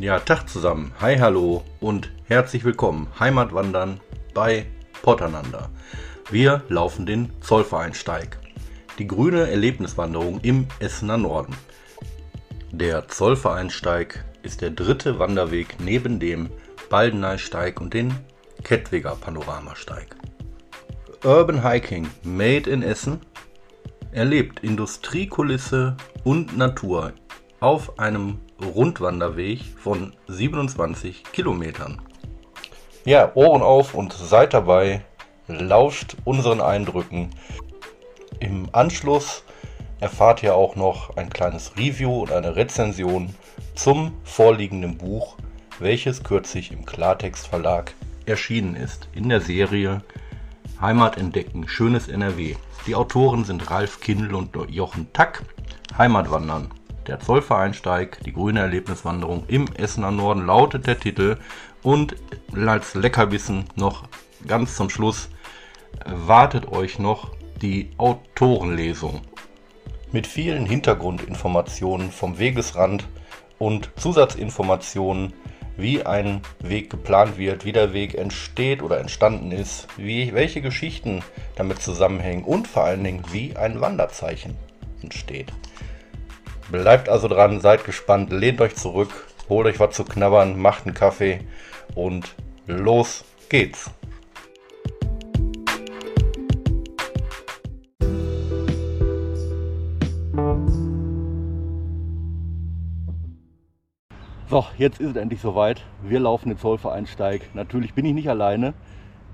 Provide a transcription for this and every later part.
Ja, Tag zusammen. Hi, hallo und herzlich willkommen. Heimatwandern bei Potternander. Wir laufen den Zollvereinsteig. Die grüne Erlebniswanderung im Essener Norden. Der Zollvereinsteig ist der dritte Wanderweg neben dem Baldeneysteig und den Kettwiger Panoramasteig. Urban Hiking Made in Essen erlebt Industriekulisse und Natur auf einem Rundwanderweg von 27 Kilometern. Ja, Ohren auf und seid dabei, lauscht unseren Eindrücken. Im Anschluss erfahrt ihr auch noch ein kleines Review und eine Rezension zum vorliegenden Buch, welches kürzlich im Klartext Verlag erschienen ist, in der Serie Heimat entdecken, schönes NRW. Die Autoren sind Ralf Kindl und Jochen Tack. Heimatwandern, der Zollvereinsteig, die grüne Erlebniswanderung im Essener Norden lautet der Titel. Und als Leckerbissen noch ganz zum Schluss wartet euch noch die Autorenlesung. Mit vielen Hintergrundinformationen vom Wegesrand und Zusatzinformationen, wie ein Weg geplant wird, wie der Weg entsteht oder entstanden ist, wie, welche Geschichten damit zusammenhängen und vor allen Dingen, wie ein Wanderzeichen entsteht. Bleibt also dran, seid gespannt, lehnt euch zurück, holt euch was zu knabbern, macht einen Kaffee und los geht's. So, jetzt ist es endlich soweit. Wir laufen den Zollvereinsteig. Natürlich bin ich nicht alleine,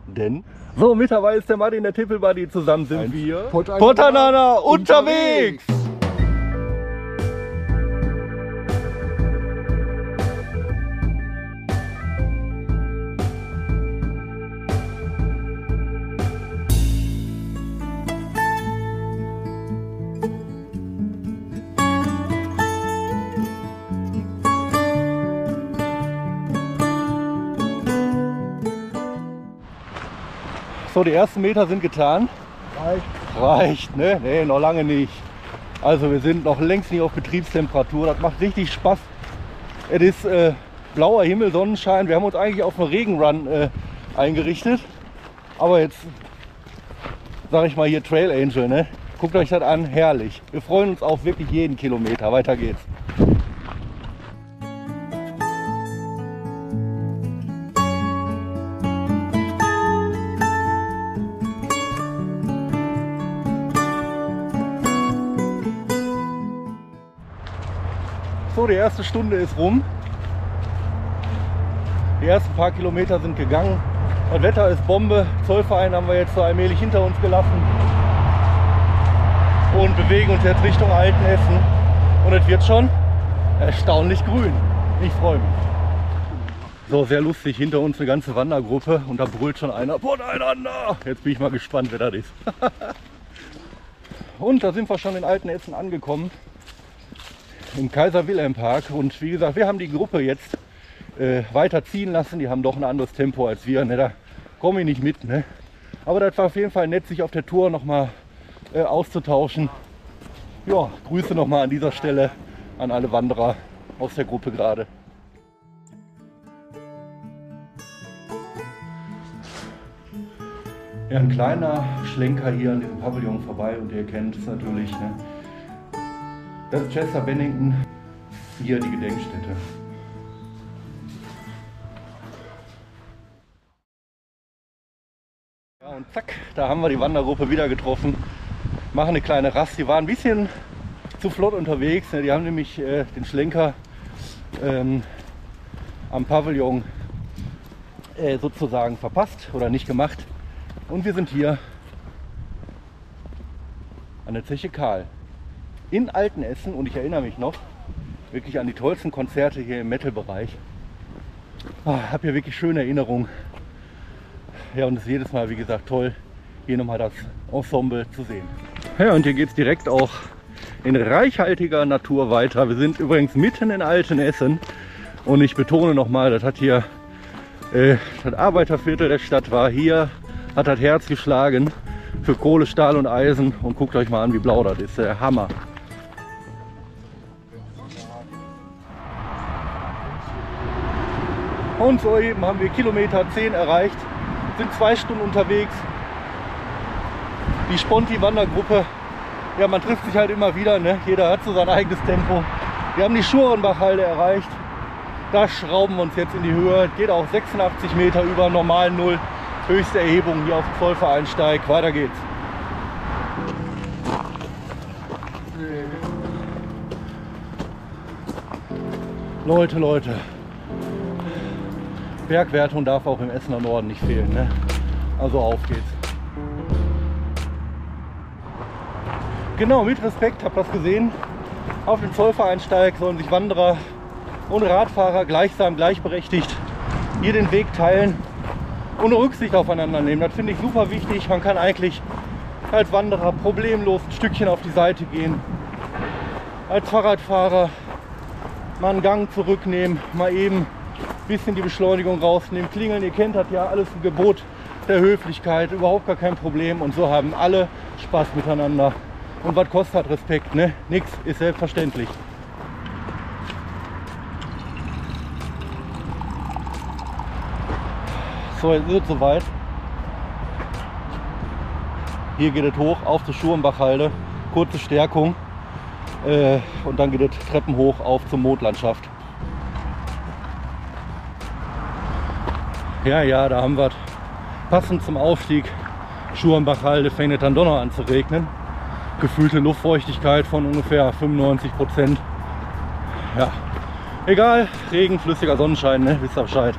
denn so, mit dabei ist der Martin, der Tippelbuddy. Zusammen sind wir Pottanana unterwegs. So, die ersten Meter sind getan. Reicht. Reicht, ne? Ne, noch lange nicht. Also wir sind noch längst nicht auf Betriebstemperatur. Das macht richtig Spaß. Es ist äh, blauer Himmel, Sonnenschein. Wir haben uns eigentlich auf einen Regenrun äh, eingerichtet. Aber jetzt sage ich mal hier Trail Angel, ne? Guckt euch das an, herrlich. Wir freuen uns auf wirklich jeden Kilometer. Weiter geht's. Die erste Stunde ist rum. Die ersten paar Kilometer sind gegangen. Das Wetter ist Bombe. Zollverein haben wir jetzt so allmählich hinter uns gelassen. Und bewegen uns jetzt Richtung Altenessen. Und es wird schon erstaunlich grün. Ich freue mich. So, sehr lustig. Hinter uns eine ganze Wandergruppe. Und da brüllt schon einer voneinander. Jetzt bin ich mal gespannt, wer das ist. und da sind wir schon in Altenessen angekommen im Kaiser Wilhelm Park. Und wie gesagt, wir haben die Gruppe jetzt äh, weiter ziehen lassen. Die haben doch ein anderes Tempo als wir. Ne? Da komme ich nicht mit. Ne? Aber das war auf jeden Fall nett, sich auf der Tour nochmal äh, auszutauschen. Ja, Grüße nochmal an dieser Stelle an alle Wanderer aus der Gruppe gerade. Ja, ein kleiner Schlenker hier an diesem Pavillon vorbei und ihr kennt es natürlich. Ne? Das ist Chester Bennington, hier die Gedenkstätte. Ja, und zack, da haben wir die Wandergruppe wieder getroffen. Machen eine kleine Rast. Die waren ein bisschen zu flott unterwegs. Die haben nämlich äh, den Schlenker ähm, am Pavillon äh, sozusagen verpasst oder nicht gemacht. Und wir sind hier an der Zeche Karl in Altenessen und ich erinnere mich noch wirklich an die tollsten Konzerte hier im Metal-Bereich. Ah, habe hier wirklich schöne Erinnerungen. Ja, und es ist jedes Mal, wie gesagt, toll, hier nochmal das Ensemble zu sehen. Ja, und hier geht es direkt auch in reichhaltiger Natur weiter. Wir sind übrigens mitten in Altenessen und ich betone nochmal, das hat hier äh, das Arbeiterviertel der Stadt war hier, hat das Herz geschlagen für Kohle, Stahl und Eisen und guckt euch mal an, wie blau das ist. Der Hammer. Und soeben haben wir Kilometer 10 erreicht, sind zwei Stunden unterwegs. Die Sponti-Wandergruppe, ja, man trifft sich halt immer wieder, ne? jeder hat so sein eigenes Tempo. Wir haben die Schurenbachhalde erreicht. Da schrauben wir uns jetzt in die Höhe. Geht auch 86 Meter über normalen Null. Höchste Erhebung hier auf dem Zollvereinsteig. Weiter geht's. Leute, Leute. Bergwertung darf auch im Essener Norden nicht fehlen. Ne? Also auf geht's. Genau, mit Respekt, habt das gesehen. Auf dem Zollvereinsteig sollen sich Wanderer und Radfahrer gleichsam gleichberechtigt hier den Weg teilen und Rücksicht aufeinander nehmen. Das finde ich super wichtig. Man kann eigentlich als Wanderer problemlos ein Stückchen auf die Seite gehen. Als Fahrradfahrer mal einen Gang zurücknehmen, mal eben bisschen die Beschleunigung rausnehmen. Klingeln, ihr kennt das ja, alles ein Gebot der Höflichkeit, überhaupt gar kein Problem. Und so haben alle Spaß miteinander. Und was kostet Respekt? Ne? Nix ist selbstverständlich. So, jetzt es soweit. Hier geht es hoch auf zur Schurenbachhalde. Kurze Stärkung. Äh, und dann geht es Treppen hoch auf zur Mondlandschaft. Ja, ja, da haben wir. Passend zum Aufstieg Schurenbachhalde fängt es dann doch noch an zu regnen. Gefühlte Luftfeuchtigkeit von ungefähr 95 Prozent. Ja, egal, Regen, flüssiger Sonnenschein, ne? wisst ihr Bescheid.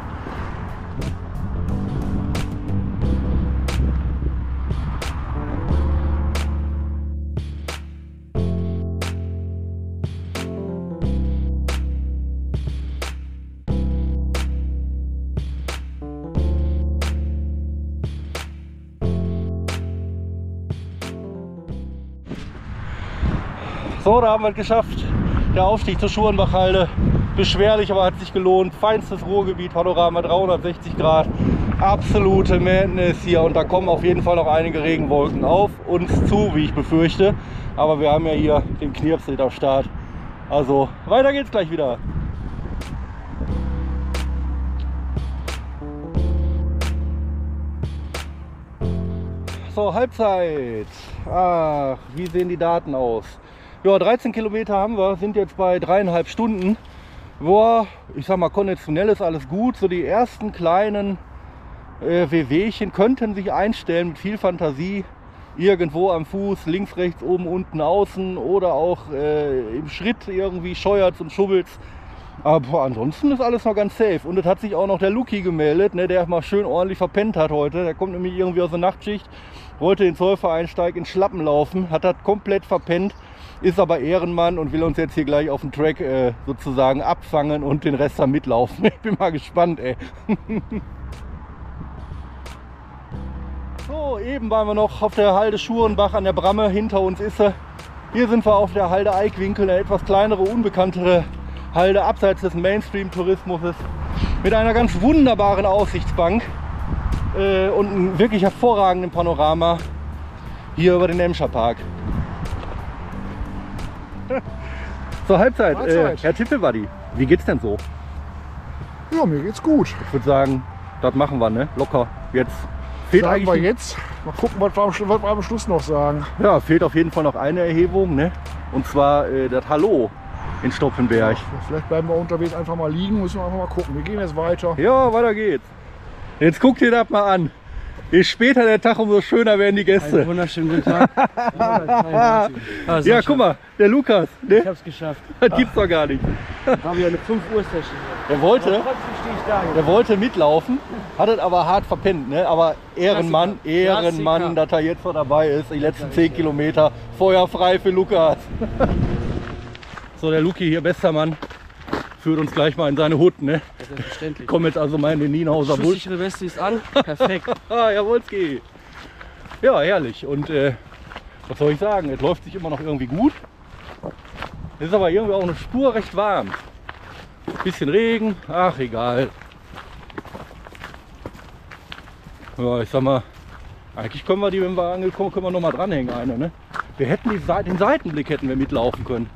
Da haben wir es geschafft. Der Aufstieg zur Schurenbachhalde. Beschwerlich, aber hat sich gelohnt. Feinstes Ruhrgebiet, Panorama 360 Grad. Absolute Madness hier. Und da kommen auf jeden Fall noch einige Regenwolken auf uns zu, wie ich befürchte. Aber wir haben ja hier den Knirpsried am Start. Also weiter geht's gleich wieder. So, Halbzeit. Ach, wie sehen die Daten aus? Ja, 13 Kilometer haben wir, sind jetzt bei dreieinhalb Stunden. Boah, ich sag mal, konditionell ist alles gut. So die ersten kleinen äh, Wehwehchen könnten sich einstellen mit viel Fantasie. Irgendwo am Fuß, links, rechts, oben, unten, außen oder auch äh, im Schritt irgendwie scheuert und schubbelt. Aber ansonsten ist alles noch ganz safe. Und es hat sich auch noch der Luki gemeldet, ne, der mal schön ordentlich verpennt hat heute. Der kommt nämlich irgendwie aus der Nachtschicht, wollte den Zollvereinsteig in Schlappen laufen, hat das komplett verpennt, ist aber Ehrenmann und will uns jetzt hier gleich auf dem Track äh, sozusagen abfangen und den Rest dann mitlaufen. Ich bin mal gespannt, ey. so, eben waren wir noch auf der Halde Schurenbach an der Bramme. Hinter uns ist sie. Hier sind wir auf der Halde Eikwinkel, eine etwas kleinere, unbekanntere Halde abseits des Mainstream-Tourismus mit einer ganz wunderbaren Aussichtsbank äh, und einem wirklich hervorragenden Panorama hier über den Emscher Park. Zur Halbzeit, äh, Mahlzeit. Herr Tippelbuddy, wie geht's denn so? Ja, mir geht's gut. Ich würde sagen, das machen wir, ne? Locker. Jetzt fehlt Sagen eigentlich wir jetzt. Mal gucken, was wir, am, Schlu- was wir am Schluss noch sagen. Ja, fehlt auf jeden Fall noch eine Erhebung, ne? Und zwar äh, das Hallo in Stopfenberg. Vielleicht bleiben wir unterwegs einfach mal liegen, müssen wir einfach mal gucken. Wir gehen jetzt weiter. Ja, weiter geht's. Jetzt guckt ihr das mal an. Je später der Tag, umso schöner werden die Einen Gäste. wunderschönen guten Tag. Ah, Ja, Sascha, guck mal, der Lukas, Ich ne? hab's geschafft. Das gibt's doch gar nicht. War wieder eine 5 Uhr Session. Der wollte, Trotzdem stehe ich da. der wollte mitlaufen, hat es aber hart verpennt, ne? Aber Ehrenmann, Klassiker. Ehrenmann, Klassiker. dass er jetzt noch dabei ist. Die letzten 10 Kilometer Feuer frei für Lukas. So, der Luki hier, bester Mann, führt uns gleich mal in seine Hut, ne? Selbstverständlich. Kommen jetzt also mal in den Nienhauser Busch. Schusssichere Weste ist an. Perfekt. Jawolski. Ja, herrlich. Und äh, was soll ich sagen? Es läuft sich immer noch irgendwie gut. Es ist aber irgendwie auch eine Spur recht warm. Bisschen Regen, ach egal. Ja, ich sag mal, eigentlich können wir die, wenn wir angekommen, können wir noch mal dranhängen eine, ne? Wir hätten die, den Seitenblick hätten wir mitlaufen können.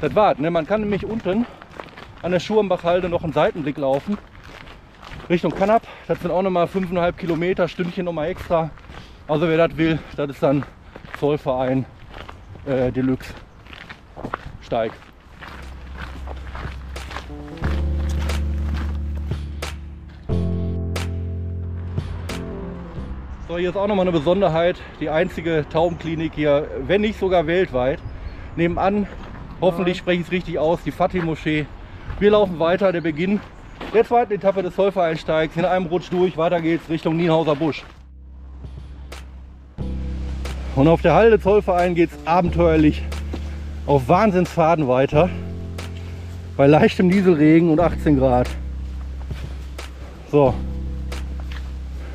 Das war's, ne? Man kann nämlich unten an der Schurenbachhalde noch einen Seitenblick laufen. Richtung Kanab. Das sind auch nochmal 5,5 Kilometer, Stündchen nochmal extra. Also wer das will, das ist dann Zollverein äh, Deluxe Steig. So, hier ist auch nochmal eine Besonderheit. Die einzige Taubenklinik hier, wenn nicht sogar weltweit. Nebenan, hoffentlich spreche ich es richtig aus, die Fatih-Moschee. Wir laufen weiter, der Beginn der zweiten Etappe des Zollvereinsteigs. In einem Rutsch durch, weiter geht's Richtung Nienhauser Busch. Und auf der Halde Zollverein geht es abenteuerlich auf Wahnsinnsfaden weiter. Bei leichtem Nieselregen und 18 Grad. So.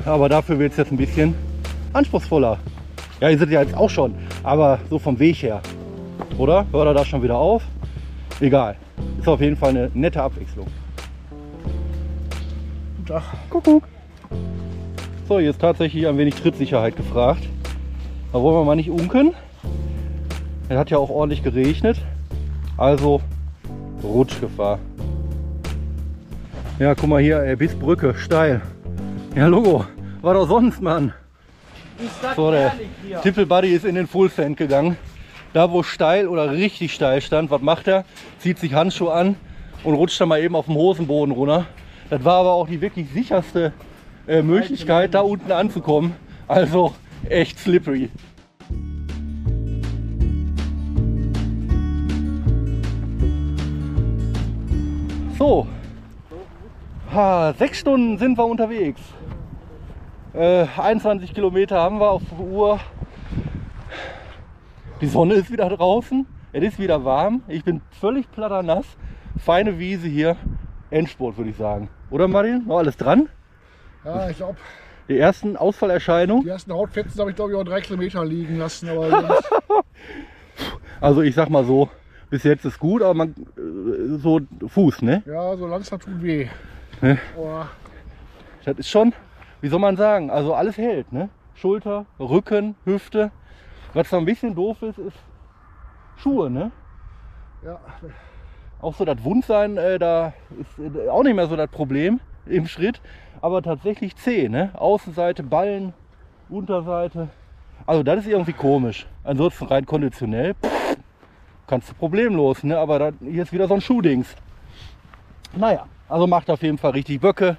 Aber dafür wird es jetzt ein bisschen anspruchsvoller. Ja, ihr seid ja jetzt auch schon, aber so vom Weg her. Oder? Hört er da schon wieder auf? Egal. Ist auf jeden Fall eine nette Abwechslung. Guten Tag. Kuckuck. So, hier ist tatsächlich ein wenig Trittsicherheit gefragt. Da wollen wir mal nicht unken. Es hat ja auch ordentlich geregnet. Also Rutschgefahr. Ja, guck mal hier, ey, bis Brücke, steil. Ja, Logo. War doch sonst, Mann. Ich sag So, der ehrlich hier. Tippel Buddy ist in den Full Send gegangen. Da, wo steil oder richtig steil stand, was macht er? Zieht sich Handschuhe an und rutscht dann mal eben auf dem Hosenboden runter. Das war aber auch die wirklich sicherste äh, Möglichkeit, da unten anzukommen. Also echt slippery. So, ha, sechs Stunden sind wir unterwegs. Äh, 21 Kilometer haben wir auf Uhr. Die Sonne ist wieder draußen. Es ist wieder warm. Ich bin völlig platternass. Feine Wiese hier. Endspurt würde ich sagen. Oder Martin? Noch alles dran? Ja, ich glaube, Die ersten Ausfallerscheinungen. die ersten Hautfetzen habe ich glaube ich auch drei Kilometer liegen lassen. Also ich sag mal so, bis jetzt ist gut, aber man äh, so Fuß, ne? ja, so langsam tut weh. Ne? Das ist schon, wie soll man sagen, also alles hält, ne? Schulter, Rücken, Hüfte. Was so ein bisschen doof ist, ist Schuhe, ne? ja, Auch so das Wundsein, äh, da ist äh, auch nicht mehr so das Problem im Schritt. Aber tatsächlich Zeh, ne? Außenseite, Ballen, Unterseite. Also das ist irgendwie komisch. Ansonsten rein konditionell pff, kannst du problemlos, ne? Aber da, hier ist wieder so ein Schuhdings. Naja, also macht auf jeden Fall richtig Böcke.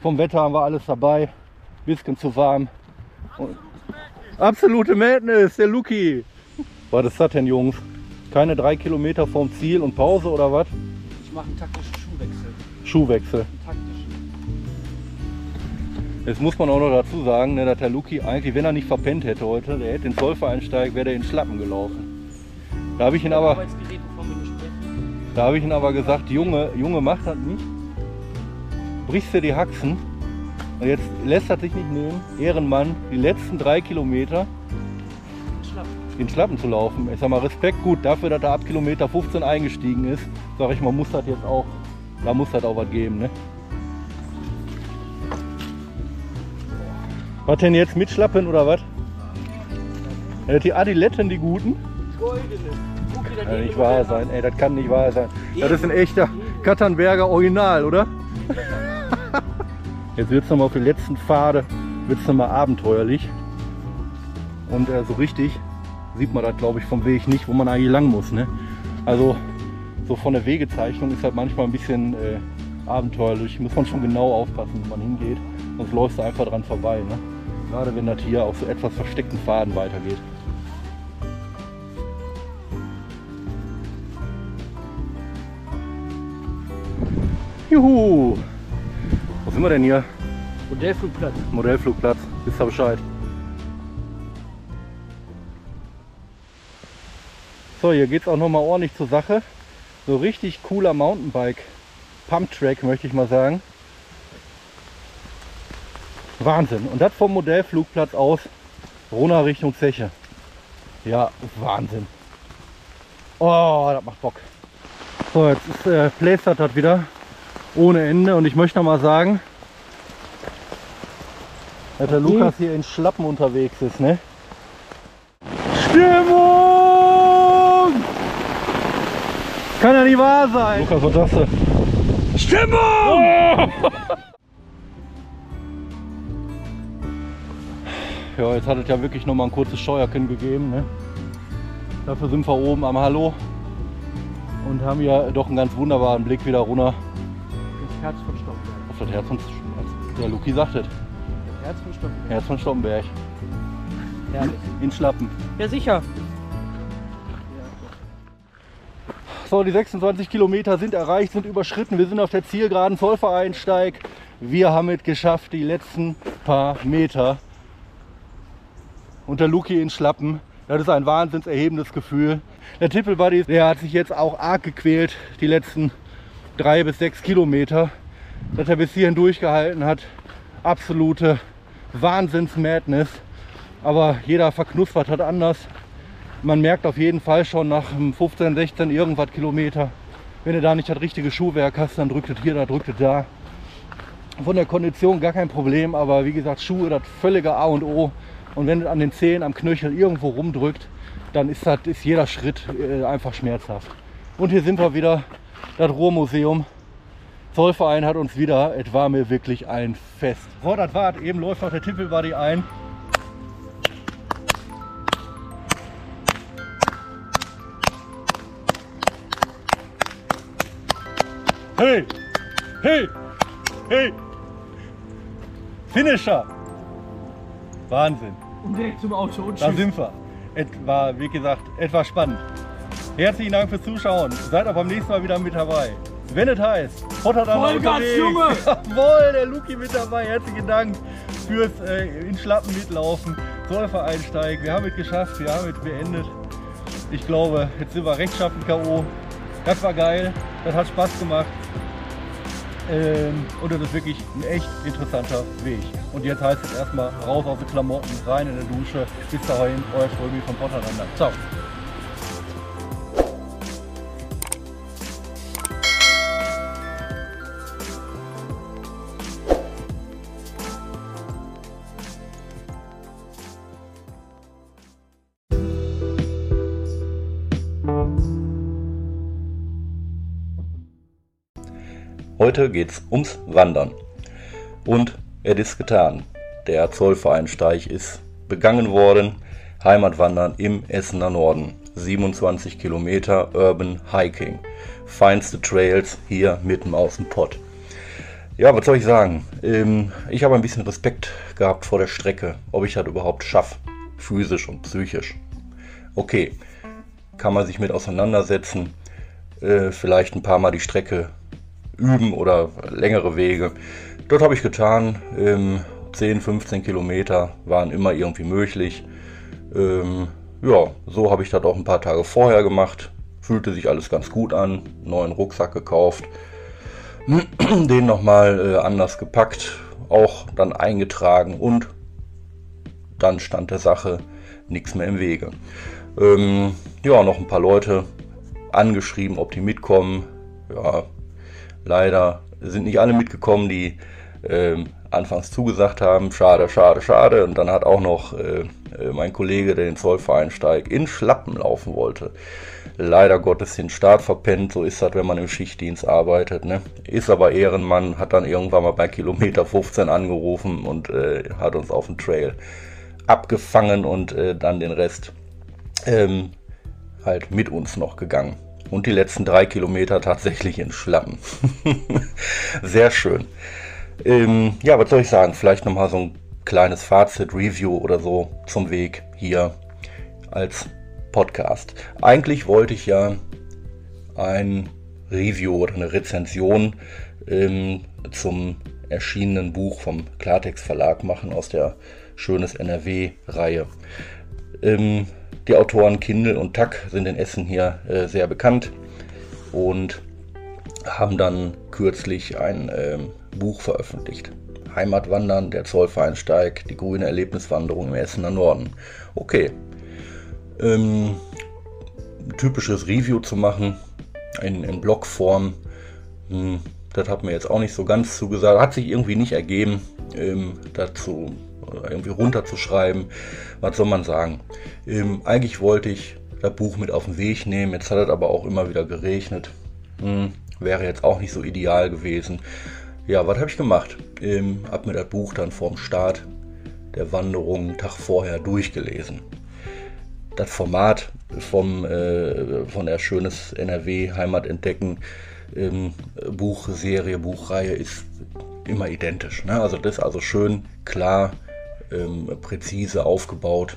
Vom Wetter haben wir alles dabei. Bisschen zu warm. Und absolute Madness, der Luki. Was ist das denn, Jungs? Keine drei Kilometer vom Ziel und Pause oder was? Ich mache einen taktischen Schuhwechsel. Schuhwechsel. Jetzt muss man auch noch dazu sagen, ne, dass der Luki eigentlich, wenn er nicht verpennt hätte heute, der hätte den Zollvereinsteig, wäre der in Schlappen gelaufen. Da habe ich ihn aber, da habe ich ihn aber gesagt, Junge, Junge, mach das nicht. Brichst dir die Haxen. Und jetzt lässt er sich nicht nehmen, Ehrenmann, die letzten drei Kilometer Schlapp. in Schlappen zu laufen. Ich sag mal, Respekt gut dafür, dass er ab Kilometer 15 eingestiegen ist. Sag ich mal, muss das jetzt auch, da muss das auch was geben, ne? Was denn jetzt mit Schlappen oder was? Ja, die Adiletten, die guten? Goldene. Das Kann nicht wahr sein, ey, das kann nicht wahr sein. Das ist ein echter Katternberger Original, oder? Jetzt wird es nochmal auf den letzten Pfade, wird es nochmal abenteuerlich. Und äh, so richtig sieht man das, glaube ich, vom Weg nicht, wo man eigentlich lang muss. Ne? Also so von der Wegezeichnung ist halt manchmal ein bisschen äh, abenteuerlich. Muss man schon genau aufpassen, wo man hingeht. Sonst läufst du einfach dran vorbei. Ne? Gerade wenn das hier auf so etwas versteckten Pfaden weitergeht. Juhu! Sind wir denn hier? Modellflugplatz. Modellflugplatz. Wisst ihr Bescheid? So, hier geht es auch nochmal ordentlich zur Sache. So richtig cooler Mountainbike Pump Track, möchte ich mal sagen. Wahnsinn. Und das vom Modellflugplatz aus runter Richtung Zeche. Ja, Wahnsinn. Oh, das macht Bock. So, jetzt ist äh, Plästert das wieder ohne Ende. Und ich möchte noch mal sagen, dass der Lukas mhm. hier in Schlappen unterwegs ist. Ne? Stimmung! Kann ja nicht wahr sein. Lukas, was sagst du? Stimmung! Oh! ja, jetzt hat es ja wirklich noch mal ein kurzes Scheuerken gegeben. Ne? Dafür sind wir oben am Hallo und haben ja doch einen ganz wunderbaren Blick wieder runter Herz von Stockenberg. auf das Herz von Der Luki sagt es. Das Herz von Stockenberg. Herz von Stoppenberg. Herrlich. In Schlappen. Ja, sicher. So, die 26 Kilometer sind erreicht, sind überschritten. Wir sind auf der Zielgeraden Zollvereinsteig. Wir haben es geschafft, die letzten paar Meter. Und der Luki in Schlappen. Das ist ein wahnsinnserhebendes Gefühl. Der Tippelbuddy, der hat sich jetzt auch arg gequält, die letzten drei bis sechs Kilometer. Dass er bis hierhin durchgehalten hat. Absolute Wahnsinns-Madness. Aber jeder verknuspert hat anders man merkt auf jeden Fall schon nach dem 15, 16 irgendwas Kilometer, wenn du da nicht das richtige Schuhwerk hast, dann drückt es hier, da drückt es da. Von der Kondition gar kein Problem, aber wie gesagt, Schuhe das völlige A und O. Und wenn es an den Zehen, am Knöchel irgendwo rumdrückt, dann ist, das, ist jeder Schritt äh, einfach schmerzhaft. Und hier sind wir wieder, das Ruhrmuseum. Zollverein hat uns wieder, es war mir wirklich ein Fest. So, das war Eben läuft noch der Tippelbuddy ein. Hey! Hey! Hey! Finisher! Wahnsinn. Und direkt zum Auto und Da sind wir. Es war, wie gesagt, etwas spannend. Herzlichen Dank fürs Zuschauen. Seid auch beim nächsten Mal wieder mit dabei. Wenn es heißt, Potterdam Vollgas. Junge! Jawohl, der Luki mit dabei. Herzlichen Dank fürs äh, in Schlappen mitlaufen. Zollvereinsteig. Wir haben es geschafft. Wir haben es beendet. Ich glaube, jetzt sind wir rechtschaffen K.O. Das war geil. Das hat Spaß gemacht. Ähm, und das ist wirklich ein echt interessanter Weg. Und jetzt heißt es erstmal raus aus den Klamotten, rein in die Dusche. Bis dahin, euer Strömi von Potterlander. Ciao. Heute geht's ums Wandern. Und es ist getan. Der Zollvereinsteig ist begangen worden. Heimatwandern im Essener Norden. 27 Kilometer Urban Hiking. Feinste Trails hier mitten aus dem Pott. Ja, was soll ich sagen? Ähm, ich habe ein bisschen Respekt gehabt vor der Strecke, ob ich das überhaupt schaffe. Physisch und psychisch. Okay, kann man sich mit auseinandersetzen. Äh, vielleicht ein paar Mal die Strecke üben oder längere Wege. Dort habe ich getan. Ähm, 10, 15 Kilometer waren immer irgendwie möglich. Ähm, ja, so habe ich das auch ein paar Tage vorher gemacht. Fühlte sich alles ganz gut an. Neuen Rucksack gekauft. Den nochmal äh, anders gepackt. Auch dann eingetragen und dann stand der Sache nichts mehr im Wege. Ähm, ja, noch ein paar Leute angeschrieben, ob die mitkommen. Ja, leider sind nicht alle mitgekommen, die ähm, anfangs zugesagt haben. Schade, schade, schade. Und dann hat auch noch äh, äh, mein Kollege, der den Zollvereinsteig in Schlappen laufen wollte, leider Gottes den Start verpennt. So ist das, wenn man im Schichtdienst arbeitet. Ne? Ist aber Ehrenmann, hat dann irgendwann mal bei Kilometer 15 angerufen und äh, hat uns auf dem Trail abgefangen und äh, dann den Rest ähm, halt mit uns noch gegangen. Und die letzten drei Kilometer tatsächlich in Schlappen. Sehr schön. Ähm, ja, was soll ich sagen? Vielleicht nochmal so ein kleines Fazit, Review oder so zum Weg hier als Podcast. Eigentlich wollte ich ja ein Review oder eine Rezension ähm, zum erschienenen Buch vom Klartext Verlag machen aus der Schönes NRW-Reihe. Ähm, die Autoren Kindl und Tack sind in Essen hier äh, sehr bekannt und haben dann kürzlich ein ähm, Buch veröffentlicht. Heimatwandern, der Zollvereinsteig, die grüne Erlebniswanderung im Essener Norden. Okay. Ähm, typisches Review zu machen in, in Blogform, hm, das hat mir jetzt auch nicht so ganz zugesagt. Hat sich irgendwie nicht ergeben, ähm, dazu irgendwie runterzuschreiben. Was soll man sagen? Ähm, eigentlich wollte ich das Buch mit auf den Weg nehmen. Jetzt hat es aber auch immer wieder geregnet. Hm, wäre jetzt auch nicht so ideal gewesen. Ja, was habe ich gemacht? Ähm, hab mir das Buch dann vorm Start der Wanderung einen Tag vorher durchgelesen. Das Format vom, äh, von der Schönes NRW Heimat entdecken ähm, Buchserie, Buchreihe ist immer identisch. Ne? Also das ist also schön klar, ähm, präzise aufgebaut,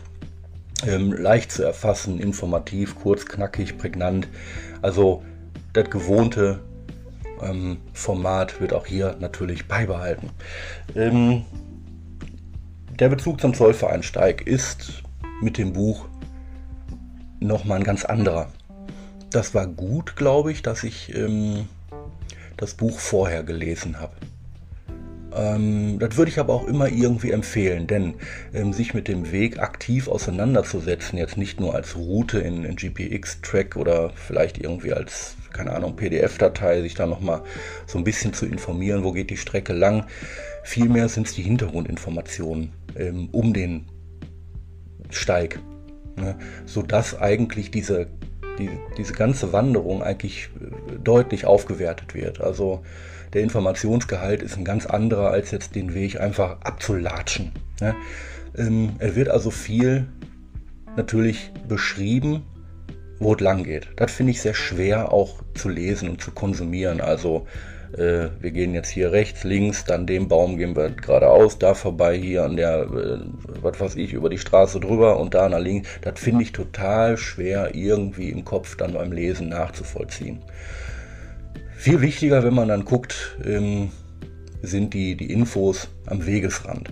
ähm, leicht zu erfassen, informativ, kurz, knackig, prägnant. Also das gewohnte ähm, Format wird auch hier natürlich beibehalten. Ähm, der Bezug zum Zollverein Steig ist mit dem Buch nochmal ein ganz anderer. Das war gut, glaube ich, dass ich ähm, das Buch vorher gelesen habe. Ähm, das würde ich aber auch immer irgendwie empfehlen, denn ähm, sich mit dem Weg aktiv auseinanderzusetzen, jetzt nicht nur als Route in, in GPX-Track oder vielleicht irgendwie als, keine Ahnung, PDF-Datei, sich da nochmal so ein bisschen zu informieren, wo geht die Strecke lang. Vielmehr sind es die Hintergrundinformationen ähm, um den Steig, ne? sodass eigentlich diese, die, diese ganze Wanderung eigentlich äh, deutlich aufgewertet wird. Also der Informationsgehalt ist ein ganz anderer, als jetzt den Weg einfach abzulatschen. Ne? Ähm, er wird also viel natürlich beschrieben, wo es lang geht. Das finde ich sehr schwer auch zu lesen und zu konsumieren. Also äh, wir gehen jetzt hier rechts, links, dann dem Baum gehen wir geradeaus, da vorbei, hier an der, äh, was weiß ich, über die Straße drüber und da nach links. Das finde ich total schwer irgendwie im Kopf dann beim Lesen nachzuvollziehen. Viel wichtiger, wenn man dann guckt, ähm, sind die, die Infos am Wegesrand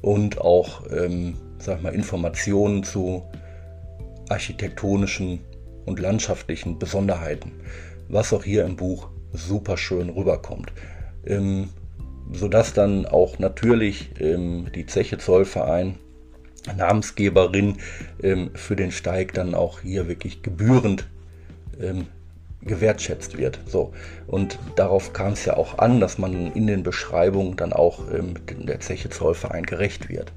und auch ähm, sag mal, Informationen zu architektonischen und landschaftlichen Besonderheiten, was auch hier im Buch super schön rüberkommt. Ähm, sodass dann auch natürlich ähm, die Zeche Zollverein, Namensgeberin ähm, für den Steig, dann auch hier wirklich gebührend ähm, gewertschätzt wird. So. Und darauf kam es ja auch an, dass man in den Beschreibungen dann auch ähm, der Zeche Zollverein gerecht wird.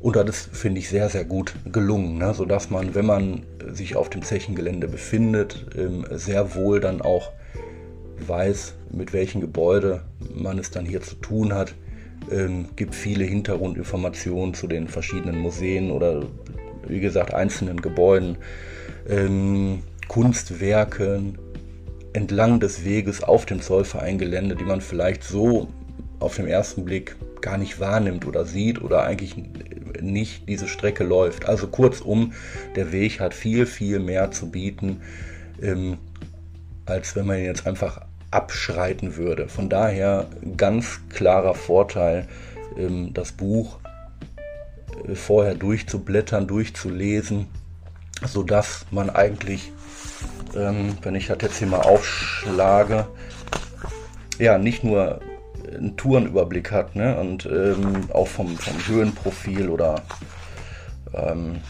Und das finde ich, sehr, sehr gut gelungen, ne? sodass man, wenn man sich auf dem Zechengelände befindet, ähm, sehr wohl dann auch weiß, mit welchem Gebäude man es dann hier zu tun hat. Ähm, gibt viele Hintergrundinformationen zu den verschiedenen Museen oder wie gesagt einzelnen Gebäuden. Ähm, Kunstwerken entlang des Weges auf dem Zollvereingelände, die man vielleicht so auf den ersten Blick gar nicht wahrnimmt oder sieht oder eigentlich nicht diese Strecke läuft. Also kurzum, der Weg hat viel, viel mehr zu bieten, ähm, als wenn man ihn jetzt einfach abschreiten würde. Von daher ganz klarer Vorteil, ähm, das Buch äh, vorher durchzublättern, durchzulesen, sodass man eigentlich ähm, wenn ich das jetzt hier mal aufschlage, ja, nicht nur einen Tourenüberblick hat ne? und ähm, auch vom, vom Höhenprofil oder ähm,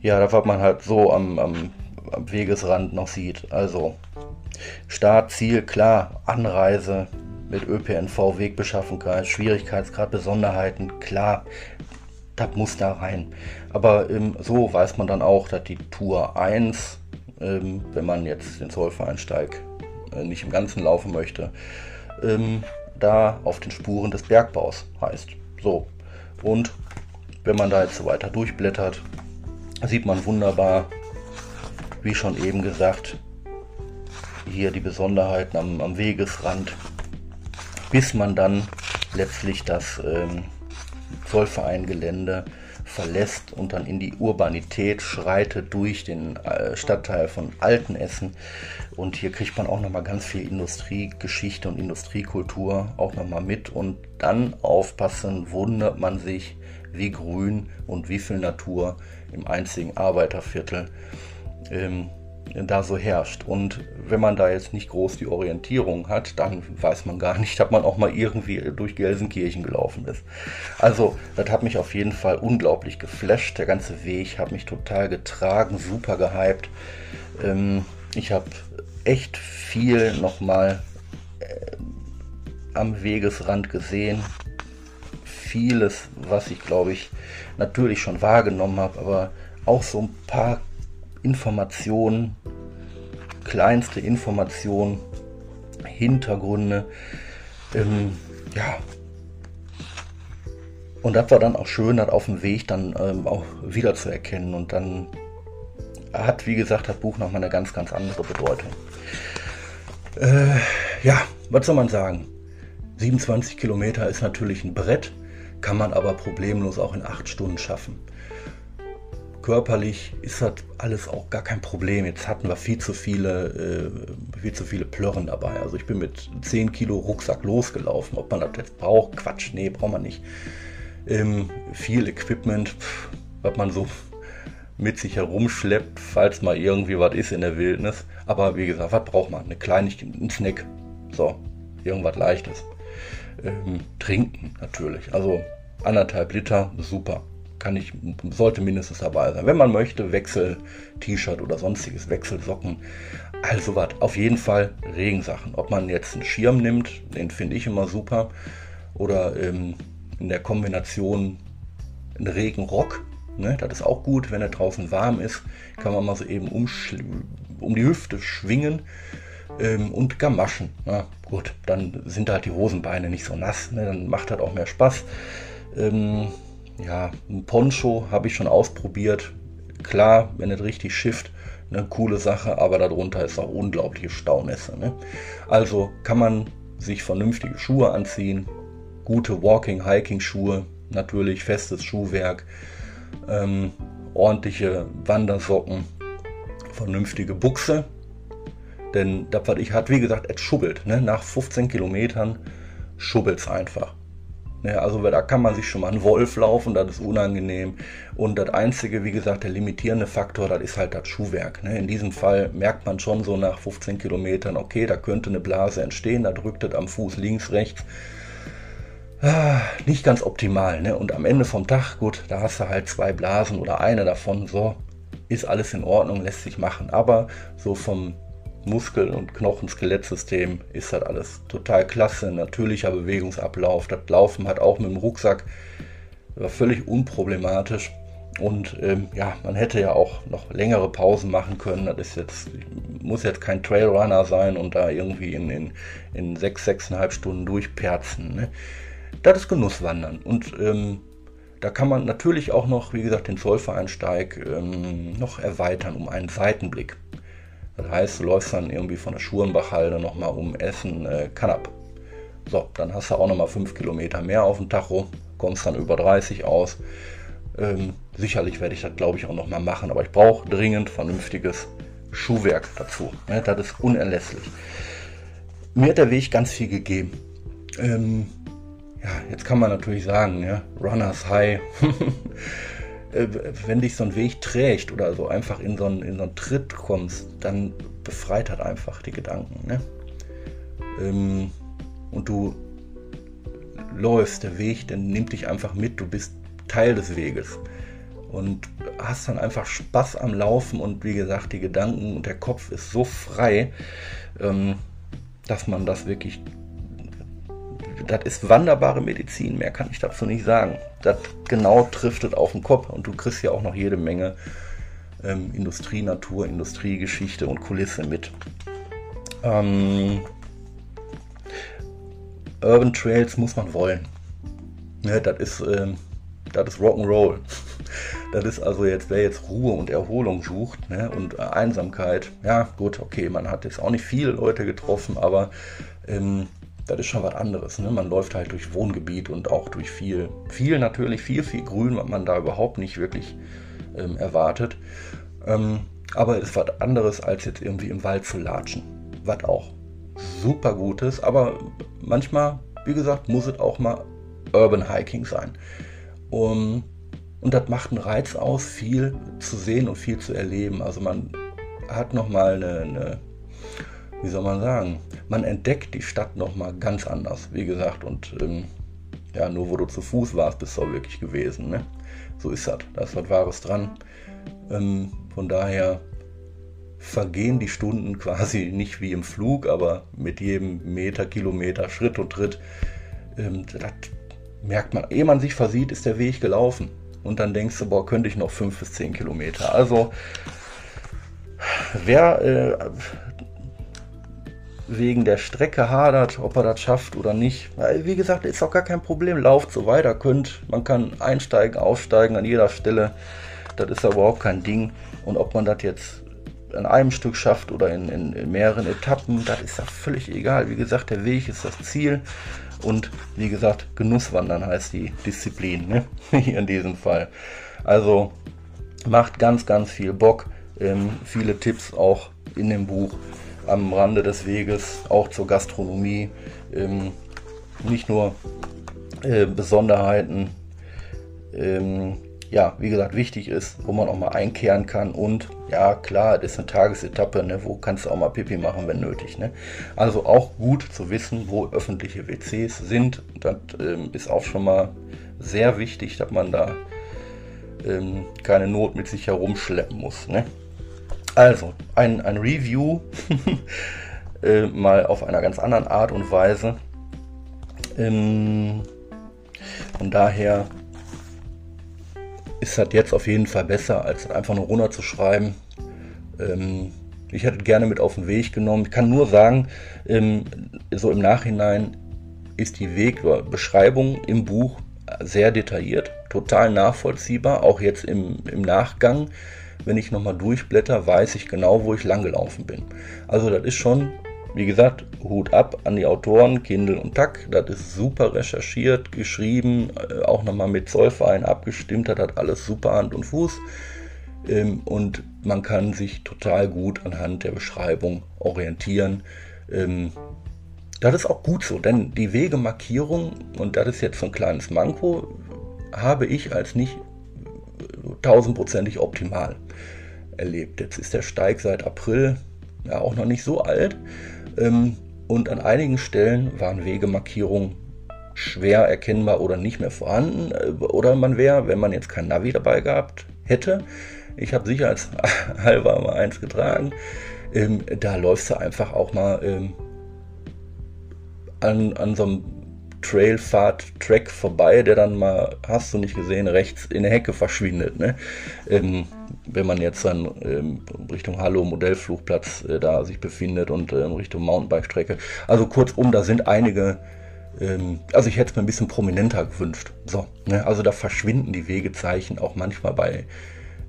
ja, da was man halt so am, am, am Wegesrand noch sieht. Also Start, Ziel, klar, Anreise mit ÖPNV, Wegbeschaffenheit, Schwierigkeitsgrad, Besonderheiten, klar, das muss da rein. Aber ähm, so weiß man dann auch, dass die Tour 1, ähm, wenn man jetzt den Zollvereinsteig äh, nicht im Ganzen laufen möchte, ähm, da auf den Spuren des Bergbaus heißt. So. Und wenn man da jetzt so weiter durchblättert, sieht man wunderbar, wie schon eben gesagt, hier die Besonderheiten am, am Wegesrand, bis man dann letztlich das ähm, Zollvereingelände verlässt und dann in die Urbanität schreitet durch den äh, Stadtteil von Altenessen. Und hier kriegt man auch nochmal ganz viel Industriegeschichte und Industriekultur auch nochmal mit. Und dann aufpassen, wundert man sich, wie grün und wie viel Natur im einzigen Arbeiterviertel ähm, da so herrscht. Und wenn man da jetzt nicht groß die Orientierung hat, dann weiß man gar nicht, ob man auch mal irgendwie durch Gelsenkirchen gelaufen ist. Also, das hat mich auf jeden Fall unglaublich geflasht. Der ganze Weg hat mich total getragen, super gehypt. Ähm, ich habe echt viel nochmal äh, am Wegesrand gesehen. Vieles, was ich glaube ich natürlich schon wahrgenommen habe, aber auch so ein paar Informationen, kleinste Informationen, Hintergründe, ähm, ja, Und das war dann auch schön, das auf dem Weg dann ähm, auch wiederzuerkennen. Und dann hat, wie gesagt, das Buch nochmal eine ganz, ganz andere Bedeutung. Äh, ja, was soll man sagen? 27 Kilometer ist natürlich ein Brett, kann man aber problemlos auch in acht Stunden schaffen. Körperlich ist das alles auch gar kein Problem. Jetzt hatten wir viel zu viele, äh, viel zu viele Plörren dabei. Also ich bin mit 10 Kilo Rucksack losgelaufen. Ob man das jetzt braucht, Quatsch, nee, braucht man nicht. Ähm, viel Equipment, pff, was man so mit sich herumschleppt, falls mal irgendwie was ist in der Wildnis. Aber wie gesagt, was braucht man? Eine Kleinigkeit, ein Snack. So, irgendwas Leichtes. Ähm, trinken natürlich. Also anderthalb Liter, super. Kann ich, sollte mindestens dabei sein. Wenn man möchte, Wechsel-T-Shirt oder sonstiges, Wechselsocken. Also was, auf jeden Fall Regensachen. Ob man jetzt einen Schirm nimmt, den finde ich immer super. Oder ähm, in der Kombination einen Regenrock Ne? Das ist auch gut, wenn er draußen warm ist, kann man mal so eben um, die Hüfte schwingen ähm, und Gamaschen. Na gut, dann sind halt die Hosenbeine nicht so nass, ne? dann macht das auch mehr Spaß. Ähm, ja, ein Poncho habe ich schon ausprobiert. Klar, wenn es richtig schifft, eine coole Sache, aber darunter ist auch unglaubliche Staunässe. Ne? Also kann man sich vernünftige Schuhe anziehen, gute Walking, Hiking Schuhe, natürlich festes Schuhwerk ähm, ordentliche Wandersocken, vernünftige Buchse. Denn das, was ich hatte, wie gesagt, es schubbelt. Ne? Nach 15 Kilometern schubbelt es einfach. Ne? Also da kann man sich schon mal einen Wolf laufen, das ist unangenehm. Und das Einzige, wie gesagt, der limitierende Faktor, das ist halt das Schuhwerk. Ne? In diesem Fall merkt man schon so nach 15 Kilometern, okay, da könnte eine Blase entstehen, da drückt es am Fuß links, rechts ah, nicht ganz optimal. Ne? Und am Ende vom Tag, gut, da hast du halt zwei Blasen oder eine davon, so ist alles in Ordnung, lässt sich machen. Aber so vom Muskel- und Knochen-Skelettsystem ist das alles total klasse. Natürlicher Bewegungsablauf. Das Laufen hat auch mit dem Rucksack war völlig unproblematisch. Und ähm, ja, man hätte ja auch noch längere Pausen machen können. Das ist jetzt, muss jetzt kein Trailrunner sein und da irgendwie in, in, in sechs, sechseinhalb Stunden durchperzen. Ne? das ist Genusswandern. Und ähm, da kann man natürlich auch noch, wie gesagt, den Zollvereinsteig ähm, noch erweitern um einen Seitenblick. Das heißt, du läufst dann irgendwie von der Schurenbachhalde nochmal um Essen, äh, Kanab. So, dann hast du auch nochmal 5 Kilometer mehr auf dem Tacho, kommst dann über 30 aus. Ähm, sicherlich werde ich das, glaube ich, auch nochmal machen, aber ich brauche dringend vernünftiges Schuhwerk dazu. Ne, das ist unerlässlich. Mir hat der Weg ganz viel gegeben. Ähm, ja, jetzt kann man natürlich sagen, ja, Runners High. Äh, wenn dich so ein Weg trägt oder so einfach in so einen, in so einen Tritt kommst, dann befreit hat einfach die Gedanken. Ne? Ähm, und du läufst, der Weg, der nimmt dich einfach mit, du bist Teil des Weges. Und hast dann einfach Spaß am Laufen und wie gesagt, die Gedanken und der Kopf ist so frei, ähm, dass man das wirklich das ist wunderbare Medizin, mehr kann ich dazu nicht sagen. Das genau trifft es auf den Kopf und du kriegst ja auch noch jede Menge ähm, Industrie, Natur, Industriegeschichte und Kulisse mit. Ähm, Urban Trails muss man wollen. Ne, das ist, ähm, ist Rock'n'Roll. Das ist also jetzt, wer jetzt Ruhe und Erholung sucht ne, und Einsamkeit, ja gut, okay, man hat jetzt auch nicht viele Leute getroffen, aber ähm, das ist schon was anderes. Ne? Man läuft halt durch Wohngebiet und auch durch viel, viel natürlich, viel, viel Grün, was man da überhaupt nicht wirklich ähm, erwartet. Ähm, aber es ist was anderes, als jetzt irgendwie im Wald zu latschen. Was auch super gut ist, aber manchmal, wie gesagt, muss es auch mal Urban Hiking sein. Um, und das macht einen Reiz aus, viel zu sehen und viel zu erleben. Also man hat nochmal eine, eine wie soll man sagen, man entdeckt die Stadt nochmal ganz anders, wie gesagt. Und ähm, ja, nur wo du zu Fuß warst, bist du auch wirklich gewesen. Ne? So ist das. Da ist was Wahres dran. Ähm, von daher vergehen die Stunden quasi nicht wie im Flug, aber mit jedem Meter, Kilometer, Schritt und Tritt. Ähm, das merkt man, ehe man sich versieht, ist der Weg gelaufen. Und dann denkst du, boah, könnte ich noch fünf bis zehn Kilometer. Also, wer äh, wegen der Strecke hadert, ob er das schafft oder nicht. Wie gesagt, ist auch gar kein Problem. Lauft so weiter, könnt. Man kann einsteigen, aussteigen an jeder Stelle. Das ist ja überhaupt kein Ding. Und ob man das jetzt an einem Stück schafft oder in, in, in mehreren Etappen, das ist ja völlig egal. Wie gesagt, der Weg ist das Ziel. Und wie gesagt, Genusswandern heißt die Disziplin, ne? Hier in diesem Fall. Also macht ganz, ganz viel Bock. Ähm, viele Tipps auch in dem Buch am Rande des Weges, auch zur Gastronomie. Ähm, nicht nur äh, Besonderheiten, ähm, ja, wie gesagt, wichtig ist, wo man auch mal einkehren kann. Und ja, klar, das ist eine Tagesetappe, ne, wo kannst du auch mal Pipi machen, wenn nötig. Ne? Also auch gut zu wissen, wo öffentliche WCs sind. Das ähm, ist auch schon mal sehr wichtig, dass man da ähm, keine Not mit sich herumschleppen muss. Ne? Also, ein, ein Review äh, mal auf einer ganz anderen Art und Weise. Ähm, von daher ist das jetzt auf jeden Fall besser, als einfach nur runterzuschreiben. Ähm, ich hätte gerne mit auf den Weg genommen. Ich kann nur sagen, ähm, so im Nachhinein ist die Wegbeschreibung im Buch sehr detailliert, total nachvollziehbar, auch jetzt im, im Nachgang wenn ich nochmal durchblätter, weiß ich genau, wo ich lang gelaufen bin. Also das ist schon, wie gesagt, Hut ab an die Autoren, Kindle und Tack. Das ist super recherchiert, geschrieben, äh, auch nochmal mit Zollverein abgestimmt, das hat alles super Hand und Fuß. Ähm, und man kann sich total gut anhand der Beschreibung orientieren. Ähm, das ist auch gut so, denn die Wegemarkierung, und das ist jetzt so ein kleines Manko, habe ich als nicht tausendprozentig optimal erlebt. Jetzt ist der Steig seit April ja auch noch nicht so alt. Ähm, und an einigen Stellen waren Wegemarkierungen schwer erkennbar oder nicht mehr vorhanden. Äh, oder man wäre, wenn man jetzt kein Navi dabei gehabt hätte, ich habe sicherheitshalber mal eins getragen, ähm, da läufst du einfach auch mal ähm, an, an so einem Trailfahrt-Track vorbei, der dann mal, hast du nicht gesehen, rechts in der Hecke verschwindet. Ne? Ähm, wenn man jetzt dann ähm, Richtung Hallo Modellflugplatz äh, da sich befindet und äh, Richtung Mountainbike-Strecke. Also kurzum, da sind einige, ähm, also ich hätte es mir ein bisschen prominenter gewünscht. So, ne? Also da verschwinden die Wegezeichen auch manchmal bei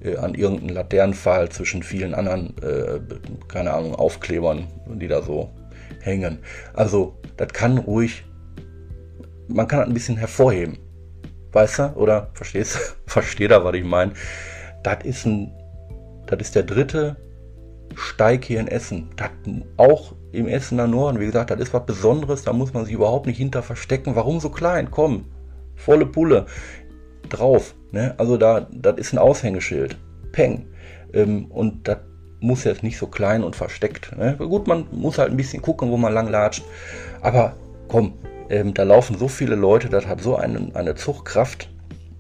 äh, an irgendeinem Laternenpfahl zwischen vielen anderen, äh, keine Ahnung, Aufklebern, die da so hängen. Also das kann ruhig man kann ein bisschen hervorheben. Weißt du? Oder verstehst du? Versteht er, was ich meine? Das ist ein, das ist der dritte Steig hier in Essen. Das auch im Essener Norden, wie gesagt, das ist was Besonderes, da muss man sich überhaupt nicht hinter verstecken. Warum so klein? Komm, volle Pulle drauf. Ne? Also da, das ist ein Aushängeschild. Peng. Ähm, und das muss jetzt nicht so klein und versteckt. Ne? Gut, man muss halt ein bisschen gucken, wo man lang latscht. Aber komm, ähm, da laufen so viele Leute, das hat so eine, eine Zugkraft,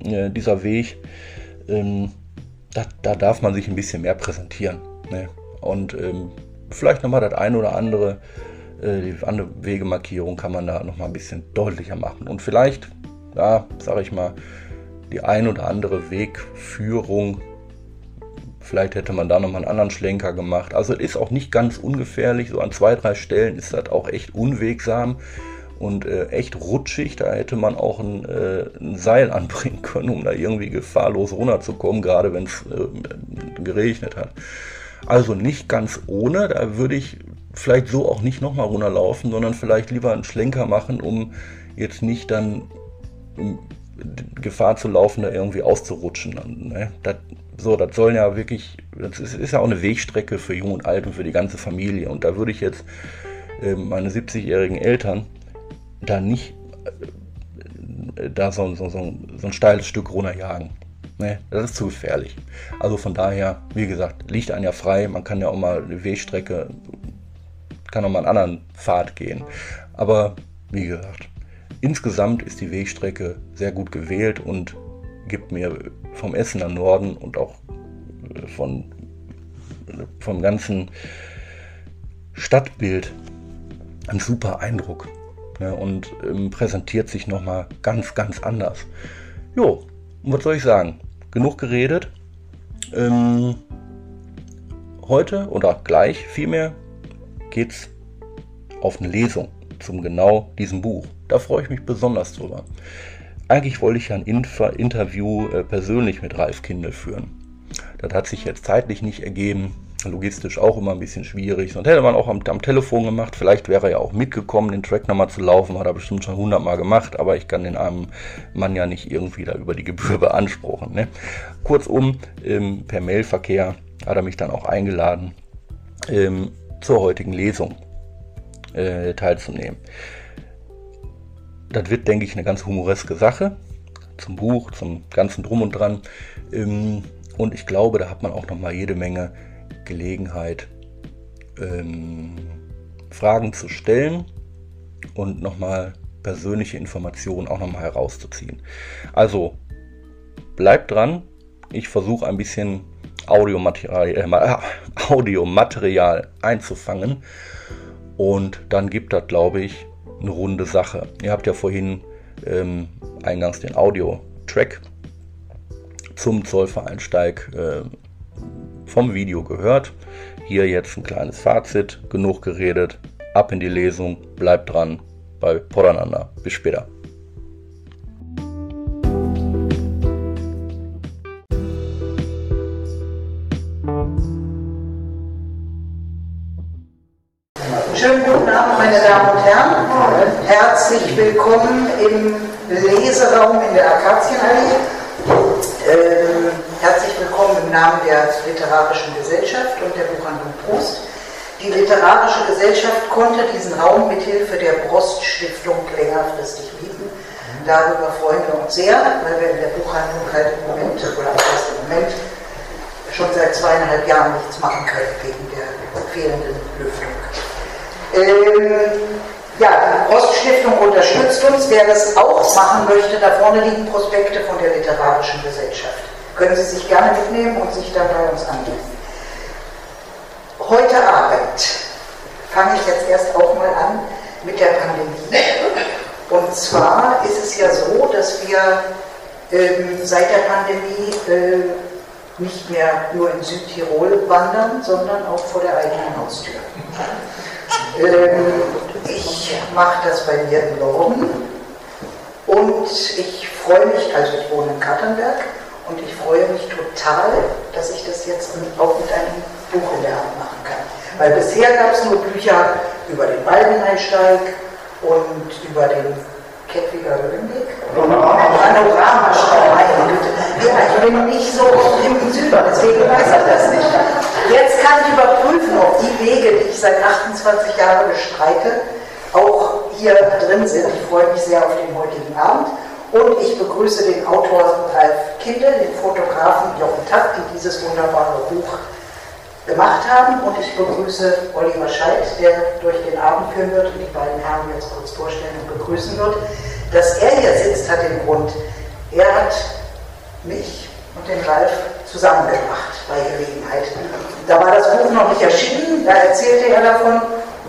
äh, dieser Weg. Ähm, da, da, darf man sich ein bisschen mehr präsentieren. Ne? Und ähm, vielleicht nochmal das eine oder andere, äh, die andere Wegemarkierung kann man da nochmal ein bisschen deutlicher machen. Und vielleicht, ja, sage ich mal, die ein oder andere Wegführung Vielleicht hätte man da nochmal einen anderen Schlenker gemacht. Also es ist auch nicht ganz ungefährlich. So an zwei, drei Stellen ist das auch echt unwegsam und äh, echt rutschig. Da hätte man auch ein, äh, ein, Seil anbringen können, um da irgendwie gefahrlos runterzukommen, gerade wenn es äh, geregnet hat. Also nicht ganz ohne, da würde ich vielleicht so auch nicht nochmal runterlaufen, sondern vielleicht lieber einen Schlenker machen, um jetzt nicht dann Gefahr zu laufen, da irgendwie auszurutschen. Ne? Das, so, das sollen ja wirklich, das ist, ist, ja auch eine Wegstrecke für Jung und Alt und für die ganze Familie. Und da würde ich jetzt äh, meine 70-jährigen Eltern da nicht äh, da so, so, so, so ein steiles Stück runterjagen. Ne, das ist zu gefährlich. Also von daher, wie gesagt, liegt ein ja frei. Man kann ja auch mal eine Wegstrecke, kann auch mal einen anderen Pfad gehen. Aber wie gesagt, insgesamt ist die Wegstrecke sehr gut gewählt und gibt mir vom Essener Norden und auch äh, von, vom ganzen Stadtbild einen super Eindruck ne, und ähm, präsentiert sich nochmal ganz, ganz anders. Jo, was soll ich sagen? Genug geredet. Ähm, heute oder gleich vielmehr geht's auf eine Lesung zum genau diesem Buch. Da freue ich mich besonders drüber. Eigentlich wollte ich ja ein Inf Interview äh, persönlich mit Ralf Kindel führen. Das hat sich jetzt zeitlich nicht ergeben logistisch auch immer ein bisschen schwierig. Und hätte man auch am, am, Telefon gemacht. Vielleicht wäre er ja auch mitgekommen, den Track nochmal zu laufen. Hat er bestimmt schon hundertmal gemacht. Aber ich kann den armen Mann ja nicht irgendwie da über die Gebühr beanspruchen. Ne? Kurzum, ähm, per Mailverkehr hat er mich dann auch eingeladen, ähm, zur heutigen Lesung äh, teilzunehmen. Das wird, denke ich, eine ganz humoreske Sache. Zum Buch, zum ganzen Drum und Dran. Ähm, und ich glaube, da hat man auch nochmal jede Menge Gelegenheit, ähm, Fragen zu stellen und nochmal persönliche Informationen auch nochmal herauszuziehen. Also bleibt dran. Ich versuche ein bisschen Audiomaterial, äh, Audiomaterial einzufangen und dann gibt das, glaube ich, eine runde Sache. Ihr habt ja vorhin ähm, eingangs den Audio-Track zum Zollvereinsteig äh, vom Video gehört. Hier jetzt ein kleines Fazit, genug geredet, ab in die Lesung, bleibt dran bei Podananda. Bis später. Schönen guten Abend, meine Damen und Herren. Herzlich willkommen im Leseraum in der Akazienallee. Ähm, herzlich willkommen im Namen der Literarischen Gesellschaft und der Buchhandlung Prost. Die Literarische Gesellschaft konnte diesen Raum mithilfe der Prost Stiftung längerfristig bieten. Darüber freuen wir uns sehr, weil wir in der Buchhandlung halt im Moment, oder fast im Moment, schon seit zweieinhalb Jahren nichts machen können wegen der fehlenden Lüftung. Ähm, ja, die Poststiftung unterstützt uns. Wer das auch machen möchte, da vorne liegen Prospekte von der Literarischen Gesellschaft. Können Sie sich gerne mitnehmen und sich dann bei uns anmelden. Heute Abend fange ich jetzt erst auch mal an mit der Pandemie. Und zwar ist es ja so, dass wir ähm, seit der Pandemie äh, nicht mehr nur in Südtirol wandern, sondern auch vor der eigenen Haustür. Ähm, ich mache das bei mir im Norden und ich freue mich, also ich wohne in Kattenberg und ich freue mich total, dass ich das jetzt auch mit einem Buch in der Hand machen kann. Weil bisher gab es nur Bücher über den Baldeneinsteig und über den Kettwiger Höhenweg. Panoramasteig. Ja, ich bin nicht so im Süden, deswegen weiß ich das nicht. Jetzt kann ich überprüfen, ob die Wege, die ich seit 28 Jahren bestreite, auch hier drin sind. Ich freue mich sehr auf den heutigen Abend. Und ich begrüße den Autor Ralf Kindel, den Fotografen Jochen Tapp, die dieses wunderbare Buch gemacht haben. Und ich begrüße Oliver Scheidt, der durch den Abend führen wird und die beiden Herren jetzt kurz vorstellen und begrüßen wird. Dass er hier sitzt, hat den Grund, er hat mich und den Ralf zusammengebracht bei Gelegenheit. Da war das Buch noch nicht erschienen, da erzählte er davon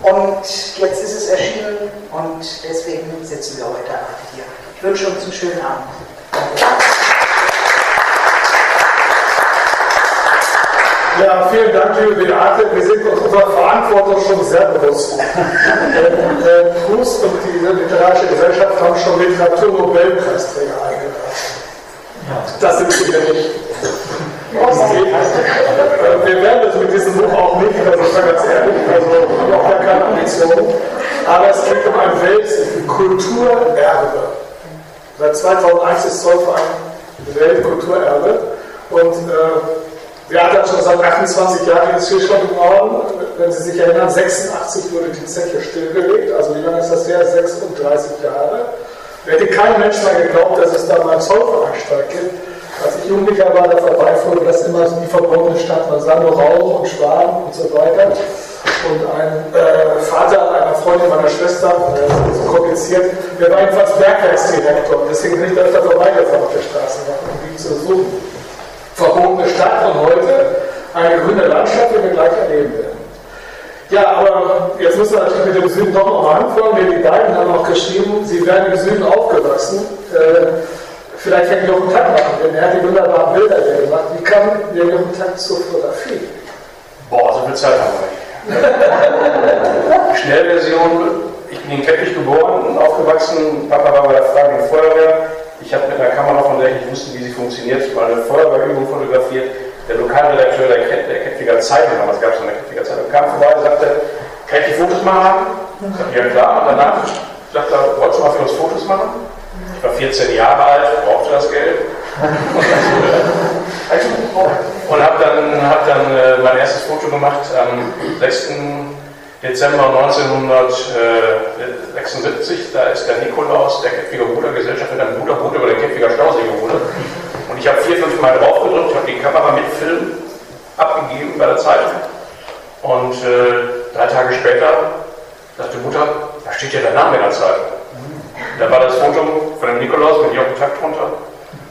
und jetzt ist es erschienen und deswegen sitzen wir heute Abend hier. Ich wünsche uns einen schönen Abend. Ja, vielen Dank, liebe Beate. Wir sind uns unserer Verantwortung schon sehr bewusst. äh, Proust und die literarische Gesellschaft haben schon Literaturnobelpreisträger eingeladen. Das sind wir nicht. Äh, wir werden das mit diesem Buch auch nicht, also ich sage ganz ehrlich, also auch gar keine Ambition. Aber es geht um ein Weltkulturerbe. Seit 2001 ist Zollverein Weltkulturerbe. Und äh, wir hatten schon seit 28 Jahren jetzt hier schon im Norden. Wenn Sie sich erinnern, 86 wurde die Zeche stillgelegt. Also wie lange ist das her? 36 Jahre. Hätte kein Mensch mehr geglaubt, dass es da mal einen Zollveranstalt gibt. Als ich Jugendlicher war, da vorbeifuhr, das immer die verbotene Stadt. Man sah nur Rauch und Schwaden und so weiter. Und ein äh, Vater einer Freundin meiner Schwester, äh, so kompliziert, der war jedenfalls Bergwerksdirektor. Deswegen bin ich öfter vorbeigefahren auf der Straße, um die zu suchen verbotene Stadt und heute eine grüne Landschaft, die wir gleich erleben werden. Ja, aber jetzt müssen wir natürlich mit dem Süden doch noch anfangen, denn die beiden haben auch geschrieben, sie werden im Süden aufgewachsen. Äh, vielleicht kann Jochen Tag machen, denn er hat die wunderbaren Bilder hier gemacht. Wie kam der Jochen Tag zur Fotografie? Boah, so viel Zeit haben wir nicht. Schnellversion, ich bin in Kettwig geboren und aufgewachsen. Papa war bei der Freiwilligen Feuerwehr. Ich habe mit einer Kamera, von der ich nicht wusste, wie sie funktioniert, mal eine Feuerwehrübung fotografiert. Der Lokalredakteur der, Ket der Kettwiger Zeitung, damals gab es eine Kettwiger Zeitung, kam vorbei und sagte, kann ich die Fotos mal haben? Ich sagte, ja klar. Und danach sagte er, wolltest du mal für uns Fotos machen? Ich war 14 Jahre alt, brauchte das Geld. Und habe dann, hab dann äh, mein erstes Foto gemacht am 6. Dezember 1976. Da ist der Nikolaus, der Kettwiger Rudergesellschaft, mit einem Ruderboot über den Kettwiger Stausee gerudert. Und ich habe vier, fünf Mal drauf gedrückt, habe die Kamera mit Film abgegeben bei der Zeitung. Und äh, drei Tage später sagte Mutter, da steht ja der Name in der Zeitung. Da war das Foto von dem Nikolaus mit Jochen Takt drunter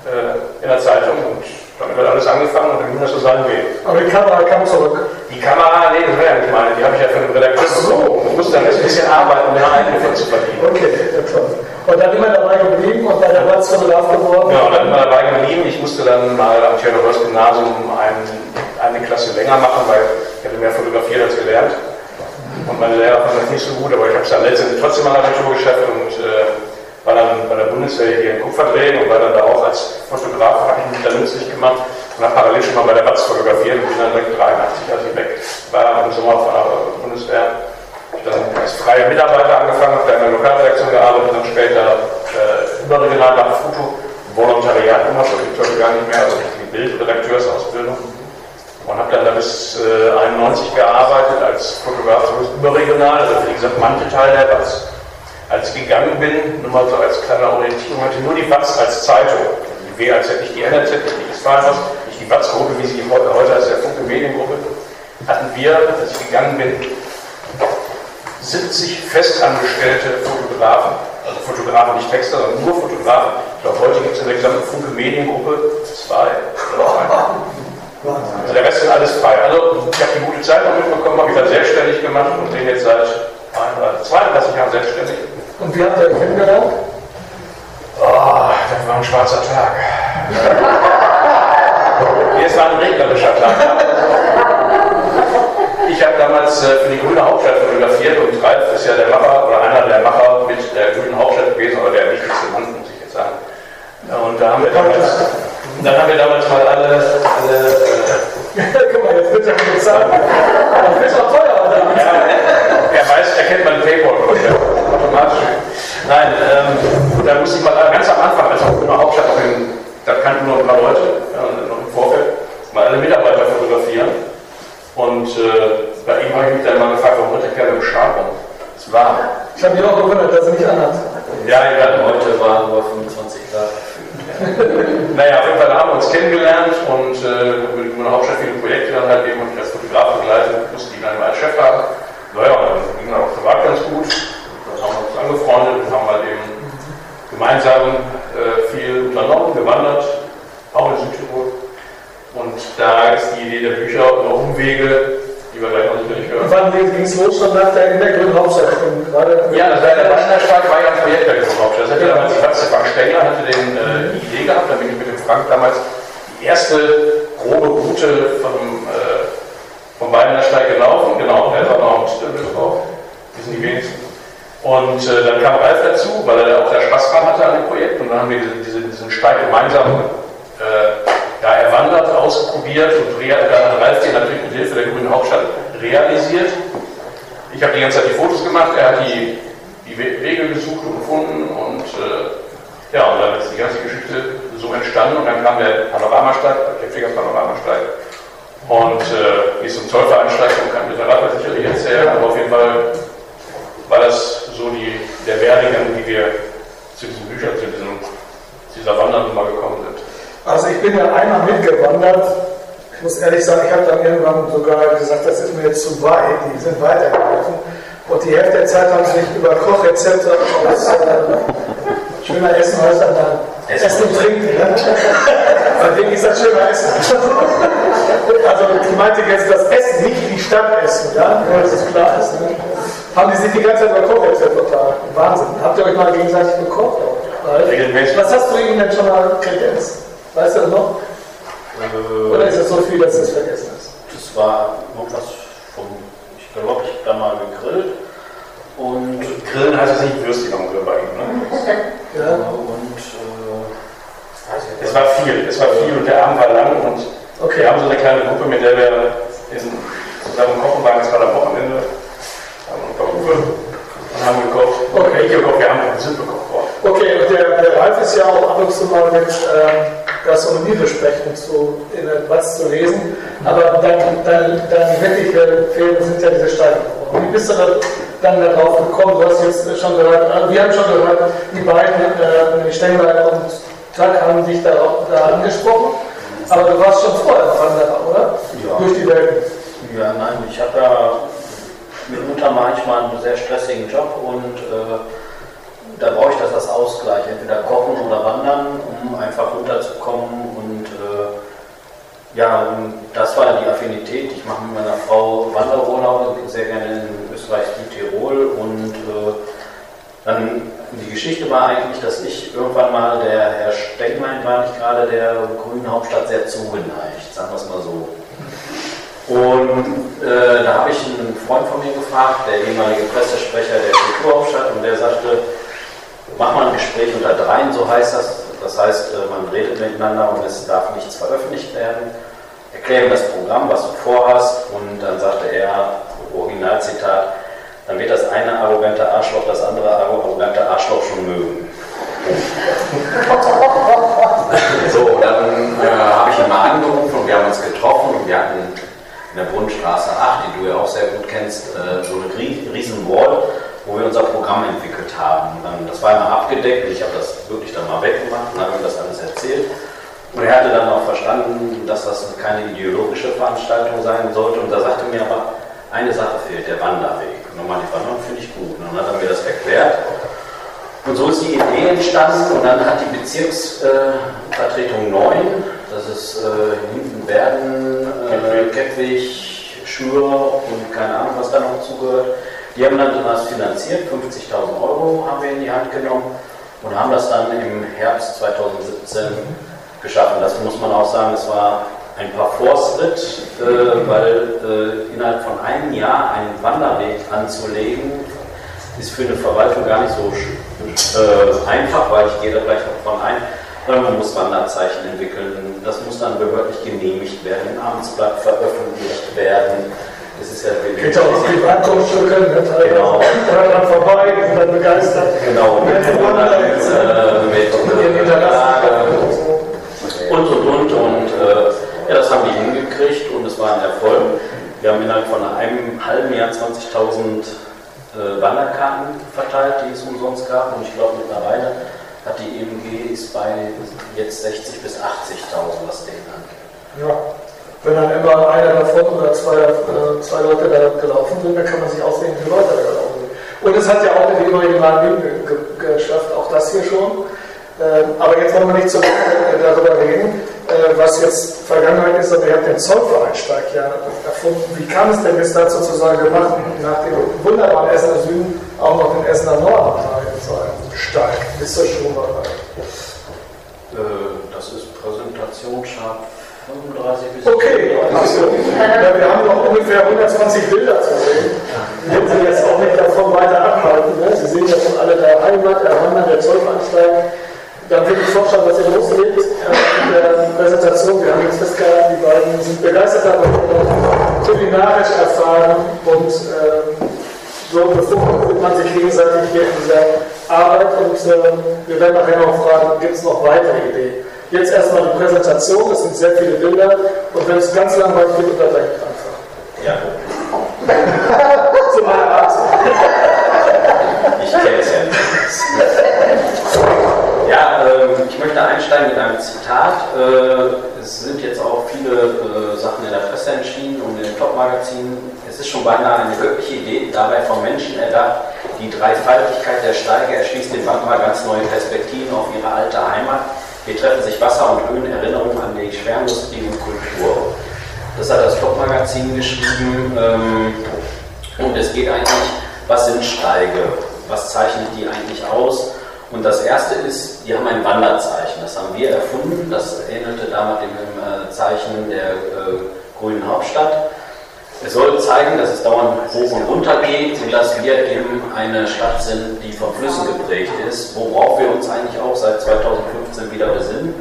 äh, in der Zeitung und damit hat alles angefangen und dann ging das so seinen Weg. Aber die Kamera kam zurück. Die Kamera, nee, das war ja nicht meine, die habe ich ja von dem Redakteur bekommen. Ich musste dann ein bisschen arbeiten, um eine eigene von zu verdienen. Okay, ja. Und dann immer dabei geblieben und bei der Platzfotograf geworden. Ja, und dann immer dabei geblieben. Ich musste dann mal am Theodor Gymnasium ein, eine Klasse länger machen, weil ich hatte mehr fotografiert als gelernt. Und meine Lehrer fanden nicht so gut, aber ich habe es dann letztendlich trotzdem mal Abitur geschafft und äh, war dann bei der Bundeswehr hier in Kupferdrehen und war dann da auch als Fotograf, habe ich mich da nützlich gemacht und habe parallel schon mal bei der Watz fotografiert und bin dann direkt 83, als ich weg war im Sommer von der Bundeswehr. Ich dann als freier Mitarbeiter angefangen, habe da in der Lokalredaktion gearbeitet, dann später äh, überregional nach Foto, Volontariat gemacht, das gibt es heute gar nicht mehr, also richtige Bildredakteursausbildung. Und habe dann da bis äh, 91 gearbeitet als Fotograf überregional, also wie gesagt, manche Teil der Watz als ich gegangen bin, nur mal so als kleine Orientierung, hatte nur die Watz als Zeitung. Die WAZ, nicht die NRZ, nicht die X-Files, nicht die Watz-Gruppe, wie sie heute, heute als der Funke Mediengruppe, hatten wir, als ich gegangen bin, 70 festangestellte Fotografen, also Fotografen, nicht Texter, sondern nur Fotografen. Ich glaube, heute gibt es in der gesamten Funke Mediengruppe zwei oder drei. Also der Rest ist alles frei. Also ich habe die gute Zeit noch mitbekommen, habe ich dann selbstständig gemacht und bin jetzt seit 32 Jahren selbstständig. Und wie habt ihr euch kennengelernt? Oh, das war ein schwarzer Tag. es war ein regnerischer Tag. Ich habe damals äh, für die Grüne Hauptstadt fotografiert und Ralf ist ja der Macher oder einer der Macher mit der Grünen Hauptstadt gewesen, oder der wichtigste Mann, muss ich jetzt sagen. Und da haben wir damals, dann haben wir damals mal alle, alle äh, Guck mal, jetzt wird ja nicht sagen. Das ist auch teuer, oder? Ja, er weiß, er kennt meinen Paypal-Konto. Automatisch. Nein, ähm, da musste ich mal ganz am Anfang, als auch immer Hauptstadt in, da kannten nur ein paar Leute, ja, noch im Vorfeld, mal alle Mitarbeiter fotografieren. Und äh, bei ihm habe ich mich dann mal gefragt, warum hat der Kerl im Schal rum? Es war. Ich habe mich auch gewundert, dass er mich anhat. Ja, egal. Heute waren nur 25 Grad. naja, auf jeden Fall haben wir uns kennengelernt und äh, über die Hauptstadt viele Projekte dann halt eben und ich als Fotograf begleitet, musste ihn dann als Chef haben. Naja, dann ging auch privat ganz gut. Dann haben wir uns angefreundet und haben halt eben gemeinsam äh, viel unternommen, gewandert, auch in Südtirol. Und da ist die Idee der Bücher über Umwege, die wir gleich noch hören. Und wann ging es los schon nach der, in der Grünen Hauptstadt? Gerade Ja, das war der Wandersteig war ja ein Projekt der Grünen Hauptstadt. Das hatte damals die Watze Frank Stengler hatte den, äh, die Idee gehabt, da bin ich mit dem Frank damals die erste grobe Route vom, äh, vom Wallensteig gelaufen, genau, der war noch drauf. Die sind die wenigsten. Und äh, dann kam Ralf dazu, weil er auch sehr Spaß dran hatte an dem Projekt. Und dann haben wir diese, diese, diesen Steig gemeinsam ja, erwandert, ausprobiert und dann hat Ralf den natürlich mit Hilfe der Grünen Hauptstadt realisiert. Ich habe die ganze Zeit die Fotos gemacht, er hat die, die We- Wege gesucht und gefunden und äh, ja, und dann ist die ganze Geschichte so entstanden und dann kam der Panoramasteig, der Finger Panoramasteig und äh, ist zum Zollveransteigen und kann Rad sicherlich erzählen, aber auf jeden Fall war das so die, der Werdegang, wie wir zu diesen Büchern, zu, diesem, zu dieser Wandernummer gekommen sind. Also ich bin ja einmal mitgewandert. Ich muss ehrlich sagen, ich habe dann irgendwann sogar gesagt, das ist mir jetzt zu weit. Die sind weitergelaufen. Und die Hälfte der Zeit haben sie sich über Kochrezepte aus äh, schöner Essen heißt dann, dann Essen und Trinken. Ne? Bei denen ist das schöner Essen. also ich meinte jetzt das Essen, nicht die Stadt essen, ja? nur dass es klar ist. Ne? Haben die sich die ganze Zeit über Kochrezepte unterhalten. Wahnsinn. Habt ihr euch mal gegenseitig gekocht? Regelmäßig. Was hast du ihnen denn schon mal kredenzt? Weißt du das noch? Oder ist es so viel, dass es vergessen ist? Das war irgendwas vom, ich ich glaube, ich habe da mal gegrillt. Und, Grillen heißt es nicht Würstchen am Grill bei ihm, ne? Ja. und äh, Es war viel, es war viel und der Abend war lang und Okay. wir haben so eine kleine Gruppe, mit der wir in, zusammen kochen waren. Es war am Wochenende. Haben wir bei Uwe und haben gekocht. Okay. Nicht gekocht, wir haben sind gekocht worden. Okay, und der, der Ralf ist ja auch ab und zu mal mit ähm, Gastronomiebesprechungen zu, in der was zu lesen, aber dein, dein, dein wirkliche Fehler sind ja diese Steigerungen. Wie bist du da, dann darauf gekommen? Du hast jetzt schon gehört, also wir haben schon gehört, die beiden, äh, Stenglein und Tag haben dich da, da angesprochen, aber du warst schon vorher Wanderer, oder? Ja. Durch die Welt. ja, nein, ich habe ja mitunter manchmal einen sehr stressigen Job und äh, da brauche ich das als Ausgleich, entweder kochen oder wandern, um einfach runterzukommen und äh, ja, und das war die Affinität. Ich mache mit meiner Frau Wanderurlaube sehr gerne in Österreich, Südtirol und äh, dann die Geschichte war eigentlich, dass ich irgendwann mal, der Herr Stecklein war nicht gerade der grünen Hauptstadt sehr zugeneigt, sagen wir es mal so. Und äh, da habe ich einen Freund von mir gefragt, der ehemalige Pressesprecher der Kulturhauptstadt, und der sagte, mach mal ein Gespräch unter dreien, so heißt das. Das heißt, äh, man redet miteinander und es darf nichts veröffentlicht werden. Erklär ihm das Programm, was du vorhast, und dann sagte er, Originalzitat, dann wird das eine arrogante Arschloch das andere arrogante Arschloch schon mögen. So, dann äh, habe ich ihn mal angerufen und wir haben uns getroffen und wir hatten in der Brunnenstraße 8, die du ja auch sehr gut kennst, äh, so eine rie- riesen Wall, wo wir unser Programm entwickelt haben. Das war immer abgedeckt ich habe das wirklich dann mal weggemacht und habe ihm das alles erzählt. Und er hatte dann auch verstanden, dass das keine ideologische Veranstaltung sein sollte. Und da sagte mir aber, eine Sache fehlt, der Wanderweg. Und dann meinte ich, Wandern finde ich gut. Und dann hat er mir das erklärt. Und so ist die Idee entstanden und dann hat die Bezirksvertretung 9, das ist äh, Hintenwerden, äh, Kettwig, Schür und keine Ahnung, was da noch zugehört, die haben dann das finanziert, 50.000 Euro haben wir in die Hand genommen und haben das dann im Herbst 2017 geschaffen. Das muss man auch sagen, es war ein Parforce-Ritt, äh, weil äh, innerhalb von einem Jahr einen Wanderweg anzulegen, ist für eine Verwaltung gar nicht so äh, einfach, weil ich gehe da gleich noch von ein. Weil man muss Wanderzeichen entwickeln. Das muss dann behördlich genehmigt werden, im Amtsblatt veröffentlicht werden. Das ist ja Geht ja auch auf Privatgrundstücke, ne? Genau. Dran vorbei, sind dann begeistert. Genau, mit, Mit äh, mit, äh, und so. und und und und äh, ja, das haben die hingekriegt und es war ein Erfolg. Wir haben innerhalb von einem halben Jahr 20.000 äh, Wanderkarten verteilt, die es umsonst gab und ich glaube mittlerweile hat die EMG ist bei jetzt 60 bis 80.000, was den angeht. Ja, wenn dann immer einer davon oder zwei, äh, zwei Leute da gelaufen sind, dann kann man sich ausdenken, wie viele Leute da gelaufen sind. Und es hat ja auch in Leben ge ge geschafft, auch das hier schon. Ähm, aber jetzt wollen wir nicht so lange darüber reden, äh, was jetzt Vergangenheit ist, sondern ihr habt den Zollvereinsteig ja erfunden. Wie kam es denn jetzt dazu zu sagen, wir machen nach dem wunderbaren Essener Süden auch noch den Essener Norden so einen Steig? Ist das schon mal Äh, das ist Präsentationsschab 35 bis Okay, also, ja, wir haben noch ungefähr 120 Bilder zu sehen. Werden Sie jetzt auch nicht davon weiter abhalten. Ne? Sie sehen ja schon alle da Heimat, Erwandern, der Zollveranstaltung. Dann würde ich vorschlagen, dass ihr loslegt äh, mit der Präsentation. Wir haben jetzt festgehalten, die beiden sind begeistert davon, kulinarisch erfahren und ähm, so befruchtet man sich gegenseitig hier in dieser Arbeit und äh, wir werden nachher noch fragen, gibt es noch weitere Ideen? Jetzt erstmal die Präsentation, es sind sehr viele Bilder und wenn es ganz langweilig wird, unterbrecht einfach. Ja, Zu meiner Art. ich kenne es ja nicht. Ja, ähm, ich möchte einsteigen mit einem Zitat. Äh, es sind jetzt auch viele äh, Sachen in der Presse erschienen und in den Top-Magazinen. Es ist schon beinahe eine göttliche Idee, dabei von Menschen erdacht. Die Dreifaltigkeit der Steige erschließt den Wanderer ganz neue Perspektiven auf ihre alte Heimat. Hier treffen sich Wasser und Höhen, Erinnerungen an die Schwärmindustrie und Kultur. Das hat das Top-Magazin geschrieben. Ähm, und es geht eigentlich, was sind Steige? Was zeichnet die eigentlich aus? Und das erste ist, die haben ein Wanderzeichen. Das haben wir erfunden. Das ähnelte damals dem äh, Zeichen der äh, grünen Hauptstadt. Es soll zeigen, dass es dauernd hoch und runter geht und dass wir eben eine Stadt sind, die von Flüssen geprägt ist, worauf wir uns eigentlich auch seit 2015 wieder besinnen.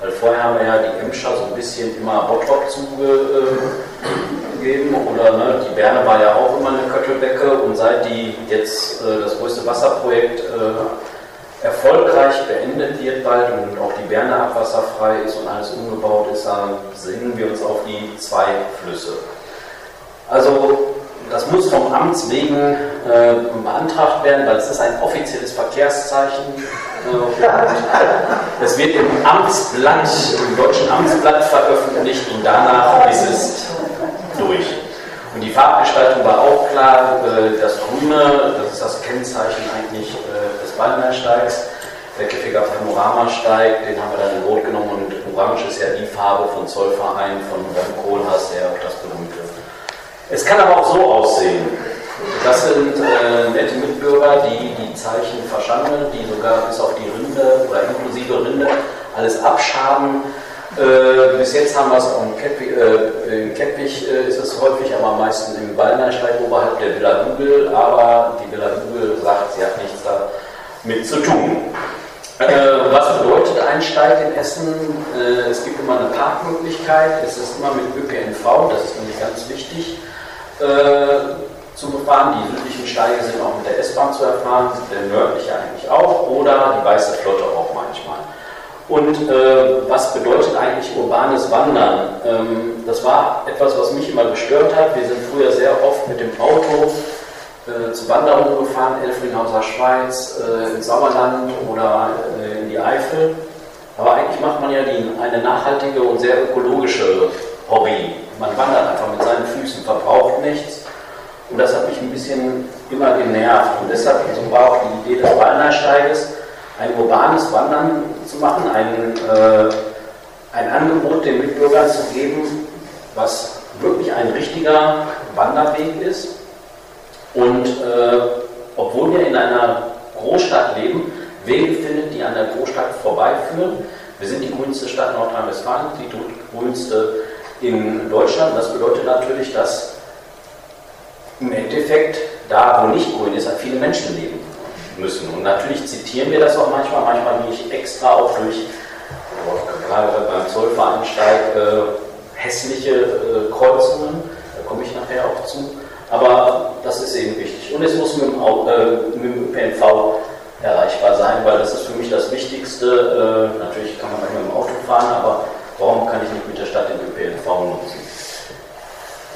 Weil vorher haben wir ja die Emscher so ein bisschen immer Bottrop zugegeben oder ne, die Berne war ja auch immer eine Köttelbecke und seit die jetzt äh, das größte Wasserprojekt äh, erfolgreich beendet wird bald und auch die Berne abwasserfrei ist und alles umgebaut ist, dann singen wir uns auf die zwei Flüsse. Also das muss vom Amts wegen äh, beantragt werden, weil es ist ein offizielles Verkehrszeichen. Äh, es wird im Amtsblatt, im deutschen Amtsblatt veröffentlicht und danach ist es durch. Und die Farbgestaltung war auch klar, äh, das Grüne, das ist das Kennzeichen eigentlich äh, des Ballnersteigs. Der Käfiger Panoramasteig, den haben wir dann in Rot genommen und Orange ist ja die Farbe von Zollverein, von Kohlhaas, der auch das berühmte es kann aber auch so aussehen. Das sind äh, nette Mitbürger, die die Zeichen verschandeln, die sogar bis auf die Rinde oder inklusive Rinde alles abschaben. Äh, bis jetzt haben wir es im Keppich, äh, im Keppich äh, ist es häufig, aber am meisten im Ballnersteig oberhalb der Villa Hügel, aber die Villa Hügel sagt, sie hat nichts damit zu tun. Äh, was bedeutet ein Steig in Essen? Äh, es gibt immer eine Parkmöglichkeit, es ist immer mit ÖPNV, das ist nämlich ganz wichtig äh, zu befahren. Die südlichen Steige sind auch mit der S-Bahn zu erfahren, der nördliche eigentlich auch oder die Weiße Flotte auch manchmal. Und äh, was bedeutet eigentlich urbanes Wandern? Ähm, das war etwas, was mich immer gestört hat. Wir sind früher sehr oft mit dem Auto äh, zu Wanderungen gefahren, Elfringhauser Schweiz, äh, ins Sauerland oder äh, in die Eifel. Aber eigentlich macht man ja die, eine nachhaltige und sehr ökologische Hobby. Man wandert einfach mit seinen Füßen, verbraucht nichts. Und das hat mich ein bisschen immer genervt. Und deshalb war auch die Idee des Wallnersteiges, ein urbanes Wandern zu machen, ein, äh, ein Angebot den Mitbürgern zu geben, was wirklich ein richtiger Wanderweg ist. Und äh, obwohl wir in einer Großstadt leben, Wege finden, die an der Großstadt vorbeiführen. Wir sind die grünste Stadt Nordrhein-Westfalen, die grünste in Deutschland. Das bedeutet natürlich, dass im Endeffekt da, wo nicht grün ist, halt viele Menschen leben müssen. Und natürlich zitieren wir das auch manchmal, manchmal nicht extra auch durch, gerade beim Zollveransteig, äh, hässliche äh, Kreuzungen, da komme ich nachher auch zu. Aber das ist eben wichtig. Und es muss mit dem, äh, mit dem ÖPNV erreichbar sein, weil das ist für mich das Wichtigste. Äh, natürlich kann man manchmal dem Auto fahren, aber Warum kann ich nicht mit der Stadt den ÖPNV nutzen?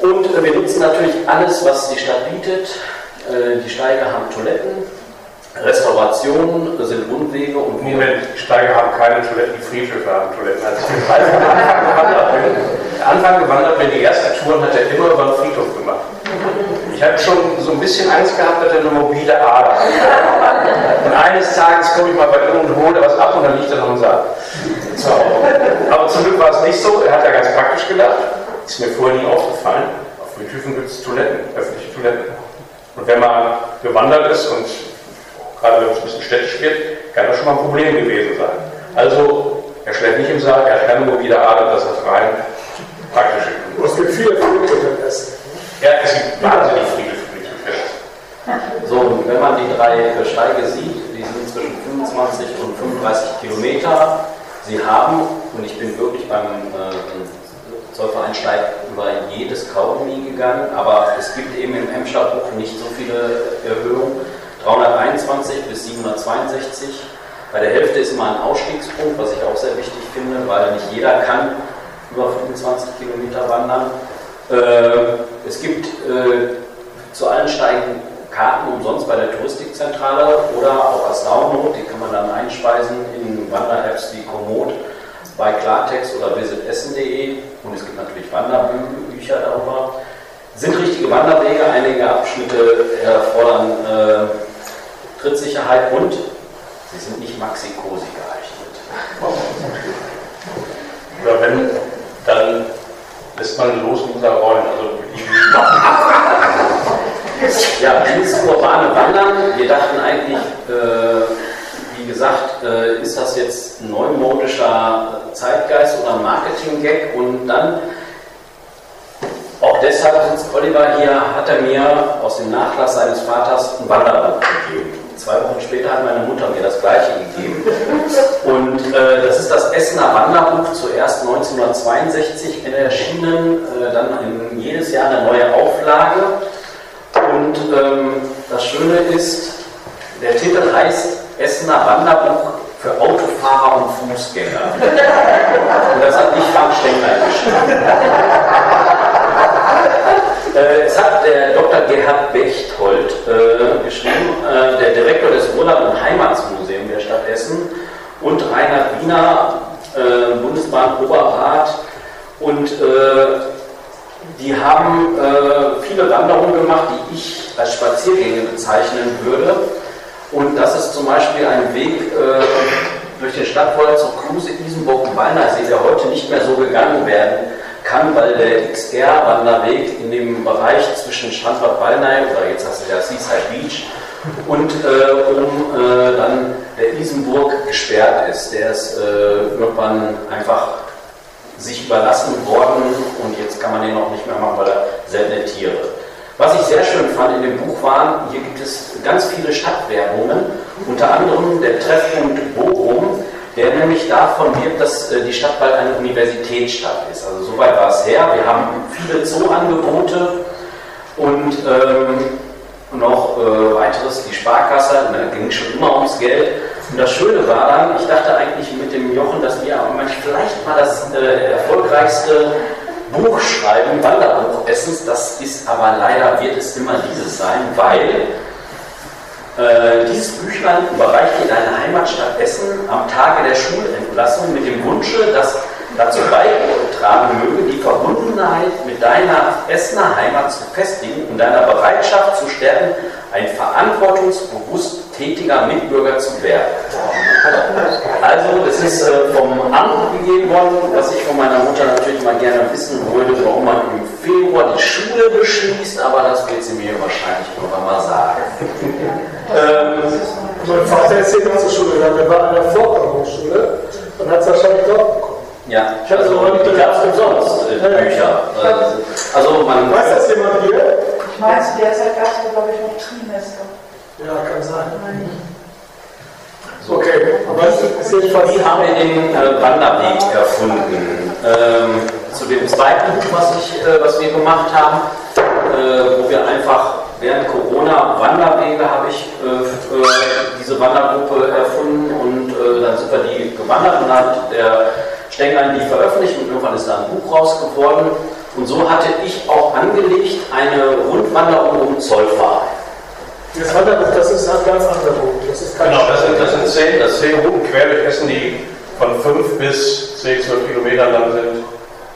Und äh, wir nutzen natürlich alles, was die Stadt bietet. Äh, die Steige haben Toiletten, Restaurationen sind Rundwege und Moment, die Steige haben keine Toiletten, Friedhöfe haben Toiletten. Als ich mit Anfang gewandert bin, die ersten Touren hat er immer über den Friedhof gemacht. Ich hatte schon so ein bisschen Angst gehabt, dass er eine mobile Ader Und eines Tages komme ich mal bei ihm und hole was ab und dann liegt er noch im Saal. So. Aber zum Glück war es nicht so. Er hat ja ganz praktisch gedacht. Ist mir vorher nie aufgefallen. Auf Friedhöfen gibt es Toiletten, öffentliche Toiletten. Und wenn man gewandert ist und gerade wenn es ein bisschen städtisch wird, kann das schon mal ein Problem gewesen sein. Also, er schläft nicht im Sarg, er hat keine mobile Ader, das ist rein praktische Gründe. Es gibt viele Friedhöfe im Essen. Ja, es gibt wahnsinnig viele Friedhöfe. So, und wenn man die drei Steige sieht, die sind zwischen 25 und 35 Kilometer Sie haben, und ich bin wirklich beim äh, Zollvereinsteig über jedes Kaugummi gegangen, aber es gibt eben im Emscher Buch nicht so viele Erhöhungen. 321 bis 762. Bei der Hälfte ist immer ein Ausstiegspunkt, was ich auch sehr wichtig finde, weil nicht jeder kann über 25 Kilometer wandern. Äh, es gibt äh, zu allen Steigen Karten umsonst bei der Touristikzentrale oder auch als Download, die kann man dann einspeisen in Wander-Apps wie Komoot bei Klartext oder visitessen.de und es gibt natürlich Wanderbücher darüber. Sind richtige Wanderwege, einige Abschnitte erfordern äh, Trittsicherheit und sie sind nicht Maxi-Cosi geeignet. Oder wenn, dann lässt man los mit unserer Rollen. Also Ja, dieses urbane Wandern, wir dachten eigentlich, äh, wie gesagt, äh, ist das jetzt ein neumodischer Zeitgeist oder Marketing-Gag und dann auch deshalb es Oliver hier hat er mir aus dem Nachlass seines Vaters ein Wanderbuch gegeben. Zwei Wochen später hat meine Mutter mir das gleiche gegeben. Und äh, das ist das Essener Wanderbuch, zuerst 1962 erschienen, äh, dann in jedes Jahr eine neue Auflage. Und ähm, das Schöne ist, der Titel heißt Essener Wanderbuch für Autofahrer und Fußgänger. Und das hat nicht Frank Stenglein geschrieben. Äh, es hat der Dr. Gerhard Bechtold äh, geschrieben, äh, der Direktor des Urlaub- und Heimatsmuseums der Stadt Essen und Reinhard Wiener, äh, Bundesbahn-Oberrat. Und äh, die haben äh, viele Wanderungen gemacht, die ich als Spaziergänge bezeichnen würde. Und das ist zum Beispiel ein Weg äh, durch den Stadtwald zur Kruse Isenburg und Walnersee, der heute nicht mehr so gegangen werden kann, weil der XR-Wanderweg in dem Bereich zwischen Strandbad Wallnay oder jetzt hast du ja Seaside Beach und äh, um äh, dann der Isenburg gesperrt ist. Der ist äh, irgendwann einfach sich überlassen worden und jetzt kann man den noch nicht mehr machen, weil er seltene Tiere. Was ich sehr schön fand in dem Buch waren, hier gibt es ganz viele Stadtwerbungen, unter anderem der Treffpunkt Bochum, der nämlich davon wirkt, dass äh, die Stadt bald eine Universitätsstadt ist. Also soweit war es her. Wir haben viele Zooangebote und ähm, noch äh, weiteres, die Sparkasse, da ging schon immer ums Geld. Und das Schöne war dann, ich dachte eigentlich mit dem Jochen, dass wir vielleicht mal das äh, erfolgreichste Buch schreiben, Wanderbuch Essens, das ist aber leider, wird es immer dieses sein, weil äh, dieses Büchlein überreicht dir deine Heimatstadt Essen am Tage der Schulentlassung mit dem Wunsche, dass dazu beitragen möge, die Verbundenheit mit deiner Essener Heimat zu festigen und deiner Bereitschaft zu stärken, ein verantwortungsbewusst tätiger Mitbürger zu werden. Also, das ist äh, vom Amt gegeben worden, was ich von meiner Mutter natürlich mal gerne wissen wollte, warum man im Februar die Schule beschließt, aber das wird sie mir wahrscheinlich irgendwann mal sagen. Ähm, mein Vater ist hier noch zur Schule gegangen, der war an der Vorderhochschule und hat es wahrscheinlich dort bekommen. Ja, Ich also so die gab es umsonst, äh, Ja, ja. Bücher. Äh, also man Weiß das jemand hier? Ich meine, zu der Zeit gab es, glaube ich, noch Trimester. Ja, kann sein. Okay, aber es ist jedenfalls. Wie haben wir den äh, Wanderweg erfunden? Ähm, zu dem zweiten Buch, was, ich, äh, was wir gemacht haben, äh, wo wir einfach während Corona Wanderwege habe ich äh, äh, diese Wandergruppe erfunden und äh, dann sind wir die gewandert und dann hat der Stenglein die veröffentlicht und irgendwann ist da ein Buch raus geworden. Und so hatte ich auch angelegt eine Rundwanderung um Zollverein. Das Wanderbuch, das ist ein ganz anderer Buch. Das ist kein Genau, das sind, das sind zehn, das zehn Routen quer durch Essen, die von 5 bis 10, 12 Kilometern lang sind.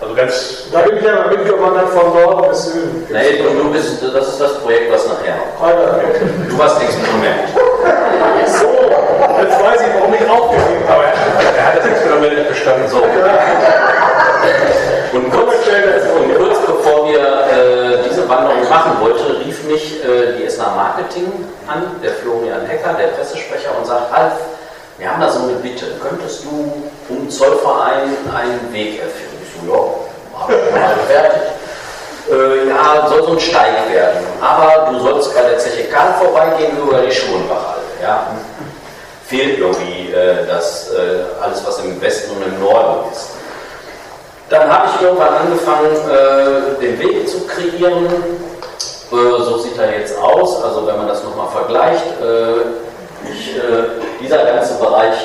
Also ganz, Da bin ich ja mitgewandert von Norden bis Süden. Nee, du, du bist, das ist das Projekt, was nachher noch ja. Du warst Experiment. So, jetzt weiß ich, warum ich aufgegeben habe. er hat das Experiment nicht bestanden. So. Und kurz, und kurz bevor wir äh, diese Wanderung machen wollten, rief mich äh, die Essener Marketing an, der Florian Hecker, der Pressesprecher, und sagt, Alf, wir haben da so eine Bitte, könntest du um Zollverein einen Weg erfinden? Ich so, ja, ich mal fertig. Äh, ja, soll so ein Steig werden, aber du sollst bei der Zeche Karl vorbeigehen über die Schulenbachhalle. Ja? Fehlt irgendwie äh, das, äh, alles, was im Westen und im Norden ist. Dann habe ich irgendwann angefangen, äh, den Weg zu kreieren. So sieht er jetzt aus. Also wenn man das nochmal vergleicht, äh, ich, äh, dieser ganze Bereich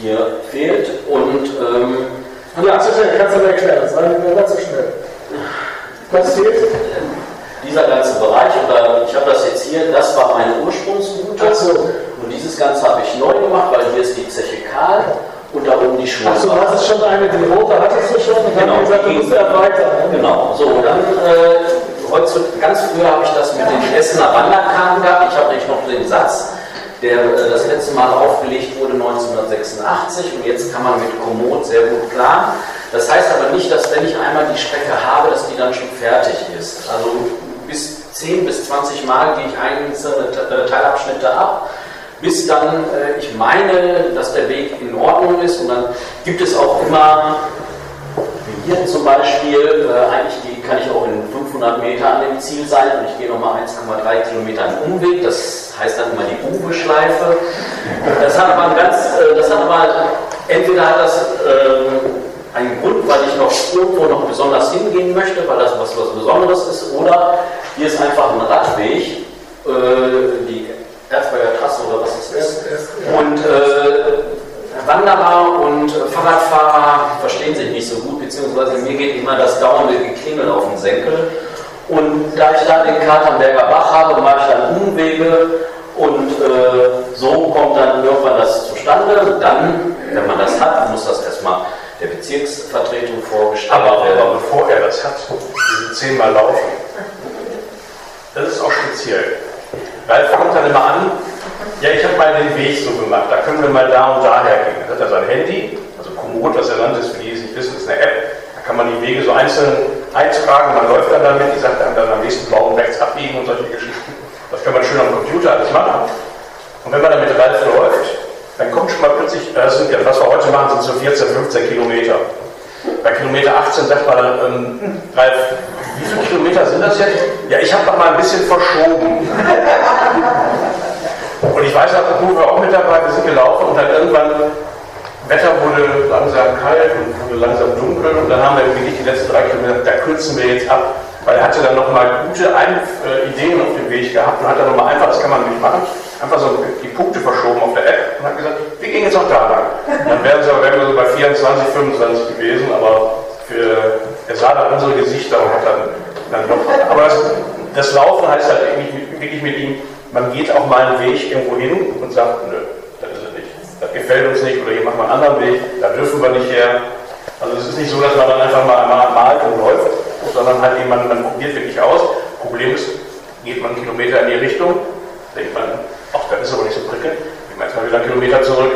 hier fehlt und ähm, Ja, kannst du mir erklären. Sei mir nicht zu schnell. Was fehlt? dieser ganze Bereich, oder ich habe das jetzt hier, das war meine Ursprungsroute. So. Dieses Ganze habe ich neu gemacht, weil hier ist die Zeche Karl und da oben die Schule. Achso, du hast schon eine, die rote hattest du schon und dann Genau, gesagt, du musst erweitern. ne? Genau, so, dann äh, heutzutage, ganz früher habe ich das mit den Essener Wanderkarten gehabt. Ich habe nämlich noch den Satz, der äh, das letzte Mal aufgelegt wurde 1986 und jetzt kann man mit Komoot sehr gut planen. Das heißt aber nicht, dass wenn ich einmal die Strecke habe, dass die dann schon fertig ist. Also bis 10 bis 20 Mal gehe ich einzelne äh, Teilabschnitte ab, bis dann äh, ich meine, dass der Weg in Ordnung ist und dann gibt es auch immer wie hier zum Beispiel, äh, eigentlich die kann ich auch in 500 Meter an dem Ziel sein und ich gehe nochmal 1,3 Kilometer einen Umweg. Das heißt dann immer die Uwe-Schleife. Das hat aber ganz, äh, das hat aber, entweder hat das ähm, einen Grund, weil ich noch irgendwo noch besonders hingehen möchte, weil das was, was Besonderes ist, oder hier ist einfach ein Radweg, äh, die Erzberger Trasse oder was es ist. Und äh, Wanderer und Fahrradfahrer verstehen sich nicht so gut, beziehungsweise mir geht immer das dauernde Geklingel auf den Senkel. Und da ich da den Katernberger Bach habe, mache ich dann Umwege und äh, so kommt dann irgendwann das zustande. Dann, wenn man das hat, muss das erstmal der Bezirksvertretung vorgestellt Aber, werden. aber bevor er das hat, diese zehnmal laufen, das ist auch speziell. Ralf kommt dann immer an, ja, ich habe mal den Weg so gemacht, da können wir mal da und daher gehen. Dann hat er sein Handy, also Komoot, was er nannt, ist, für die, es nicht wissen, ist eine App, da kann man die Wege so einzeln eintragen, man läuft dann damit, die sagt einem dann am nächsten Baum rechts abbiegen und solche Geschichten. Das kann man schön am Computer alles machen. Und wenn man dann mit Ralf läuft, dann kommt schon mal plötzlich, äh, das sind ja, was wir heute machen, sind so 14, 15 Kilometer. Bei Kilometer 18 sagt man dann, ähm, Ralf, wie viele Kilometer sind das jetzt? Ja, ich habe noch mal ein bisschen verschoben. Und ich weiß auch, wo wir auch mit dabei, wir sind gelaufen und dann irgendwann, Wetter wurde langsam kalt und wurde langsam dunkel und dann haben wir wirklich die letzten drei Kilometer, da kürzen wir jetzt ab, weil er hatte dann nochmal gute Ein äh, Ideen auf dem Weg gehabt und hat dann nochmal einfach, das kann man nicht machen, einfach so die Punkte verschoben auf der App und hat gesagt, wir gehen jetzt auch da lang. Dann wären sie wären wir so bei 24, 25 gewesen, aber für, er sah dann unsere Gesichter und hat dann, dann doch, aber das, das Laufen heißt halt irgendwie wirklich mit ihm, man geht auch mal einen Weg irgendwo hin und sagt, nö, das ist es nicht. Das gefällt uns nicht oder hier machen wir einen anderen Weg, da dürfen wir nicht her. Also es ist nicht so, dass man dann einfach mal mal malt und läuft, sondern halt eben, man, man probiert wirklich aus. Problem ist, geht man einen Kilometer in die Richtung, denkt man, ach, das ist aber nicht so prickelnd, geht man jetzt mal wieder einen Kilometer zurück.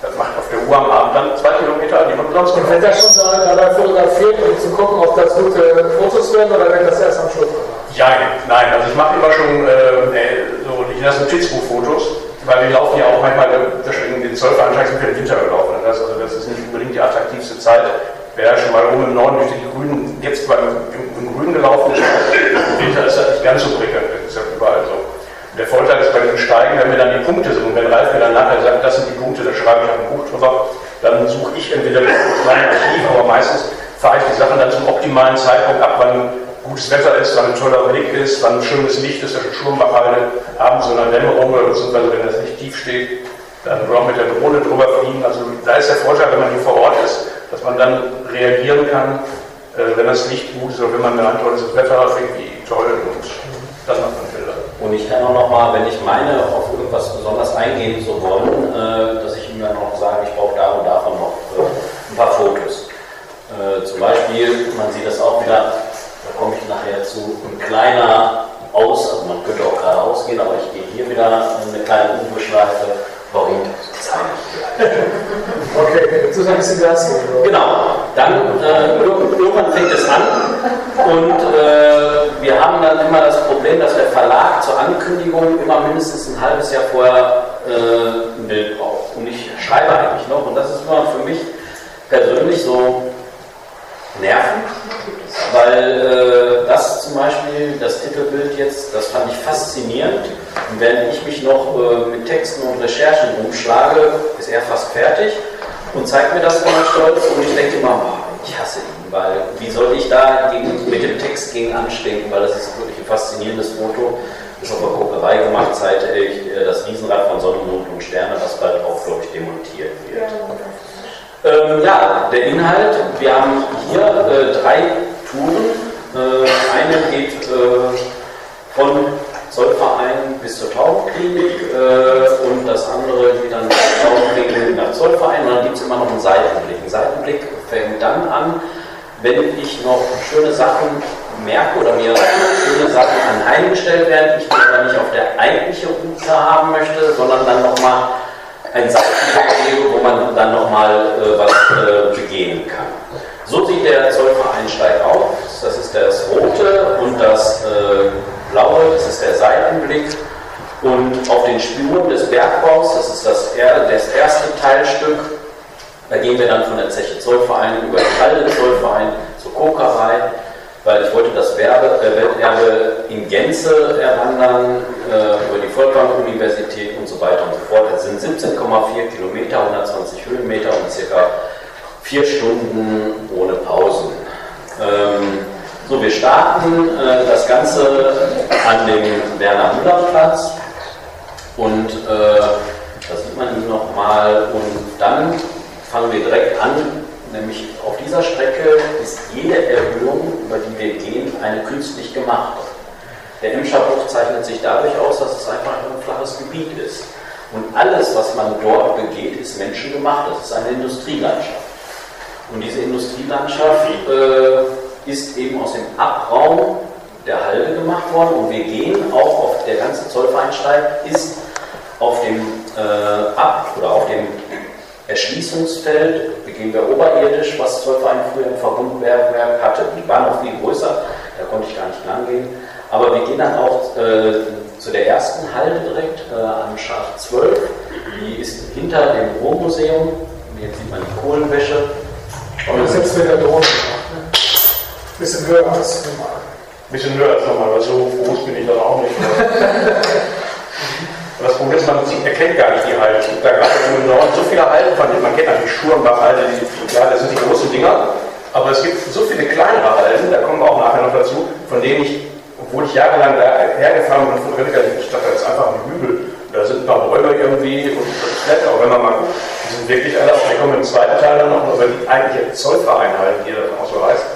Das macht auf der Uhr am Abend dann zwei Kilometer, die man Und wenn er schon da, dabei fotografiert, um zu gucken, ob das gute Fotos werden oder wenn das erst am Schluss gemacht? Ja, nein, also ich mache immer schon äh, so, ich lasse Notizbuchfotos, weil wir laufen ja auch manchmal, das in den Zollveranschlag sind wir im Winter gelaufen. Das, also das ist nicht unbedingt die attraktivste Zeit. Wer schon mal oben im Norden durch die Grünen, jetzt beim im, im Grün gelaufen ist, im Winter ist das nicht ganz so prickelnd, das ist ja überall so. Der Vorteil ist bei den Steigen, wenn wir dann die Punkte und wenn Ralf mir dann nachher sagt, das sind die Punkte, da schreibe ich auf ein Buch drüber, dann suche ich entweder mein Archiv, aber meistens fahre ich die Sachen dann zum optimalen Zeitpunkt ab, wann gutes Wetter ist, wann ein toller Blick ist, wann schönes Licht ist, zwischen Sturmbachhalde, abends so eine Dämmerung oder beziehungsweise wenn das Licht tief steht, dann auch mit der Drohne drüber fliegen. Also da ist der Vorteil, wenn man hier vor Ort ist, dass man dann reagieren kann, äh, wenn das Licht gut ist oder wenn man merkt, das Wetter irgendwie toll und dann macht man. Und ich kann auch noch mal, wenn ich meine, auf irgendwas besonders eingehen zu wollen, äh, dass ich ihm dann noch sage, ich brauche da und davon noch äh, ein paar Fotos. Äh, zum Beispiel, man sieht das auch wieder, da komme ich nachher zu, ein kleiner Aus, also man könnte auch geradeaus gehen, aber ich gehe hier wieder eine kleine Umbeschleife. Warum? Das zeige ich hier. Okay, ist ein bisschen Gas. Genau, dann äh, ir- irgendwann fängt es an und äh, wir haben dann immer das Problem, dass der Verlag zur Ankündigung immer mindestens ein halbes Jahr vorher äh, ein Bild braucht. Und ich schreibe eigentlich noch und das ist immer für mich persönlich so nervend, weil äh, das zum Beispiel, das Titelbild jetzt, das fand ich faszinierend. Und während ich mich noch äh, mit Texten und Recherchen umschlage, ist er fast fertig und zeigt mir das immer stolz und ich denke immer, ich hasse ihn, weil wie soll ich da gegen, mit dem Text gegen anstinken, weil das ist wirklich ein faszinierendes Foto. Ist auf der Kokerei gemacht, zeige ich äh, das Riesenrad von Sonne, Mond und Sterne, das bald auch, glaube ich, demontiert wird. Ähm, ja, der Inhalt. Wir haben hier äh, drei Touren. Äh, eine geht äh, von Zollverein bis zur Taubenklinik äh, und das andere geht dann nach Zollverein und dann gibt es immer noch einen Seitenblick. Ein Seitenblick fängt dann an, wenn ich noch schöne Sachen merke oder mir schöne Sachen anheimgestellt werden, ich die aber nicht auf der eigentlichen Route haben möchte, sondern dann nochmal ein Seitenblick gebe, wo man dann nochmal äh, was äh, begehen kann. So sieht der Zollvereinsteig aus. Das ist das rote und das äh, blaue, das ist der Seitenblick. Und auf den Spuren des Bergbaus, das ist das, das erste Teilstück, da gehen wir dann von der Zeche Zollverein über die Halde Zollverein zur Kokerei, weil ich wollte das Werbe, äh, Welterbe in Gänze erwandern, äh, über die Volkwang-Universität und so weiter und so fort. Das sind 17,4 Kilometer, 120 Höhenmeter und circa vier Stunden ohne Pausen. Ähm, so, wir starten äh, das Ganze an dem Werner-Müller-Platz und äh, da sieht man ihn nochmal und dann fangen wir direkt an, nämlich auf dieser Strecke ist jede Erhöhung, über die wir gehen, eine künstlich gemachte. Der Emscher Bruch zeichnet sich dadurch aus, dass es einfach ein flaches Gebiet ist. Und alles, was man dort begeht, ist menschengemacht. Das ist eine Industrielandschaft. Und diese Industrielandschaft äh, ist eben aus dem Abraum der Halde gemacht worden. Und wir gehen auch auf der ganze Zollvereinsteig ist auf dem äh, Ab- oder auf dem Erschließungsfeld begehen wir oberirdisch, was Zollverein früher im Verbundwerk hatte. Die waren noch viel größer, da konnte ich gar nicht lang gehen. Aber wir gehen dann auch äh, zu der ersten Halle direkt äh, am Schacht 12. Die ist hinter dem Ruhrmuseum. Jetzt sieht man die Kohlenwäsche. Und das ist jetzt mit der Drohne. Ne? Bisschen höher als normal. Ein bisschen höher als normal, weil so groß bin ich dann auch nicht. Und das Problem ist, man erkennt gar nicht die Halde. Es gibt da gerade im Norden so viele Halden, von denen man kennt natürlich Schurenbach-Halde, ja, das sind die großen Dinger. Aber es gibt so viele kleinere Halden, da kommen wir auch nachher noch dazu, von denen ich, obwohl ich jahrelang da hergefahren bin von Röttger, ich dachte, das ist einfach ein Hügel. Da sind ein paar Bäume irgendwie und nett, aber wenn man mal die sind wirklich alle, da kommen im zweiten Teil dann noch über die eigentliche Zollvereinheit, die das auch so heißt.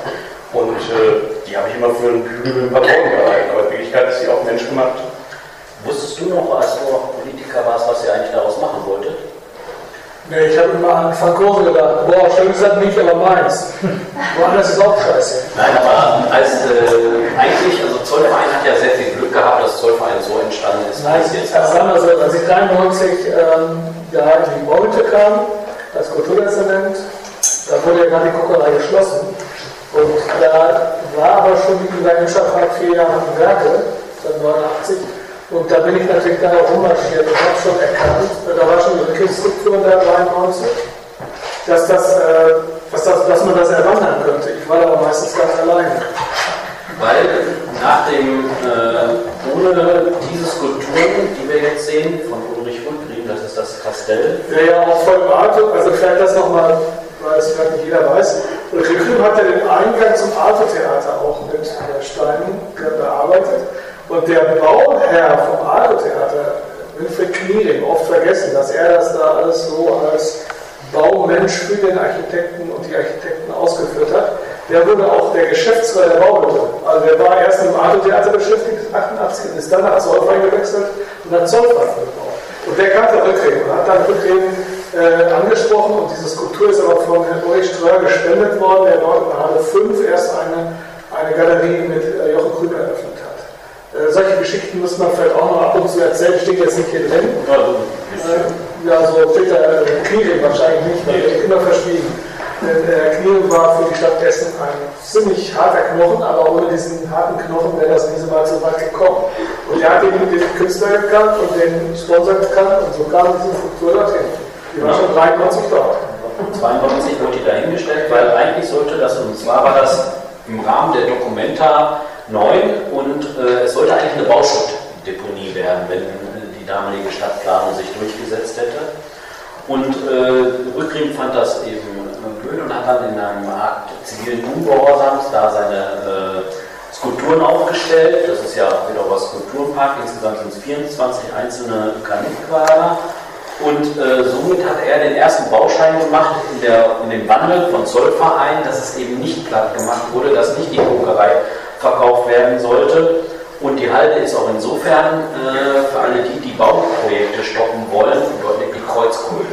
Und äh, die habe ich immer für einen Hügel mit ein paar Bäumen gehalten, aber in Wirklichkeit ist sie auch menschgemacht. Du noch, als du noch Politiker warst, was ihr eigentlich daraus machen wolltet? Nee, ich habe immer an Frank Rose gedacht, boah, schön ist das nicht, aber meins. Woanders ist auch scheiße. Nein, aber als äh, eigentlich, also Zollverein hat ja sehr viel Glück gehabt, dass Zollverein so entstanden ist, Nein, wie es jetzt also wir so, als ich 93 ähm, da in die Beute kam, als Kulturdezernent, da wurde ja gerade die Kokerei geschlossen. Und da war aber schon die Gewerkschaft hat vier Jahre Werke, seit 89. Und da bin ich natürlich da auch rummarschiert und habe schon erkannt, da war schon eine Betriebsstruktur in der 93, dass, das, äh, dass, das, dass man das erwandern könnte. Ich war aber meistens ganz alleine. Weil nach dem, äh, ohne diese Skulpturen, die wir jetzt sehen, von Ulrich Rundgren, das ist das Kastell, Der ja auch voll Arte, also vielleicht das nochmal, weil es vielleicht nicht jeder weiß. Ulrich Rundgren hat ja den Eingang zum Arte-Theater auch mit äh, Steinen bearbeitet. Und der Bauherr vom Arte-Theater, Winfried Kniering, oft vergessen, dass er das da alles so als Baumensch für den Architekten und die Architekten ausgeführt hat. Der wurde auch der Geschäftsführer der Bauhütte. Also der war erst im Arte-Theater beschäftigt, 88, und ist dann nach Zollverein gewechselt und hat Zollverein gebaut. Und der kannte Rückreden und hat dann Rückreden äh, angesprochen und diese Skulptur ist aber von Herrn Ulrich Ströer gespendet worden, der dort in Halle 5 erst eine, eine Galerie mit äh, Jochen Krüger eröffnet. Äh, solche Geschichten muss man vielleicht auch noch ab und zu erzählen, steht jetzt nicht hier drin. Äh, ja, so Peter äh, Kniering wahrscheinlich nicht, weil die Kinder verschwiegen. Denn äh, Kniering war für die Stadt Essen ein ziemlich harter Knochen, aber ohne diesen harten Knochen wäre das nie so weit so weit gekommen. Und er hat eben den Künstler gekannt und den Sponsor gekannt und so kam diese Struktur dorthin. Die war schon 93 dort. 92 wurde die dahingestellt, weil eigentlich sollte das, und zwar war das im Rahmen der Documenta 9 und äh, es sollte eigentlich eine Bauschuttdeponie werden, wenn die damalige Stadtplanung sich durchgesetzt hätte. Und äh, Rückgrim fand das eben blöd und hat dann in einem Art zivilen Ungehorsams da seine äh, Skulpturen aufgestellt. Das ist ja wieder was Skulpturenpark. Insgesamt sind es 24 einzelne Granitquader. Und äh, somit hat er den ersten Bauschein gemacht in, der, in dem Wandel von Zollverein, dass es eben nicht platt gemacht wurde, dass nicht die Kokerei verkauft werden sollte. Und die Halde ist auch insofern äh, für alle die, die Bauprojekte stoppen wollen, dort liegt die Kreuzkult.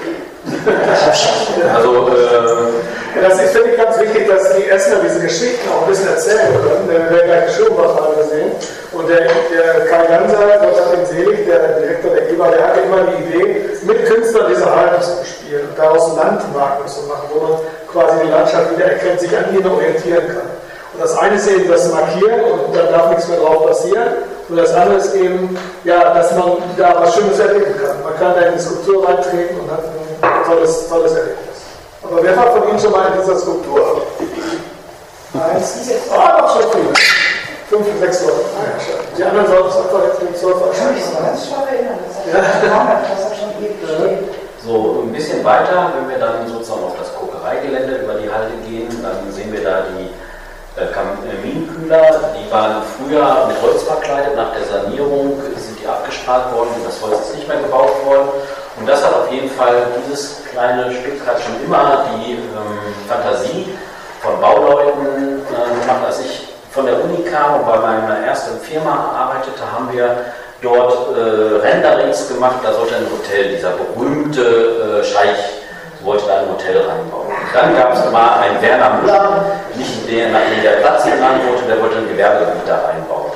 Also äh, Das ist, finde ich, ganz wichtig, dass die Essener diese Geschichten auch ein bisschen erzählen können. Denn wir gleich die Schirmbach gesehen. Und der, der Kai Ganser, Gott hat ihn selig, der Direktor der IBA, der hatte immer die Idee, mit Künstlern diese Haltung zu bespielen und daraus Landmarken zu machen, wo man quasi die Landschaft wieder erkennt, sich an ihnen orientieren kann. Das eine ist eben das Markieren und dann darf nichts mehr drauf passieren. Und das andere ist eben, ja, dass man da was Schönes erleben kann. Man kann da in die Skulptur reintreten und hat ein tolles, tolles Erlebnis. Aber wer war von Ihnen schon mal in dieser Skulptur? Eins, ah, noch so viel. Fünf, sechs Leute. Ah. Die anderen sollten es einfach jetzt mit zwölf Ich kann mich schwach erinnern. Das hat das hat schon ewig stehen. So, ein bisschen weiter, wenn wir dann sozusagen auf das Kokereigelände über die Halle gehen, dann sehen wir da die äh, Kaminkühler. Die waren früher mit Holz verkleidet, nach der Sanierung sind die abgestrahlt worden und das Holz ist nicht mehr gebaut worden. Und das hat auf jeden Fall, dieses kleine Stück hat schon immer die ähm, Fantasie von Bauleuten äh, gemacht. Als ich von der Uni kam und bei meiner ersten Firma arbeitete, haben wir dort äh, Renderings gemacht. Da sollte ein Hotel, dieser berühmte äh, Scheich, wollte da ein Hotel reinbauen. Und dann gab es mal einen Werner Müller, nicht der, nach dem der Platz genannt wurde, der wollte ein Gewerbegebiet da reinbauen.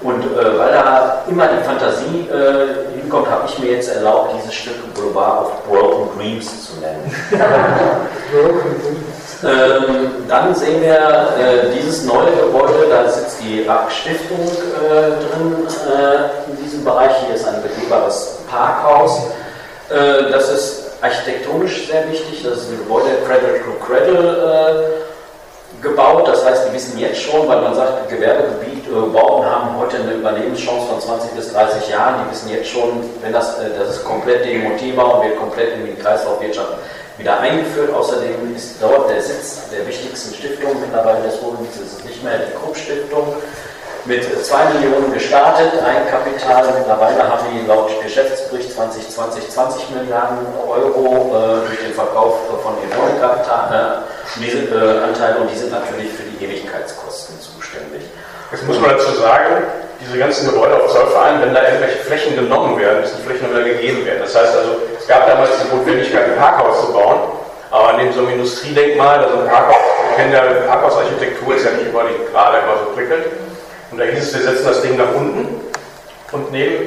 Und äh, weil da immer die Fantasie äh, hinkommt, habe ich mir jetzt erlaubt, dieses Stück Boulevard of Broken Dreams zu nennen. Ähm, dann sehen wir äh, dieses neue Gebäude, da sitzt die RAK-Stiftung äh, drin äh, in diesem Bereich. Hier ist ein begehbares Parkhaus. Äh, das ist architektonisch sehr wichtig. Das ist ein Gebäude Cradle to Cradle äh, gebaut. Das heißt, die wissen jetzt schon, weil man sagt, Gewerbegebiet äh, haben heute eine Überlebenschance von 20 bis 30 Jahren. Die wissen jetzt schon, wenn das, das ist komplett demontierbar und wird komplett in die Kreislaufwirtschaft wieder eingeführt. Außerdem ist dort der Sitz der wichtigsten Stiftung mittlerweile des Ruhrgebiets, ist nicht mehr die Krupp-Stiftung, mit 2 Millionen gestartet, Eigenkapital. Mittlerweile haben die laut Geschäftsbericht 2020 20 Milliarden Euro äh, durch den Verkauf von Wohnkapital, äh, diese äh, und die sind natürlich für die Ewigkeitskosten zuständig. Jetzt muss man dazu sagen, diese ganzen Gebäude auf Zollverein, wenn da irgendwelche Flächen genommen werden, müssen Flächen wieder gegeben werden. Das heißt also, es gab damals die Notwendigkeit, ein Parkhaus zu bauen, aber neben so einem Industriedenkmal, also ein Parkhaus, wir kennen ja, Parkhausarchitektur ist ja nicht die, gerade immer so prickelnd. Und da hieß es, wir setzen das Ding nach unten und nehmen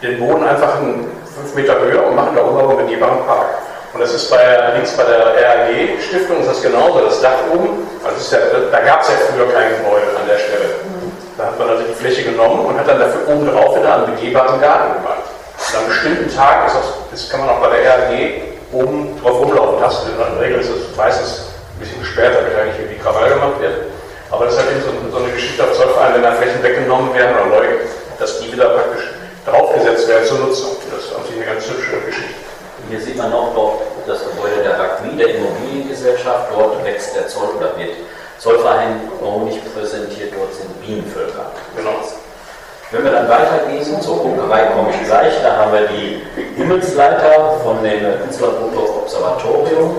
den Boden einfach in 5 Meter höher und machen da oben einen begehbaren Park. Und das ist bei, links bei der RAG-Stiftung ist das genauso, das Dach oben, also ja, da gab es ja früher kein Gebäude an der Stelle. Da hat man also die Fläche genommen und hat dann dafür oben drauf wieder einen begehbaren Garten gemacht. Und an bestimmten Tagen, ist das, das kann man auch bei der RAG oben drauf rumlaufen. Das, in der Regel ist es meistens ein bisschen gesperrt, damit eigentlich wie Krawall gemacht wird. Aber das ist eben so, so eine Geschichte auf Zollverein, wenn da Flächen weggenommen werden oder neu, dass die wieder praktisch draufgesetzt werden zur Nutzung. Das ist natürlich eine ganz hübsche Geschichte. Hier sieht man auch dort das Gebäude der RAGMI, der Immobiliengesellschaft. Dort wächst der Zoll oder wird Zollverein noch nicht präsentiert, dort sind Bienenvölker. Genau. Wenn wir dann weitergehen zur Bunkerei, komme ich gleich. Da haben wir die Himmelsleiter von dem Künstlerfoto Observatorium.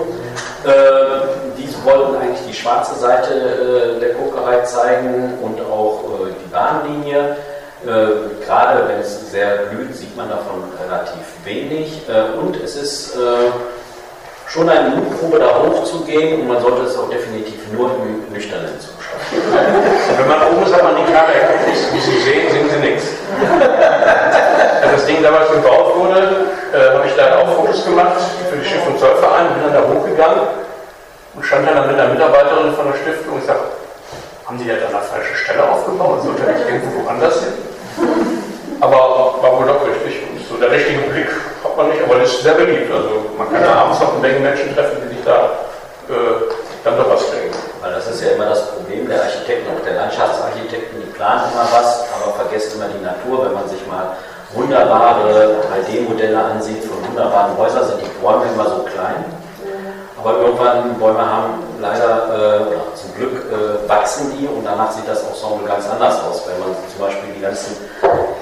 Äh, wollten eigentlich die schwarze Seite äh, der Kokerei zeigen und auch äh, die Bahnlinie. Äh, gerade wenn es sehr blüht, sieht man davon relativ wenig. Äh, und es ist äh, schon eine Mutprobe, da hochzugehen und man sollte es auch definitiv nur im nüchternen Zustand. Wenn man oben ist, hat man die Karte erkannt. Wie Sie sehen, sehen Sie nichts. Als das Ding damals gebaut wurde, äh, habe ich da auch Fotos gemacht für die Schiff- und Zollverein, bin dann da hochgegangen und stand dann mit einer Mitarbeiterin von der Stiftung und sagte, haben Sie ja an der falschen Stelle aufgebaut? Sollte nicht irgendwo woanders hin? Aber war wohl doch richtig. Und so der richtige Blick hat man nicht, aber das ist sehr beliebt. Also man kann da abends noch eine Menge Menschen treffen, die sich da äh, dann doch was denken. Weil das ist ja immer das Problem der Architekten, auch der Landschaftsarchitekten, die planen immer was, aber vergessen immer die Natur. Wenn man sich mal wunderbare 3D-Modelle ansieht von wunderbaren Häusern, sind die Bäume immer so klein. Aber irgendwann, Bäume haben leider, äh, zum Glück äh, wachsen die und danach sieht das Ensemble ganz anders aus. Wenn man zum Beispiel die ganzen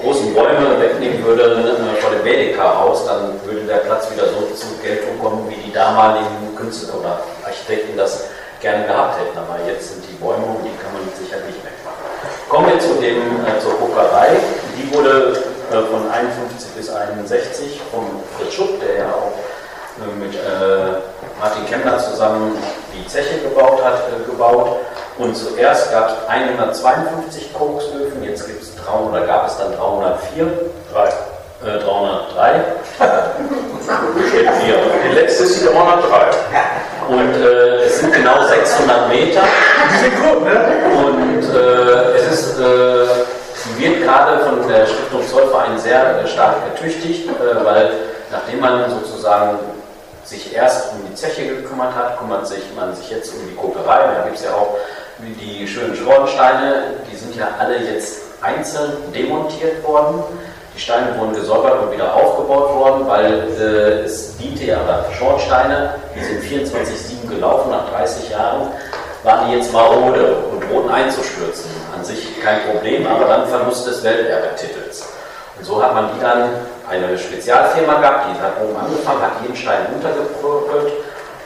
großen Bäume wegnehmen würde äh, vor dem Baedeker-Haus, dann würde der Platz wieder so zur Geltung kommen, wie die damaligen Künstler oder Architekten das gerne gehabt hätten. Aber jetzt sind die Bäume und die kann man sicher nicht wegmachen. Kommen wir zu dem, äh, zur Kokerei. Die wurde äh, von 51 bis 61 vom Fritz Schupp, der ja auch mit äh, Martin Kemmler zusammen die Zeche gebaut hat, äh, gebaut. Und zuerst gab es 152 Koksöfen, jetzt gibt es 300, gab es dann 304. Drei. Äh, 303. Steht hier. Die letzte ist die 303. Und äh, es sind genau 600 Meter. Die sind gut, ne? Und äh, es ist, äh, wird gerade von der Stiftung Zollverein sehr äh, stark ertüchtigt, äh, weil nachdem man sozusagen sich erst um die Zeche gekümmert hat, kümmert sich man sich jetzt um die Kokerei. Da gibt es ja auch die schönen Schornsteine, die sind ja alle jetzt einzeln demontiert worden. Die Steine wurden gesäubert und wieder aufgebaut worden, weil äh, es diente ja bei Schornsteine, die sind 24-7 gelaufen, nach 30 Jahren waren die jetzt marode und drohten einzustürzen. An sich kein Problem, aber dann Verlust des Welterbetitels. Und so hat man die dann eine Spezialfirma gehabt, die hat oben angefangen, hat jeden Stein runtergebröckelt,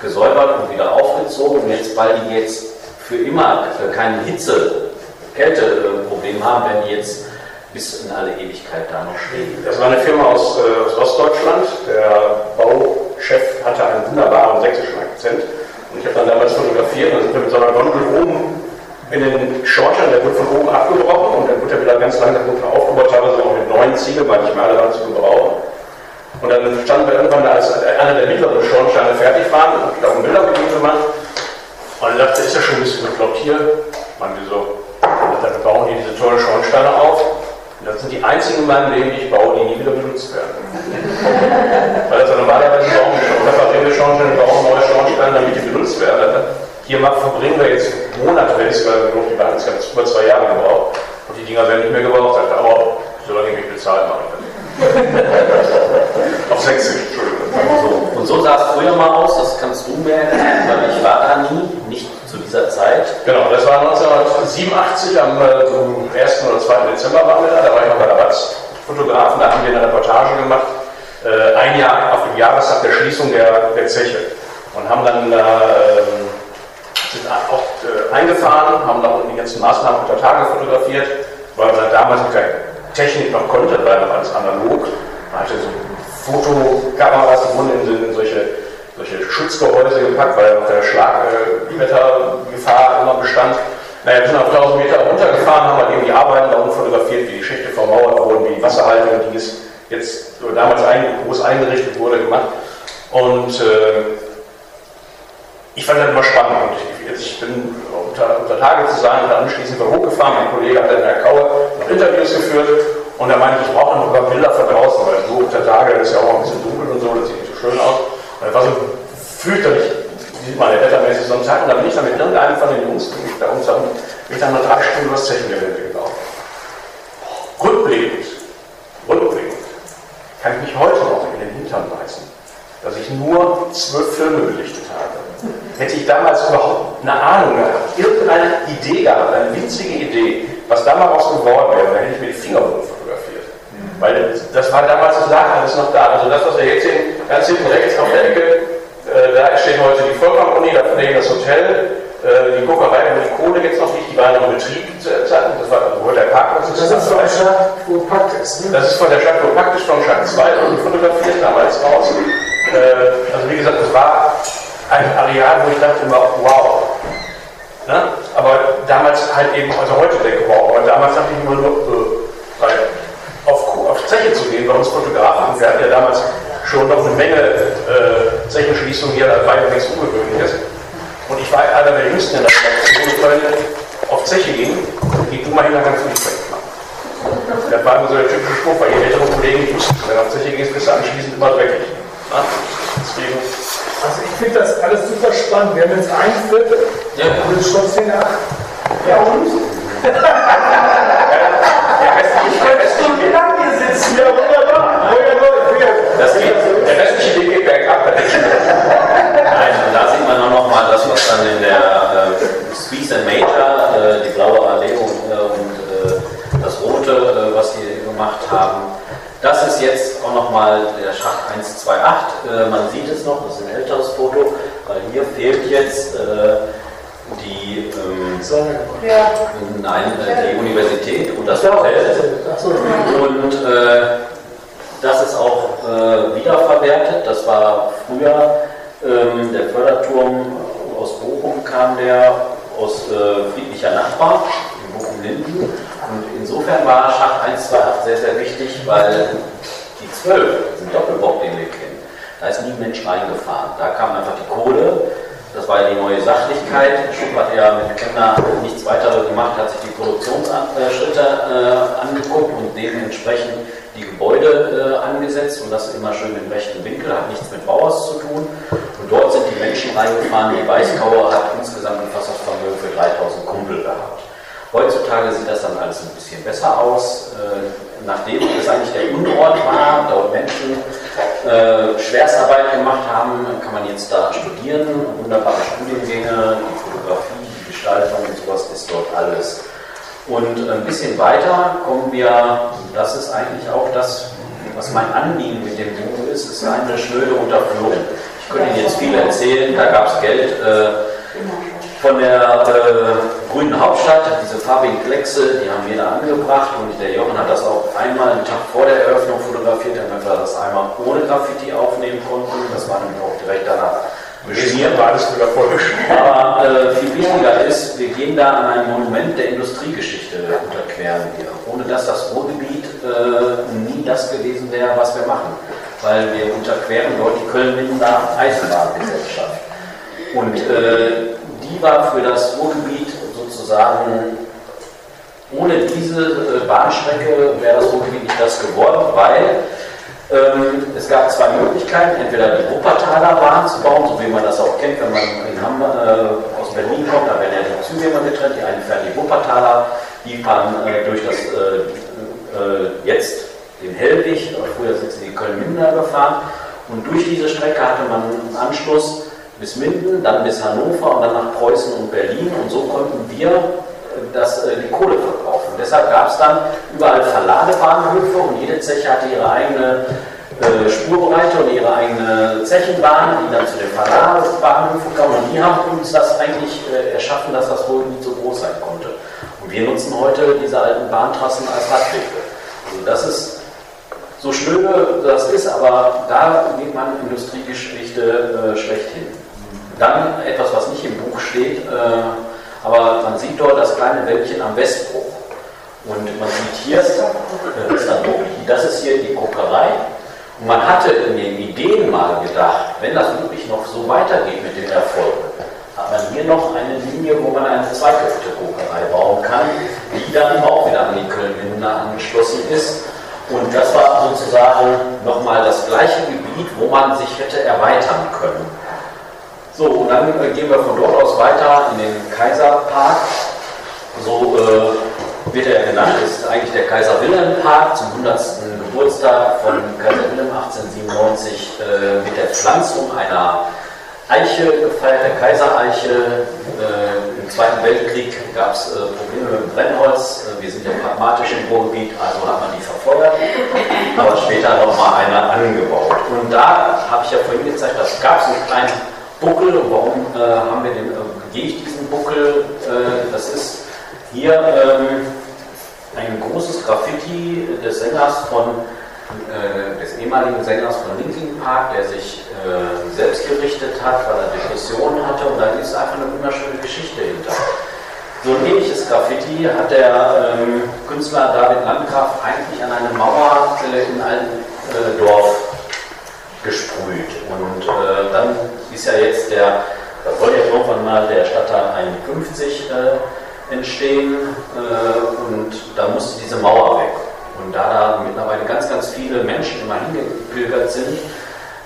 gesäubert und wieder aufgezogen. Und jetzt, weil die jetzt für immer äh, kein Hitze, Kälteproblem haben, werden die jetzt bis in alle Ewigkeit da noch stehen. Das war eine Firma aus, äh, aus Ostdeutschland. Der Bauchef hatte einen wunderbaren sächsischen Akzent. Und ich habe dann damals fotografiert, dann sind wir mit so einer Gondel oben in den Schornstein, der wird von oben abgebrochen und dann wird er wieder ganz langsam unten aufgebaut, teilweise auch mit neuen Ziegeln, alle waren zu gebrauchen. Und dann standen wir irgendwann da, als einer der mittleren Schornsteine fertig waren, und auch Bilder mit ihm gemacht. Und er dachte, ist ja schon ein bisschen bekloppt hier. Man die so, dann bauen die diese tollen Schornsteine auf. Und das sind die einzigen in meinem Leben, die ich baue, die nie wieder benutzt werden. Weil das ja normalerweise brauchen wir schon Schornsteine, wir brauchen neue Schornsteine, damit die benutzt werden. Hier mal verbringen wir jetzt Monate, wenn es sogar genug, die jetzt ganz über zwei Jahre gebraucht. Und die Dinger werden nicht mehr gebraucht. Aber solange ich mich bezahlt, mache. Auf Sächsisch, Entschuldigung. So, und so sah es früher mal aus, das kannst du mir erklären, weil ich war da nie, nicht zu dieser Zeit. Genau, das war 1987, am äh, 1. oder 2. Dezember waren wir da, da war ich noch bei der Watz Fotografen, da haben wir eine Reportage gemacht, äh, ein Jahr auf dem Jahrestag der Schließung der, der Zeche und haben dann da äh, sind auch äh, eingefahren, haben da die ganzen Maßnahmen unter Tage fotografiert, weil man damals mit der Technik noch konnte, weil noch alles analog. Man hatte so Fotokameras, die wurden in, solche, solche Schutzgehäuse gepackt, weil noch der Schlagwettergefahr äh, immer bestand. Naja, wir sind auf 1000 Meter runtergefahren, haben halt eben die Arbeiten da unten fotografiert, wie die Schächte vermauert wurden, wie die Wasserhaltung, die es jetzt oder damals ein, groß eingerichtet wurde, gemacht. Und äh, ich fand das immer spannend. Und ich, bin unter, unter Tage zu sein, dann anschließend war hochgefahren. Mein Kollege hat in der Kaue noch Interviews geführt und da meinte ich, brauche noch ein paar Bilder von draußen, weil so unter Tage ist ja auch ein bisschen dunkel und so, das sieht nicht so schön aus. Und das war so fürchterlich, sieht man ja wettermäßig so einen. Und dann bin ich dann mit irgendeinem von den Jungs, die da uns haben, bin ich dann mal drei Stunden über das Zechengelände gelaufen. Rückblickend, rückblickend, kann ich mich heute noch in den Hintern beißen, dass ich nur zwölf Filme belichtet habe. Hätte ich damals überhaupt eine Ahnung gehabt, irgendeine Idee gehabt, eine winzige Idee, was da mal raus geworden wäre, dann hätte ich mir die Finger fotografiert. Weil das war damals, das lag alles noch da. Also das, was wir jetzt sehen, ganz hinten rechts auf der Ecke, äh, da steht heute die Vollkorn-Uni, da daneben das Hotel, äh, die Guckerei und die Kohle jetzt noch nicht, die waren noch in Betrieb zu der Zeit, das war also wo der Parkplatz Das ist von der Stadt, wo Pakt ist. Ne? das ist von der Stadt wo praktisch von Stadt 2 und fotografiert damals raus. Äh, also wie gesagt, das war ein Areal, wo ich dachte immer, wow. Ne? Aber damals halt eben, also heute denke ich, wow, aber damals dachte ich immer nur, äh, weil auf, auf Zeche zu gehen, bei uns Fotografen, wir hatten ja damals schon noch eine Menge äh, Zechenschließungen hier, das war ja nichts Ungewöhnliches. Und ich war einer der Jüngsten in der Stadt, wo ich auf Zeche ging, geh du mal hin, dann kannst du nicht wegmachen. Das war so der typische Spruch, weil je ältere Kollegen, die wussten, wenn du auf Zeche gehst, bist du anschließend immer dreckig. Deswegen Also ich finde das alles super spannend. Wir haben jetzt ein Viertel, Ja. wir sind schon 10 nach. Ja und? Der restliche, lang hier sitzen. Ja, wunderbar. Das geht, der restliche Weg geht bergab. Nein, da sieht man auch nochmal das, was dann in der äh, Squeeze and Major, äh, die blaue Allee und, äh, und äh, das rote, äh, was die gemacht haben. Das ist jetzt auch nochmal der Schacht 128. Äh, man sieht es noch, das ist ein älteres Foto, weil hier fehlt jetzt äh, die, ähm, nein, äh, die Universität und das Hotel. Und äh, das ist auch äh, wiederverwertet. Das war früher ähm, der Förderturm aus Bochum, kam der aus äh, friedlicher Nachbar in Bochum-Linden. Und insofern war Schacht 128 sehr, sehr wichtig, weil die 12, diesen Doppelbock, den wir kennen, da ist nie ein Mensch reingefahren. Da kam einfach die Kohle. Das war ja die neue Sachlichkeit. Schupp hat ja mit Kemner nichts weiter gemacht, hat sich die Produktionsschritte äh, angeguckt und dementsprechend die Gebäude äh, angesetzt und das immer schön im rechten Winkel, hat nichts mit Bauhaus zu tun. Und dort sind die Menschen reingefahren. Die Weißkauer hat insgesamt ein Fassungsvermögen für 3000 Kumpel gehabt. Heutzutage sieht das dann alles ein bisschen besser aus. Äh, nachdem es eigentlich der Unort war, dort Menschen äh, Schwerstarbeit gemacht haben, kann man jetzt da studieren. Wunderbare Studiengänge, die Fotografie, die Gestaltung und sowas ist dort alles. Und ein bisschen weiter kommen wir, das ist eigentlich auch das, was mein Anliegen mit dem Buch ist, ist eine schnöde Unterführung. Ich könnte Ihnen jetzt viel erzählen, da gab es Geld. Äh, von der äh, grünen Hauptstadt, diese farbigen Kleckse, die haben wir da angebracht und der Jochen hat das auch einmal einen Tag vor der Eröffnung fotografiert, damit wir das einmal ohne Graffiti aufnehmen konnten. Das war nämlich auch direkt danach beschmiert. war alles sogar vorgeschrieben. Aber äh, viel wichtiger ist, wir gehen da an ein Monument der Industriegeschichte unterqueren wir. Ohne dass das Ruhrgebiet äh, nie das gewesen wäre, was wir machen. Weil wir unterqueren dort die Köln-Mindener Eisenbahngesellschaft. Und äh, die war für das Ruhrgebiet sozusagen, ohne diese äh, Bahnstrecke wäre das Ruhrgebiet nicht das geworden, weil ähm, es gab zwei Möglichkeiten, entweder die Wuppertaler Bahn zu bauen, so wie man das auch kennt, wenn man in Hamburg, äh, aus Berlin kommt, da werden ja die Züge immer getrennt, die einen fahren die Wuppertaler, die fahren äh, durch das äh, äh, jetzt den Hellwig, früher sind sie die Köln-Minden gefahren. Und durch diese Strecke hatte man einen Anschluss bis Minden, dann bis Hannover und dann nach Preußen und Berlin. Und so konnten wir äh, das, äh, die Kohle verkaufen. Deshalb gab es dann überall Verladebahnhöfe und jede Zeche hatte ihre eigene äh, Spurbreite und ihre eigene Zechenbahn, die dann zu den Verladebahnhöfen kamen. Und die haben uns das eigentlich äh, erschaffen, dass das wohl nicht so groß sein konnte. Und wir nutzen heute diese alten Bahntrassen als Radwege. Also das ist so schnöde das ist, aber da geht man Industriegeschichte äh, schlechthin. Dann etwas, was nicht im Buch steht, äh, aber man sieht dort das kleine Wäldchen am Westbruch. Und man sieht hier, äh, das ist hier die Kokerei. Und man hatte in den Ideen mal gedacht, wenn das wirklich noch so weitergeht mit dem Erfolg, hat man hier noch eine Linie, wo man eine zweiköpfige Kokerei bauen kann, die dann auch wieder an die Köln-Minden angeschlossen ist. Und das war sozusagen nochmal das gleiche Gebiet, wo man sich hätte erweitern können. So, und dann äh, gehen wir von dort aus weiter in den Kaiserpark. So äh, wird er genannt, ist eigentlich der Kaiser Wilhelm Park zum 100. Geburtstag von Kaiser Wilhelm 1897 äh, mit der Pflanzung einer Eiche gefeiert, der Kaisereiche. Äh, Im Zweiten Weltkrieg gab es äh, Probleme mit dem Brennholz. Äh, wir sind ja pragmatisch im Ruhrgebiet, also hat man die verfeuert, aber später nochmal eine angebaut. Und da habe ich ja vorhin gezeigt, das gab es einen kleinen Buckel und warum äh, haben wir den, äh, gehe ich diesen Buckel? Äh, das ist hier ähm, ein großes Graffiti des Sängers von, äh, des ehemaligen Sängers von Linkin Park, der sich äh, selbst gerichtet hat, weil er Depressionen hatte und da ist einfach eine wunderschöne Geschichte hinter. So ein ähnliches Graffiti hat der ähm, Künstler David Landgraf eigentlich an eine Mauer in einem Dorf gesprüht. Und äh, dann ist ja jetzt der, da soll ja irgendwann mal der Stadtteil 51 äh, entstehen äh, und da musste diese Mauer weg. Und da da mittlerweile ganz, ganz viele Menschen immer hingepilgert sind,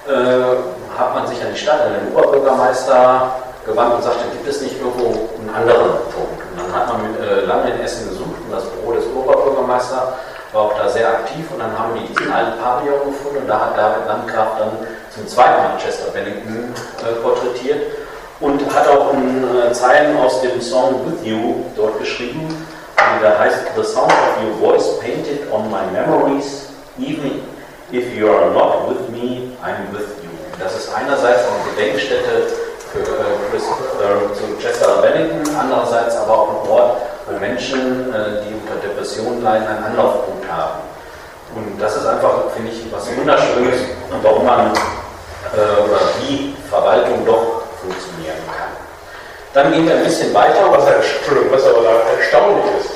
äh, hat man sich an die Stadt, an den Oberbürgermeister gewandt und sagte, gibt es nicht irgendwo einen anderen Punkt? Und dann hat man mit, äh, lange in Essen gesucht und das Büro des Oberbürgermeisters war auch da sehr aktiv und dann haben die diesen alten Pavillon gefunden und da hat David Landgraf dann zum zweiten Mal Chester Bennington äh, porträtiert und hat auch in, äh, Zeilen aus dem Song With You dort geschrieben, der heißt The sound of your voice painted on my memories, even if you are not with me, I'm with you. Das ist einerseits eine Gedenkstätte für äh, Chris, äh, zu Chester Bennington, andererseits aber auch ein Ort, wo Menschen, äh, die unter Depressionen leiden, einen Anlaufpunkt haben. Und das ist einfach, finde ich, was Wunderschönes und warum man äh, oder wie Verwaltung doch funktionieren kann. Dann gehen wir ein bisschen weiter. Was, Entschuldigung, was aber erstaunlich ist,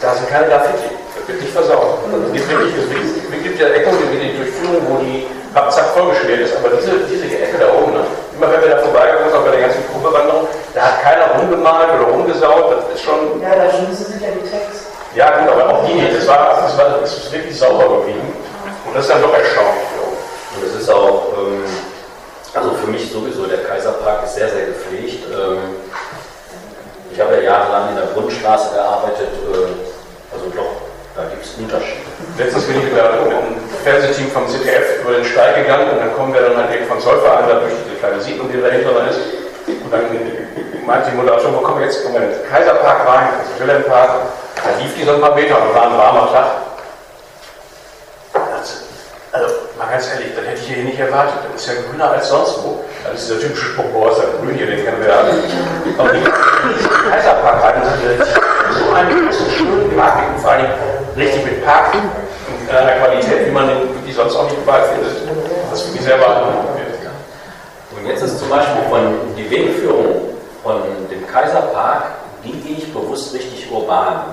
da sind keine Graffiti. Das wird nicht versaut. Es gibt wirklich, es gibt ja Ecken die Durchführung, wo die Abzack vollgeschmiert ist, aber diese, diese Ecke da oben, ne? Immer wenn wir da vorbeigegangen sind, auch bei der ganzen Probewanderung, da hat keiner rumgemalt oder rumgesaut, das ist schon. Ja, da schützen sich ja die Text. Ja, gut, aber auch die, das war, das war das ist wirklich sauber geblieben. Und das ist dann doch erstaunlich. Und es ist auch, ähm, Also für mich sowieso, der Kaiserpark ist sehr, sehr gepflegt. Ähm, ich habe ja jahrelang in der Brunnenstraße gearbeitet, äh, also doch, da gibt es Unterschiede. Letztens bin ich mit einem Fernsehteam vom ZDF über den Steig gegangen und dann kommen wir dann halt eben von Zollverein da durch diese kleine Siedlung, die dahinter ist. Und dann meinte die Moderation, wo kommen wir jetzt? Kommen wir in den Kaiserpark rein, also Wilhelmpark. Da lief die so ein paar Meter und war ein warmer Tag. Also, mal ganz ehrlich, das hätte ich hier nicht erwartet. Das ist ja grüner als sonst wo. Das ist dieser typische Spruch, boah, ist ja grün hier, den kennen wir ja alle. Aber die Kaiserpark rein und dann so einen schönen Markt, vor allem richtig mit Park in einer Qualität, wie man den sonst auch nicht überall findet. Das finde ich sehr beeindruckend. Und jetzt ist zum Beispiel von die Wegführung von dem Kaiserpark, die gehe ich bewusst richtig urban.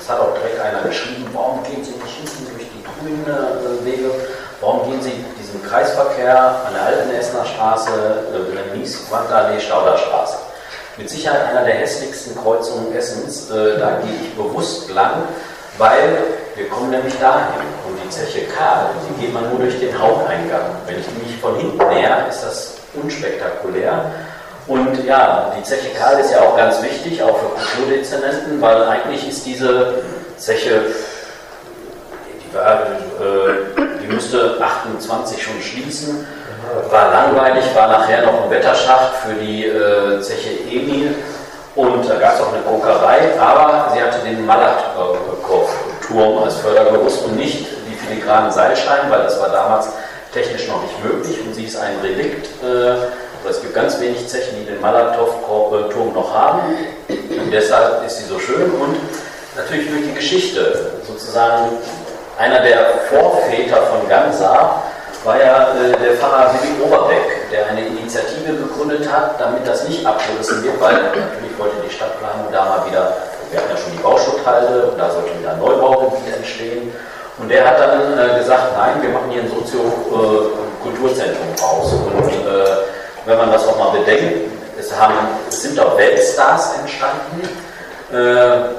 Es hat auch direkt einer geschrieben, warum gehen Sie nicht hinten durch die grünen äh, Wege, warum gehen Sie diesen Kreisverkehr an der alten Essener Straße, äh, Mies, Quantallee, Stauderstraße. Mit Sicherheit einer der hässlichsten Kreuzungen Essens, äh, da gehe ich bewusst lang, weil wir kommen nämlich dahin. Und die Zeche Karl, die geht man nur durch den Haupteingang. Wenn ich mich von hinten näher, ist das unspektakulär. Und ja, die Zeche Karl ist ja auch ganz wichtig, auch für Kulturdezernenten, weil eigentlich ist diese Zeche, die, war, äh, die müsste 28 schon schließen, war langweilig, war nachher noch ein Wetterschacht für die äh, Zeche Emil und da gab es auch eine Kokerei, aber sie hatte den Malatkopfturm als Fördergerüst und nicht die filigranen Seilscheiben, weil das war damals technisch noch nicht möglich und sie ist ein Relikt. Äh, es gibt ganz wenig Zechen, die den Malatow-Turm noch haben. Und deshalb ist sie so schön und natürlich durch die Geschichte. Sozusagen einer der Vorväter von Gansa war ja äh, der Pfarrer Willi Oberbeck, der eine Initiative gegründet hat, damit das nicht abgerissen wird, weil natürlich wollte die Stadtplanung da mal wieder, wir hatten ja schon die Bauschutthalde und da sollte wieder ein Neubaugebiet entstehen. Und der hat dann äh, gesagt, nein, wir machen hier ein Soziokulturzentrum raus. Und äh, wenn man das auch mal bedenkt, es, haben, es sind auch Weltstars entstanden. Äh,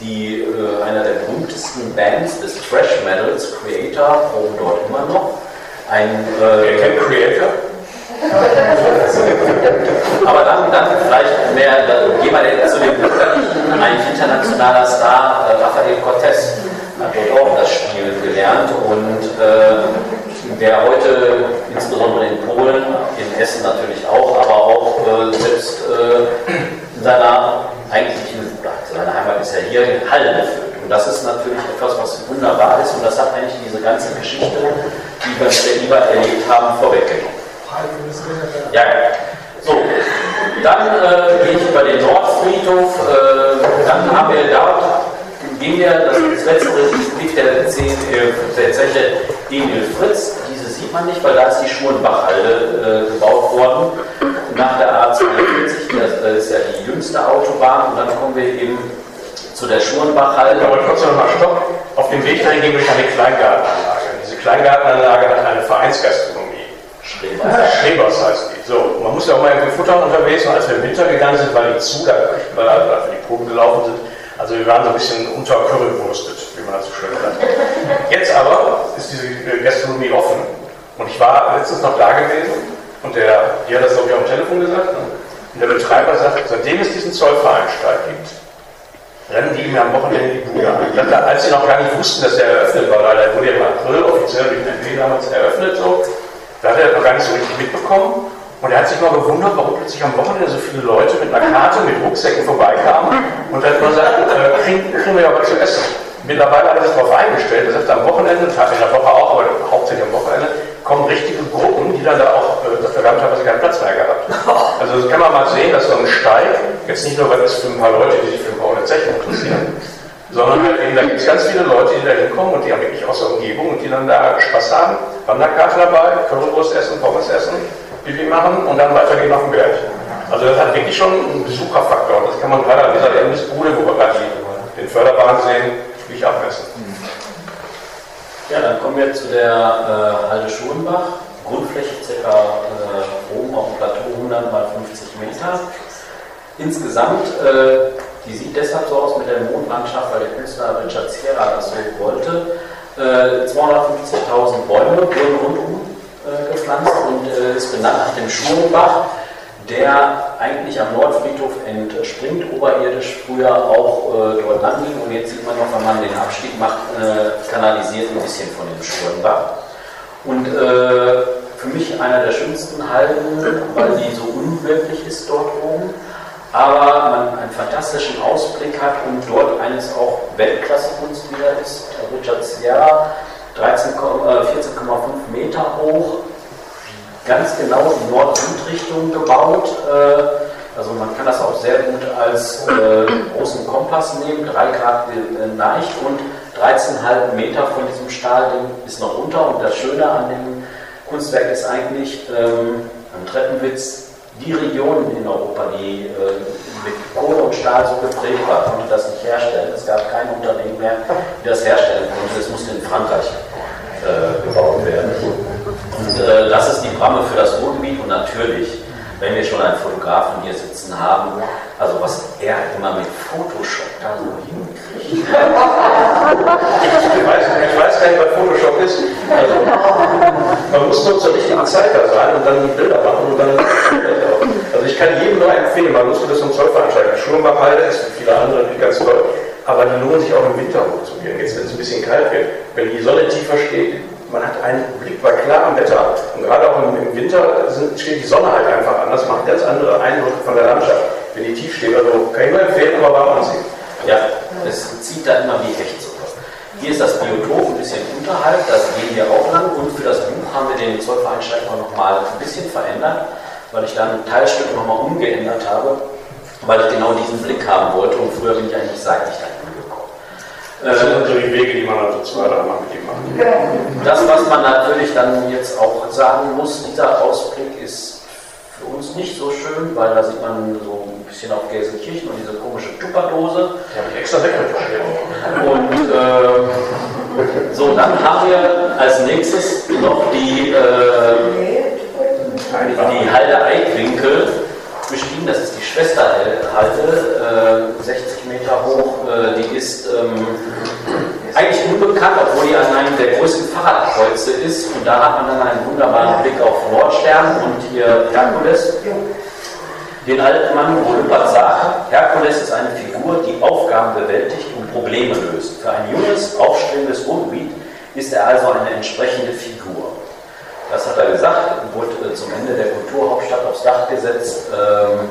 die, äh, einer der berühmtesten Bands des Thrash Metals, Creator, proben dort immer noch. Ein, äh, kennt Creator? Aber dann, dann vielleicht mehr, dann gehen wir zu dem bürgerlichen, ein internationaler Star, äh, Rafael Cortez, hat dort auch das Spiel gelernt und äh, der heute insbesondere in Polen, in Essen natürlich auch, aber auch äh, selbst äh, in seiner eigentlichen, seine Heimat ist ja hier in Halle erfüllt. Das ist natürlich etwas, was wunderbar ist. Und das hat eigentlich diese ganze Geschichte, die wir mit der IBA erlebt haben, vorweggenommen. Ja, so. Dann äh, gehe ich über den Nordfriedhof, äh, dann haben wir dort gehen wir, das, letzte Lied der, der Zeche Emil Fritz, diese sieht man nicht, weil da ist die Schurenbachhalde äh, gebaut worden, nach der A42, das ist ja die jüngste Autobahn. Und dann kommen wir eben zu der Schurenbachhalde. Aber trotzdem nochmal Stopp, auf dem Weg dahin gehen wir durch eine Kleingartenanlage. Diese Kleingartenanlage hat eine Vereinsgastronomie. Schrebers. Schrebers heißt die. So, man muss ja auch mal irgendwie futtern unterwegs und als wir im Winter gegangen sind, war die zu, weil wir für die Proben gelaufen sind, also wir waren so ein bisschen unterkörrelwurstet, wie man das so schön sagt. Jetzt aber ist diese Gastronomie offen und ich war letztens noch da gewesen und der, die hat das glaube ich auch am Telefon gesagt, ne? und der Betreiber sagt, seitdem es diesen Zollvereinsteig gibt, rennen die mir am Wochenende die Bude an. Dachte, als sie noch gar nicht wussten, dass der eröffnet war, weil er wurde im April offiziell durch den NW damals eröffnet, so, da hat er noch gar nicht so richtig mitbekommen. Und er hat sich mal gewundert, warum plötzlich am Wochenende so viele Leute mit einer Karte, mit Rucksäcken vorbeikamen und dann mal sagt, äh, kriegen, kriegen wir ja was zu essen. Mittlerweile hat er sich darauf eingestellt, er sagt, am Wochenende, in der Woche auch, aber hauptsächlich am Wochenende, kommen richtige Gruppen, die dann da auch, äh, wir haben teilweise keinen Platz mehr gehabt. Also das kann man mal sehen, dass so ein Steig jetzt nicht nur was ist für ein paar Leute, die sich für ein paar Zechen interessieren, sondern halt eben, da gibt es ganz viele Leute, die da hinkommen und die haben wirklich aus der Umgebung und die dann da Spaß haben, Wanderkarte dabei, Currywurst essen, Pommes essen, Pipi machen und dann weitergehen auf den Berg. Also das hat wirklich schon einen Besucherfaktor. Das kann man gerade an dieser Endesbude, wo wir gerade den Förderbahn sehen, nicht abmessen. Ja, dann kommen wir zu der äh, Halde Schulenbach. Grundfläche ca. Äh, oben auf dem Plateau 100 mal 50 Meter. Insgesamt, äh, die sieht deshalb so aus mit der Mondlandschaft, weil der Künstler Richard Sierra das so wollte. Äh, 250.000 Bäume wurden rundum äh, gepflanzt und äh, ist benannt nach dem Schulenbach, der eigentlich am Nordfriedhof entspringt, oberirdisch früher auch äh, dort lang ging und jetzt sieht man noch, wenn man den Abstieg macht, äh, kanalisiert ein bisschen von dem Schulenbach. Und äh, für mich einer der schönsten Halden, weil die so unwirklich ist dort oben aber man einen fantastischen Ausblick hat und dort eines auch Weltklasse-Kunst wieder ist. Richard Sierra, 13, äh, 14,5 Meter hoch, ganz genau in Nord-Süd-Richtung gebaut. Äh, also man kann das auch sehr gut als äh, großen Kompass nehmen, 3 Grad geneigt und 13,5 Meter von diesem Stahlding ist noch runter. Und das Schöne an dem Kunstwerk ist eigentlich ähm, am Treppenwitz, die Region in Europa, die äh, mit Kohle und Stahl so geprägt war, konnte das nicht herstellen. Es gab kein Unternehmen mehr, die das herstellen konnte. Es musste in Frankreich äh, gebaut werden. Und äh, das ist die Bramme für das Ruhrgebiet und natürlich, wenn wir schon einen Fotografen hier sitzen haben, also was er immer mit Photoshop da so hinkriegt. Ich weiß, ich weiß gar nicht, was Photoshop ist. Also, man muss nur zur richtigen Zeit da sein und dann die Bilder machen und dann. Also ich kann jedem nur empfehlen, man muss das zum Zollveranstaltung. Schurmbachhalde ist wie viele andere natürlich ganz toll, aber die lohnen sich auch im Winter hochzugehen. Jetzt, wenn es ein bisschen kalt wird, wenn die Sonne tiefer steht, man hat einen Blick bei klarem Wetter und gerade auch im, Winter steht die Sonne halt einfach anders, macht ganz andere Eindrücke von der Landschaft. Wenn die tief also kann ich nur empfehlen, aber warm anziehen. Ja, es zieht da immer wie echt so. Hier ist das Biotop ein bisschen unterhalb, da gehen wir auch lang und für das Buch haben wir den Zollveranstalter nochmal ein bisschen verändert weil ich dann Teilstücke nochmal umgeändert habe, weil ich genau diesen Blick haben wollte und früher bin ich eigentlich seitlich gekommen. Das sind natürlich also Wege, die man dann so zwei, dreimal mit ihm macht. Das, was man natürlich dann jetzt auch sagen muss, dieser Ausblick ist für uns nicht so schön, weil da sieht man so ein bisschen auf Gelsenkirchen und diese komische Tupperdose. Die habe ich extra weggeschrieben. Und äh, so, dann haben wir als nächstes noch die äh, die Halde Eikwinkel beschrieben, das ist die Schwesterhalde, äh, 60 Meter hoch, äh, die ist ähm, eigentlich unbekannt, obwohl die an einem der größten Fahrradkreuze ist und da hat man dann einen wunderbaren Blick auf Nordstern und hier Herkules. Den alten Mann, wo Lippert sagt, Herkules ist eine Figur, die Aufgaben bewältigt und Probleme löst. Für ein junges, aufstrebendes Ruhrgebiet ist er also eine entsprechende Figur. Das hat er gesagt, wurde äh, zum Ende der Kulturhauptstadt aufs Dach gesetzt. Ähm,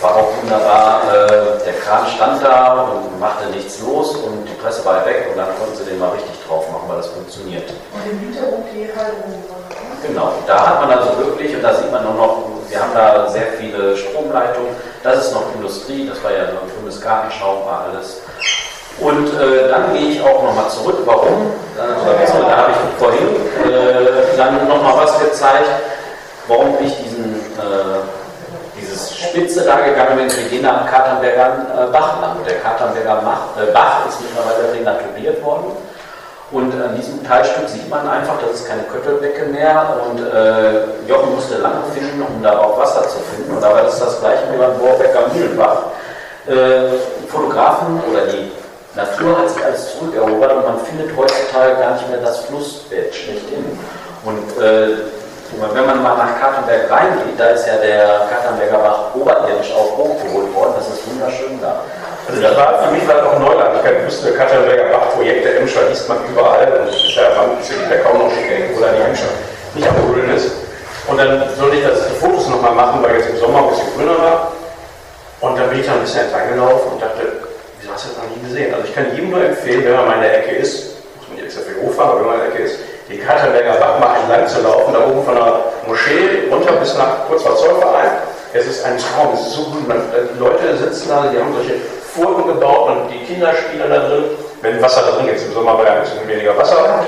war auch wunderbar. Äh, der Kran stand da und machte nichts los und die Presse war weg und dann konnten sie den mal richtig drauf machen, weil das funktioniert. Und im Hintergrund die Haltung. Genau, da hat man also wirklich, und da sieht man nur noch, wir haben da sehr viele Stromleitungen, das ist noch Industrie, das war ja so ein grünes Gartenschaum, war alles. Und äh, dann gehe ich auch nochmal zurück. Warum? Äh, da habe ich vorhin äh, dann nochmal was gezeigt, warum ich diesen, äh, dieses Spitze da gegangen bin. Wir gehen am Katernberger äh, Bach lang. Der Katernberger Bach, äh, Bach ist mittlerweile renaturiert worden. Und an diesem Teilstück sieht man einfach, das ist keine Köttelbecke mehr. Und äh, Jochen musste lange finden, um da auch Wasser zu finden. Und das ist das gleiche wie beim Bohrbecker Mühlenbach. Äh, Fotografen oder die Natur hat sich alles zurückerobert und man findet heutzutage gar nicht mehr das Flussbett schlechthin. Und äh, wenn man mal nach Katernberg reingeht, da ist ja der Katernberger Bach oberirdisch auch hochgeholt worden, das ist wunderschön da. Also das war, für mich war das auch Neuland. Ich wusste, der Katernberger Bach-Projekte, Emscher liest man überall und es ist ja, kaum noch schick, wo da die Emscher nicht Grün ist. Und dann sollte ich das, die Fotos nochmal machen, weil jetzt im Sommer ein bisschen grüner war. Und dann bin ich da ein bisschen entlang gelaufen und dachte, du noch nie gesehen. Also ich kann jedem nur empfehlen, wenn man mal in der Ecke ist, muss man nicht extra viel hochfahren, aber wenn man in der Ecke ist, die Katernberger Bach mal entlang zu laufen, da oben von der Moschee runter bis nach kurz vor Zollverein. Es ist ein Traum, es ist so gut. Man, die Leute sitzen da, die haben solche Furten gebaut und die Kinder spielen da drin. Wenn Wasser da drin ist, im Sommer war ja ein bisschen weniger Wasser.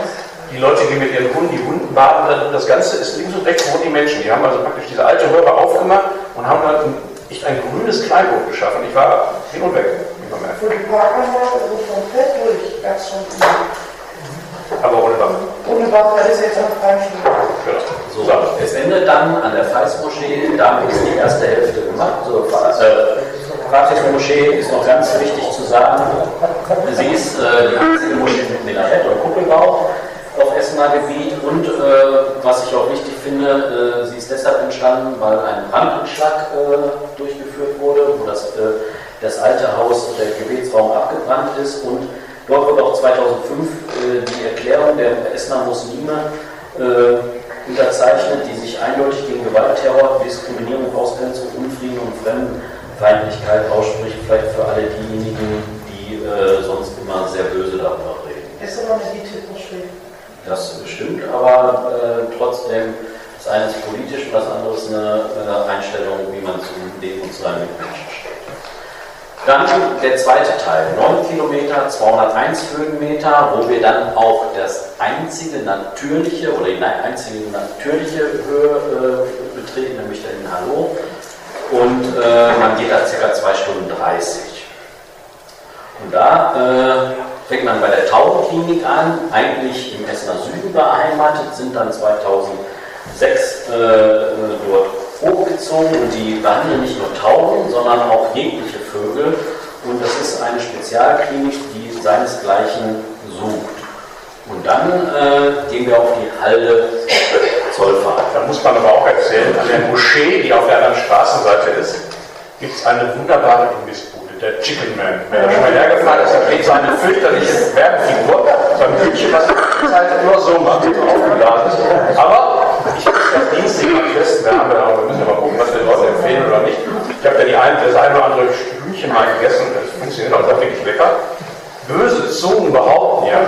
Die Leute gehen mit ihren Hunden, die Hunden baden da drin. Das Ganze ist links und rechts wohnen die Menschen. Die haben also praktisch diese alte Röhre aufgemacht und haben dann echt ein grünes Kleinboot geschaffen. Ich war hin und weg. Wo die Parkanlage also komplett durch, ganz schon. Aber ohne Bach. Ohne Bach, das ist jetzt am freien. So, es endet dann an der Feiß-Moschee, damit ist die erste Hälfte gemacht. So, äh, Fatih-Moschee ist noch ganz wichtig zu sagen. Sie ist äh, die einzige Moschee mit Minarett und Kuppelbau. auf Essener Gebiet und äh, was ich auch wichtig finde, äh, sie ist deshalb entstanden, weil ein Brandanschlag äh, durchgeführt wurde, wo das, äh, das alte Haus, der Gebetsraum abgebrannt ist und dort wird auch 2005 äh, die Erklärung der Essener Muslime äh, unterzeichnet, die sich eindeutig gegen Gewaltterror, Diskriminierung, Ausgrenzung, Unfrieden und Fremdenfeindlichkeit ausspricht, vielleicht für alle diejenigen, die sonst immer sehr böse darüber reden. Ist aber eine Liedhüttenschrift. Das stimmt, aber äh, trotzdem, das eine ist politisch und das andere ist eine, eine Einstellung, wie man zum Leben und zu seinen Mitmenschen steht. Dann der zweite Teil, 9 Kilometer, 201 Höhenmeter, wo wir dann auch das einzige natürliche oder die einzige natürliche Höhe äh, betreten, nämlich den Hallo. Und äh, man geht da ca. 2 Stunden 30. Und da äh, fängt man bei der Taubenklinik an, eigentlich im Essener Süden beheimatet, sind dann 2006 äh, dort hochgezogen und die behandeln nicht nur Tauben, sondern auch jegliche Vögel. Und das ist eine Spezialklinik, die seinesgleichen sucht. Und dann äh, gehen wir auf die Halde Zollfahrt. Da muss man aber auch erzählen, an der Moschee, die auf der anderen Straßenseite ist, gibt es eine wunderbare Imbissbude der Chicken Man. Wer da schon mal hergefahren ist, der kriegt so eine fürchterliche Werbefigur, so ein Hütchen, was die Zeit nur so macht, aufgeladen ist. Aber ich habe das Dienstag am testen, wir, haben ja auch, wir müssen mal gucken, was wir Leuten empfehlen oder nicht. Ich habe ja die ein, das eine oder andere Hühnchen mal gegessen, das funktioniert auch wirklich lecker. Böse Zungen behaupten ja,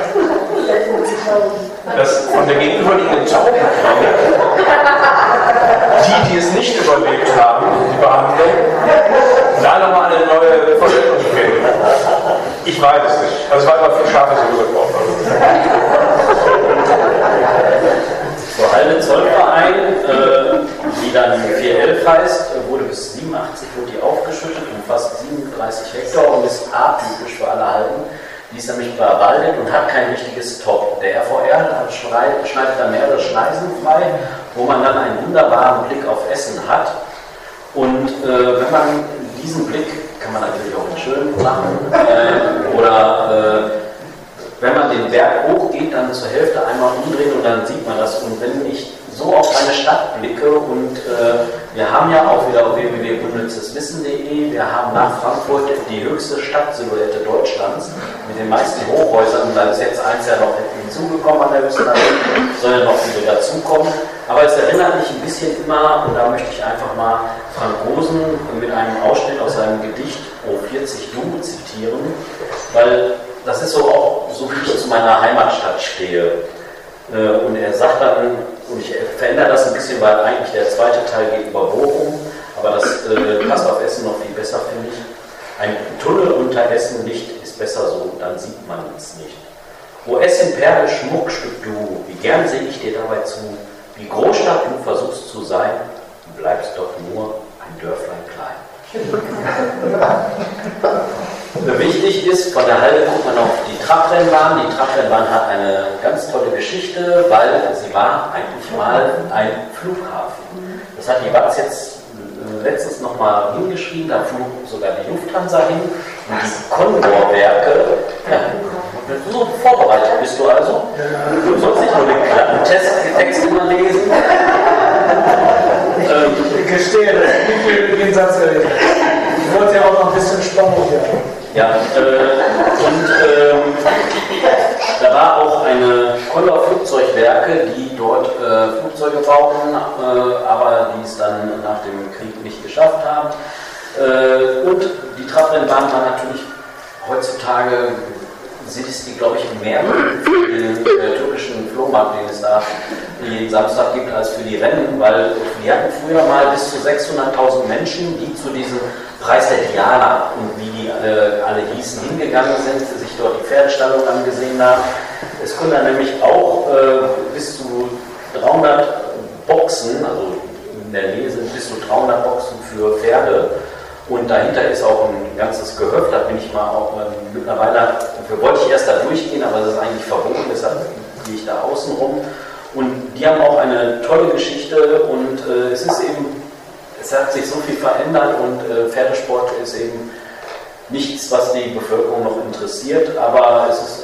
dass von der gegenüberliegenden Taubenklinik die, die es nicht überlebt haben, die Behandlung, da nochmal eine neue Verstellung finden. Ich weiß es nicht. Also es war immer viel scharfe Soße Halde Zollverein, äh, die dann 411 heißt, wurde bis 87 wurde die aufgeschüttet, umfasst 37 Hektar und ist atypisch für alle Halden. Die ist nämlich bewaldet und hat kein richtiges Top. Der RVR schneidet da mehrere Schneisen frei, wo man dann einen wunderbaren Blick auf Essen hat. Und äh, wenn man diesen Blick, kann man natürlich auch schönen machen, äh, oder äh, wenn man den Berg hochgeht, dann zur Hälfte einmal umdrehen und dann sieht man das. Und wenn ich so auf eine Stadt blicke und äh, wir haben ja auch wieder www.unnützeswissen.de, wir haben nach Frankfurt die höchste Stadtsilhouette Deutschlands mit den meisten Hochhäusern da ist jetzt eins ja noch hinzugekommen an der Höchsten soll ja noch viele dazukommen. Aber es erinnert mich ein bisschen immer, und da möchte ich einfach mal Frank Rosen mit einem Ausschnitt aus seinem Gedicht O40 Du zitieren, weil das ist so auch so, wie ich zu meiner Heimatstadt stehe. Äh, und er sagt dann, und ich verändere das ein bisschen, weil eigentlich der zweite Teil geht über Bochum, aber das äh, passt auf Essen noch viel besser, finde ich. Ein Tunnel unter Essen Licht ist besser so, dann sieht man es nicht. O Essen Perle, Schmuckstück du, wie gern sehe ich dir dabei zu, wie Großstadt du versuchst zu sein, bleibst doch nur ein Dörflein klein. Wichtig ist, von der Halle guckt man auf die Trabrennbahn. Die Trabrennbahn hat eine ganz tolle Geschichte, weil sie war eigentlich mal ein Flughafen. Das hat die Watz jetzt äh, letztens nochmal hingeschrieben, da flog sogar die Lufthansa hin und die Condor-Werke. Ja, so vorbereitet bist du also. Du sollst nicht nur den Klappentest immer lesen. Ich gestehe, das ist nicht den Satz erlebt. Ich wollte ja auch noch ein bisschen Spannung hier. Ja, äh, und ähm, da war auch eine Koller Flugzeugwerke, die dort äh, Flugzeuge bauten, äh, aber die es dann nach dem Krieg nicht geschafft haben. Äh, und die Trabrennbahn war natürlich heutzutage sind es die, glaube ich, mehr für den äh, türkischen Flohmarkt, den es da jeden Samstag gibt, als für die Rennen, weil wir hatten früher mal bis zu 600.000 Menschen, die zu diesem Preis der Diana und wie die alle, alle hießen, hingegangen sind, sich dort die Pferdestallung angesehen haben. Es können dann nämlich auch äh, bis zu 300 Boxen, also in der Nähe sind bis zu 300 Boxen für Pferde und dahinter ist auch ein ganzes Gehöft, da bin ich mal auch ähm, mittlerweile, dafür wollte ich erst da durchgehen, aber das ist eigentlich verboten, deshalb gehe ich da außen rum. Und die haben auch eine tolle Geschichte und äh, es ist eben, es hat sich so viel verändert und äh, Pferdesport ist eben nichts, was die Bevölkerung noch interessiert, aber es ist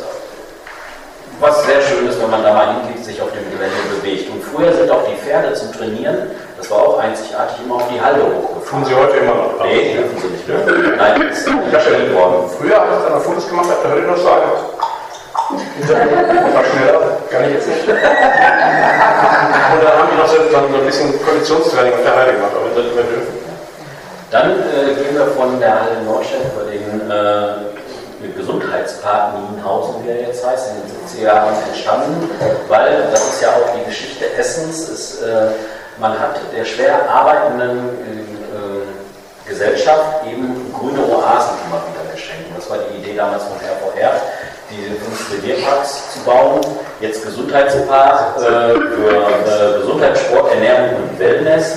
was sehr schön ist, wenn man da mal hingeht, sich auf dem Gelände bewegt. Und früher sind auch die Pferde zum Trainieren, das war auch einzigartig, immer auf die Halde hochgefahren. Tun sie heute immer noch. Nee, dürfen sie nicht mehr. Nein, das ist umgestellt worden. Früher, als ich dann noch Fotos gemacht habe, da hörte ich noch so einfach. War schneller, kann ich jetzt nicht. Und dann haben die noch so, ein bisschen Konditionstraining auf der Heide gemacht, aber das nicht mehr dürfen. Dann äh, gehen wir von der Halle Nordstadt über den äh, Gesundheitspark Nienhausen, wie er jetzt heißt, in den 70er Jahren entstanden, weil das ist ja auch die Geschichte Essens. Ist, äh, man hat der schwer arbeitenden äh, Gesellschaft eben grüne Oasen immer wieder geschenkt. Und das war die Idee damals von RVR, diese fünf Revierparks zu bauen. Jetzt Gesundheitspark äh, für äh, Gesundheit, Sport, Ernährung und Wellness.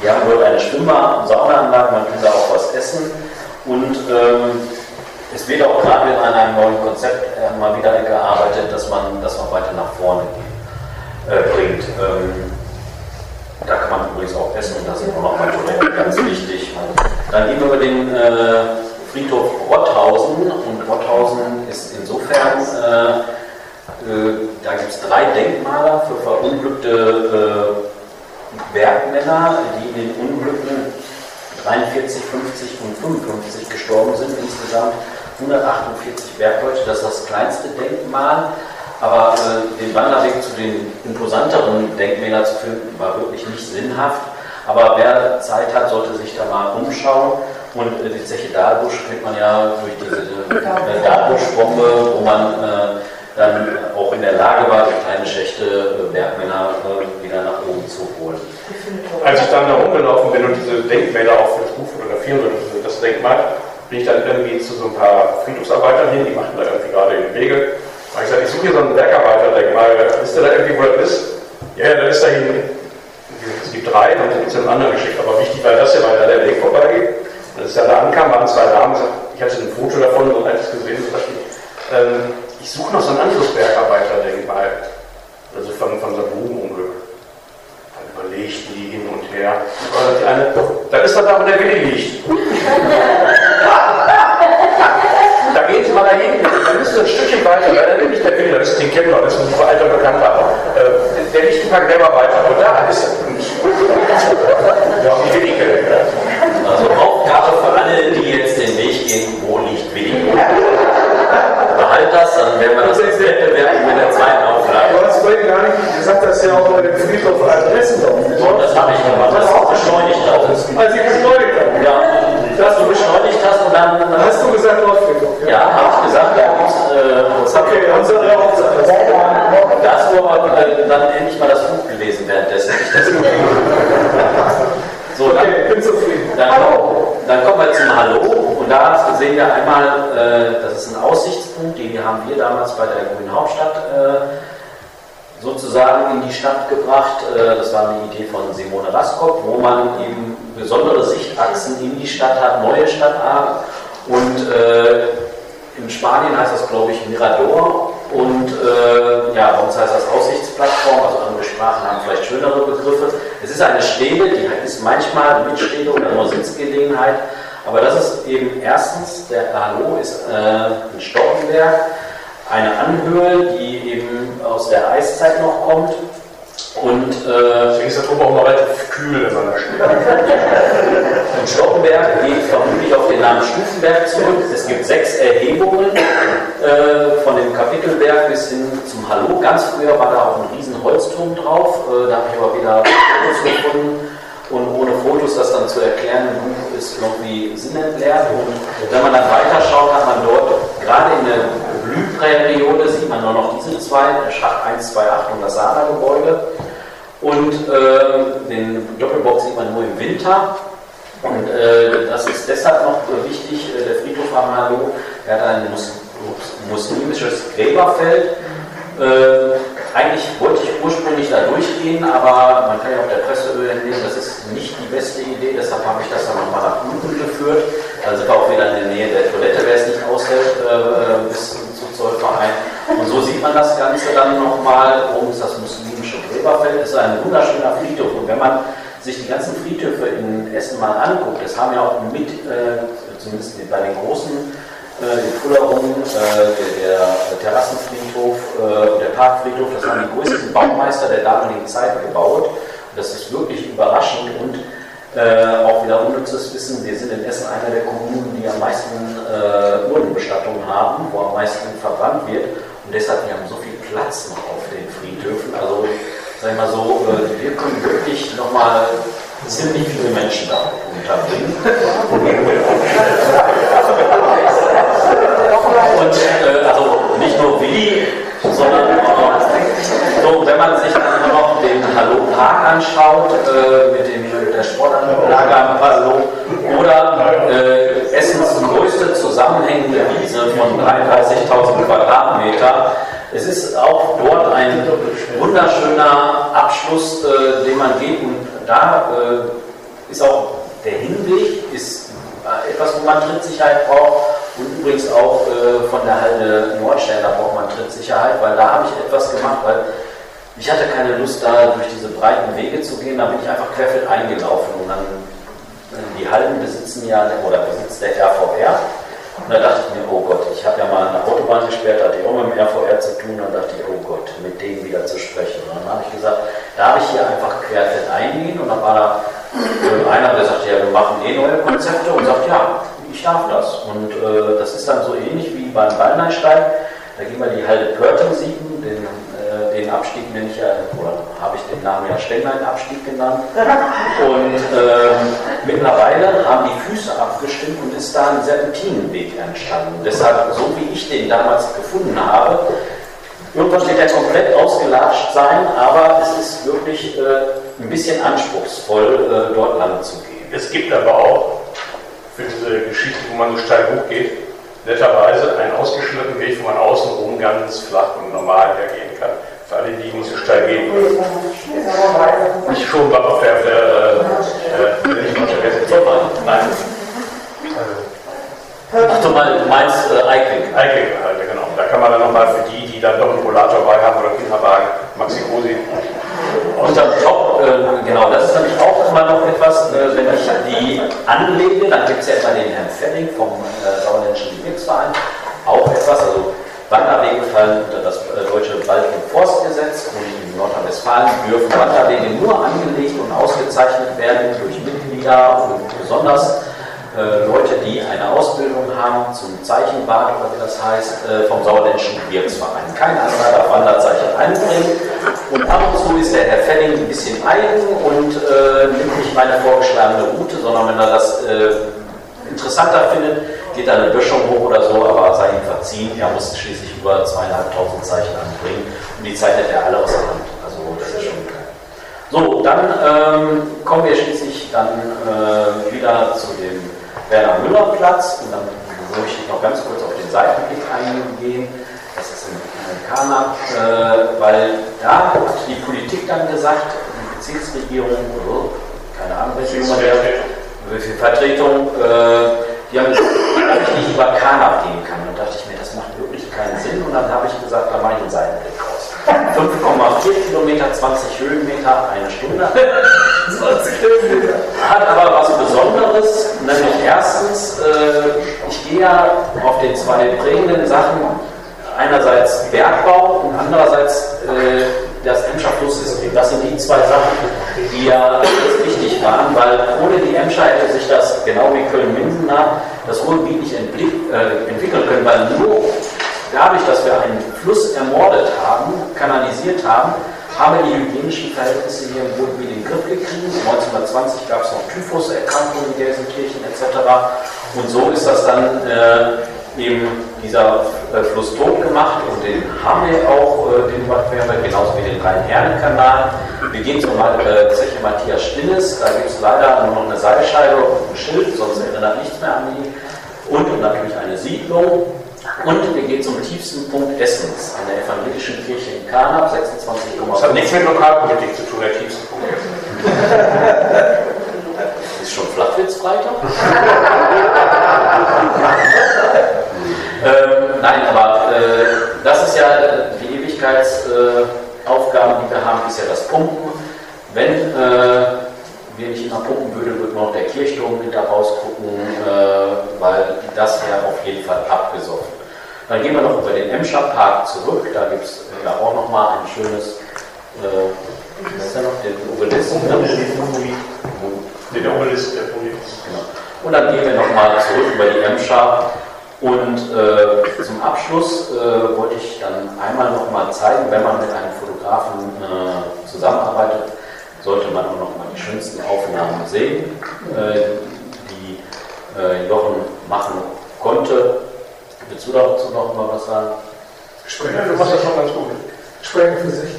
Wir haben dort eine Schwimmer- und Saunaanlage, man kann da auch was essen. Und ähm, es wird auch gerade an einem neuen Konzept äh, mal wieder gearbeitet, dass man das noch weiter nach vorne äh, bringt. Ähm, da kann man übrigens auch essen und da sind auch noch mal ganz wichtig. Dann gehen wir über den äh, Friedhof Rotthausen und Rotthausen ist insofern, äh, äh, da gibt es drei Denkmaler für verunglückte äh, Bergmänner, die in den Unglücken 43, 50 und 55 gestorben sind. Insgesamt 148 Bergleute, das ist das kleinste Denkmal. Aber äh, den Wanderweg zu den imposanteren Denkmälern zu finden, war wirklich nicht sinnhaft. Aber wer Zeit hat, sollte sich da mal umschauen. Und äh, die Zeche Dahlbusch kennt man ja durch diese äh, Dahlbusch-Bombe, wo man äh, dann auch in der Lage war, durch kleine Schächte äh, Bergmänner äh, wieder nach oben zu holen. Als ich dann da rumgelaufen bin und diese Denkmäler auch fotografieren sollte, das Denkmal, bin ich dann irgendwie zu so ein paar Friedhofsarbeitern hin, die machten da irgendwie gerade den Wege. Da habe ich gesagt, ich suche hier so ein Bergarbeiterdenkmal, wisst ihr da irgendwie, wo das ist? Ja, ja, das ist da hinten. Es gibt drei, dann gibt es einen anderen geschickt, aber wichtig war das ja, weil da der Weg vorbeigeht. Und als ich dann da ankam, waren zwei Damen, ich hatte ein Foto davon, so als gesehen, so dachte ähm, ich suche noch so ein anderes Bergarbeiterdenkmal. Also von, von so einem Grubenunglück. Dann überlegten die hin und her. Und die eine, da ist doch da, wo der Willi liegt. da Sie mal dahin, dann müssen Sie ein Stückchen weiter, weil da liegt der Willi, das ist den wir, das ist ein alter Bekannter. Äh, der liegt ein paar Gräber weiter, und da ist er. Ja, die kennen. Also Aufgabe für alle, die jetzt den Weg gehen, wo liegt Willi? Behalt das, dann werden wir das als Wettbewerb mit der zweiten vorhin gar nicht gesagt, dass ja auch bei dem Friedhof Adressen Und das habe ich gemacht, das auch beschleunigt alles. Als ich beschleunigt habe. Ja, dass du beschleunigt hast und dann, dann Hast du gesagt Nordfriedhof? ja, habe ich gesagt, da gibt's, äh, Okay, auch gesagt. das, wo äh, dann endlich mal das Buch gelesen währenddessen. Ich das so, dann, Okay, bin zufrieden. Dann, dann kommen wir zum Hallo und da sehen wir einmal, äh, das ist ein Aussichtspunkt, den haben wir damals bei der Grünen Hauptstadt äh, sozusagen in die Stadt gebracht. Äh, das war eine Idee von Simone Raskop, wo man eben besondere Sichtachsen in die Stadt hat, neue Stadtarten und äh, in Spanien heißt das, glaube ich, Mirador. Und äh, ja, bei uns heißt das Aussichtsplattform, also andere Sprachen haben vielleicht schönere Begriffe. Es ist eine Stele, die ist manchmal Mitstele oder nur Sitzgelegenheit, aber das ist eben erstens, der Hallo ist äh, ein Stockenberg, eine Anhöhe, die eben aus der Eiszeit noch kommt und äh, Deswegen ist das oben auch mal relativ kühl, wenn man da steht. und Stockenberg geht vermutlich auf den Namen Stufenberg zurück. Es gibt sechs Erhebungen äh, von dem Kapitelberg bis hin zum Hallo. Ganz früher war da auch ein riesen Holzturm drauf. Äh, da habe ich aber wieder Fotos gefunden. Und ohne Fotos das dann zu erklären, im Buch ist irgendwie sinnentleert. Und wenn man dann weiterschaut, hat man dort gerade in der Blühperiode sieht man nur noch diese zwei, der Schacht 1, 2, 8 und das Sana-Gebäude. Und äh, den Doppelbock sieht man nur im Winter. Und äh, das ist deshalb noch wichtig, äh, der Friedhof am Hallo, der hat ein mus muslimisches Gräberfeld. Äh, eigentlich wollte ich ursprünglich da durchgehen, aber man kann ja auch der Presse entnehmen, das ist nicht die beste Idee, deshalb habe ich das dann nochmal nach unten geführt. Da sind wir auch wieder in der Nähe der Toilette, wer es nicht aushält, äh, bis zum Zollverein. Und so sieht man das Ganze dann nochmal, oben ist das muslimische Gräberfeld, das ist ein wunderschöner Friedhof. Und wenn man sich die ganzen Friedhöfe in Essen mal anguckt, das haben ja auch mit, äh, zumindest bei den großen äh, den Fullerung, äh, der, der Terrassenfriedhof äh, und der Parkfriedhof, das waren die größten Baumeister der damaligen Zeit gebaut. Das ist wirklich überraschend und äh, auch wieder unnützes Wissen. Wir sind in Essen einer der Kommunen, die am meisten äh, Urnenbestattungen haben, wo am meisten verbrannt wird. Und deshalb, wir haben so viel Platz noch auf den Friedhöfen. Also, sag ich mal so, äh, wir können wirklich nochmal ziemlich viele Menschen da unterbringen. Und äh, also nicht nur Willi, sondern auch, so, wenn man sich dann noch den Hallo Park anschaut, äh, mit dem der Sportanlage am Hallo, oder äh, Essens größte zusammenhängende Wiese von 33.000 Quadratmeter. Es ist auch dort ein wunderschöner Abschluss, äh, den man geht und da äh, ist auch der Hinweg, ist äh, etwas, wo man Trittsicherheit braucht und übrigens auch äh, von der Halde Nordstern, da braucht man Trittsicherheit, weil da habe ich etwas gemacht, weil ich hatte keine Lust, da durch diese breiten Wege zu gehen, da bin ich einfach querfeld eingelaufen und dann äh, die Halden besitzen ja, oder besitzt der RVR. Und da dachte ich mir, oh Gott, ich habe ja mal eine Autobahn gesperrt, hatte ich auch mit dem RVR zu tun, dann dachte ich, oh Gott, mit denen wieder zu sprechen. Und dann habe ich gesagt, darf ich hier einfach querfeld eingehen? Und dann war da einer, der sagte, ja, wir machen eh neue Konzepte und sagt, ja, ich darf das. Und äh, das ist dann so ähnlich wie beim Ballneinsteig. Da gehen wir die Halde Pörting siegen, den, äh, den Abstieg nenne ich ja, oder habe ich den Namen ja Stelllein-Abstieg genannt. Und äh, mittlerweile haben die Füße abgestimmt und ist da ein Serpentinenweg entstanden. Deshalb, so wie ich den damals gefunden habe, Irgendwann wird er komplett ausgelatscht sein, aber es ist wirklich äh, ein bisschen anspruchsvoll, äh, dort lang zu gehen. Es gibt aber auch für diese Geschichte, wo man so steil hochgeht, netterweise einen ausgeschnitterten Weg, wo man außenrum ganz flach und normal hergehen kann. Für alle, die nicht so steil gehen können. Nicht schon beim auf der, auf der äh, äh, nicht auf der Nein. Ach du meinst äh, Eikling? Eikling, halt, genau. Da kann man dann nochmal für die, die dann doch einen Rollator bei haben oder Kinderwagen, Maxi Cosi. Unterm Top, äh, genau, das ist nämlich auch immer noch etwas, äh, wenn ich die anlege, dann gibt es ja immer den Herrn Fetting vom äh, Sauerländischen Gebirgsverein, auch etwas, also Wanderwege fallen unter das äh, deutsche Wald- und Forstgesetz und in Nordrhein-Westfalen dürfen Wanderwege nur angelegt und ausgezeichnet werden durch Mitglieder und besonders äh, Leute, die eine Ausbildung haben zum Zeichenbad oder wie das heißt, äh, vom Sauerländischen Gebirgsverein. Kein anderer darf Wanderzeichen einbringen. Und ab und zu ist der Herr Fenning ein bisschen eigen und äh, nimmt nicht meine vorgeschlagene Route, sondern wenn er das äh, interessanter findet, geht er eine Böschung hoch oder so, aber sei ihm verziehen, er muss schließlich über zweieinhalbtausend Zeichen anbringen und die zeichnet er alle aus der Hand. Also das ist schon geil. So, dann ähm, kommen wir schließlich dann äh, wieder zu dem Werner Müller Platz und dann möchte ich noch ganz kurz auf den Seitenblick eingehen. Das ist in, in Kana, äh, weil da hat die Politik dann gesagt, die Bezirksregierung, oh, keine Ahnung, welche Nummer der, welche Vertretung, äh, die haben gesagt, ob ich nicht über Kana gehen kann. Und dachte ich mir, das macht wirklich keinen Sinn. Und dann habe ich gesagt, da mache ich einen Seitenblick. 5,4 Kilometer, 20 Höhenmeter, eine Stunde. 20 Höhenmeter. Hat aber was Besonderes, nämlich erstens, äh, ich gehe ja auf den zwei prägenden Sachen, einerseits Bergbau und andererseits äh, das Emscher Flusssystem. Das sind die zwei Sachen, die ja wichtig waren, weil ohne die Emscher hätte sich das, genau wie Köln-Minden, das Ruhrgebiet nicht äh, entwickeln können, weil nur dadurch, dass wir einen Fluss ermordet haben, kanalisiert haben, haben wir die hygienischen Verhältnisse hier im Ruhrgebiet in den Griff gekriegt. 1920 gab es noch Typhuserkrankungen in Gelsenkirchen etc. Und so ist das dann äh, eben dieser äh, Fluss tot gemacht und den haben wir auch, äh, den Wattwerber, genauso wie den Rhein-Herne-Kanal. Wir gehen zur äh, Zeche Matthias Stilles, da gibt es leider nur noch eine Seilscheibe und ein Schild, sonst erinnert nichts mehr an die. Und, und natürlich eine Siedlung. Und wir gehen zum tiefsten Punkt Essens, an der evangelischen Kirche in Karnap, 26,5. Das hat nichts mit Lokalpolitik zu tun, der tiefste Punkt Ist schon Flachwitzbreiter? ähm, nein, aber äh, das ist ja die Ewigkeitsaufgaben, äh, die wir haben, ist ja das Pumpen. Wenn äh, wir nicht immer gucken würden, würde noch der Kirchturm hinter rausgucken, äh, weil das wäre auf jeden Fall abgesoffen. Dann gehen wir noch über den Emscher Park zurück, da gibt es ja auch nochmal ein schönes, äh, was ist da noch, den Obelisk. Ne? Den Obelisk, der. Genau. Und dann gehen wir nochmal zurück über die Emscher. Und äh, zum Abschluss äh, wollte ich dann einmal nochmal zeigen, wenn man mit einem Fotografen äh, zusammenarbeitet, sollte man auch nochmal die schönsten Aufnahmen sehen, äh, die äh, Jochen machen konnte. Willst du dazu noch mal was sagen? Ja, du machst das schon ganz gut. Sprechen für sich.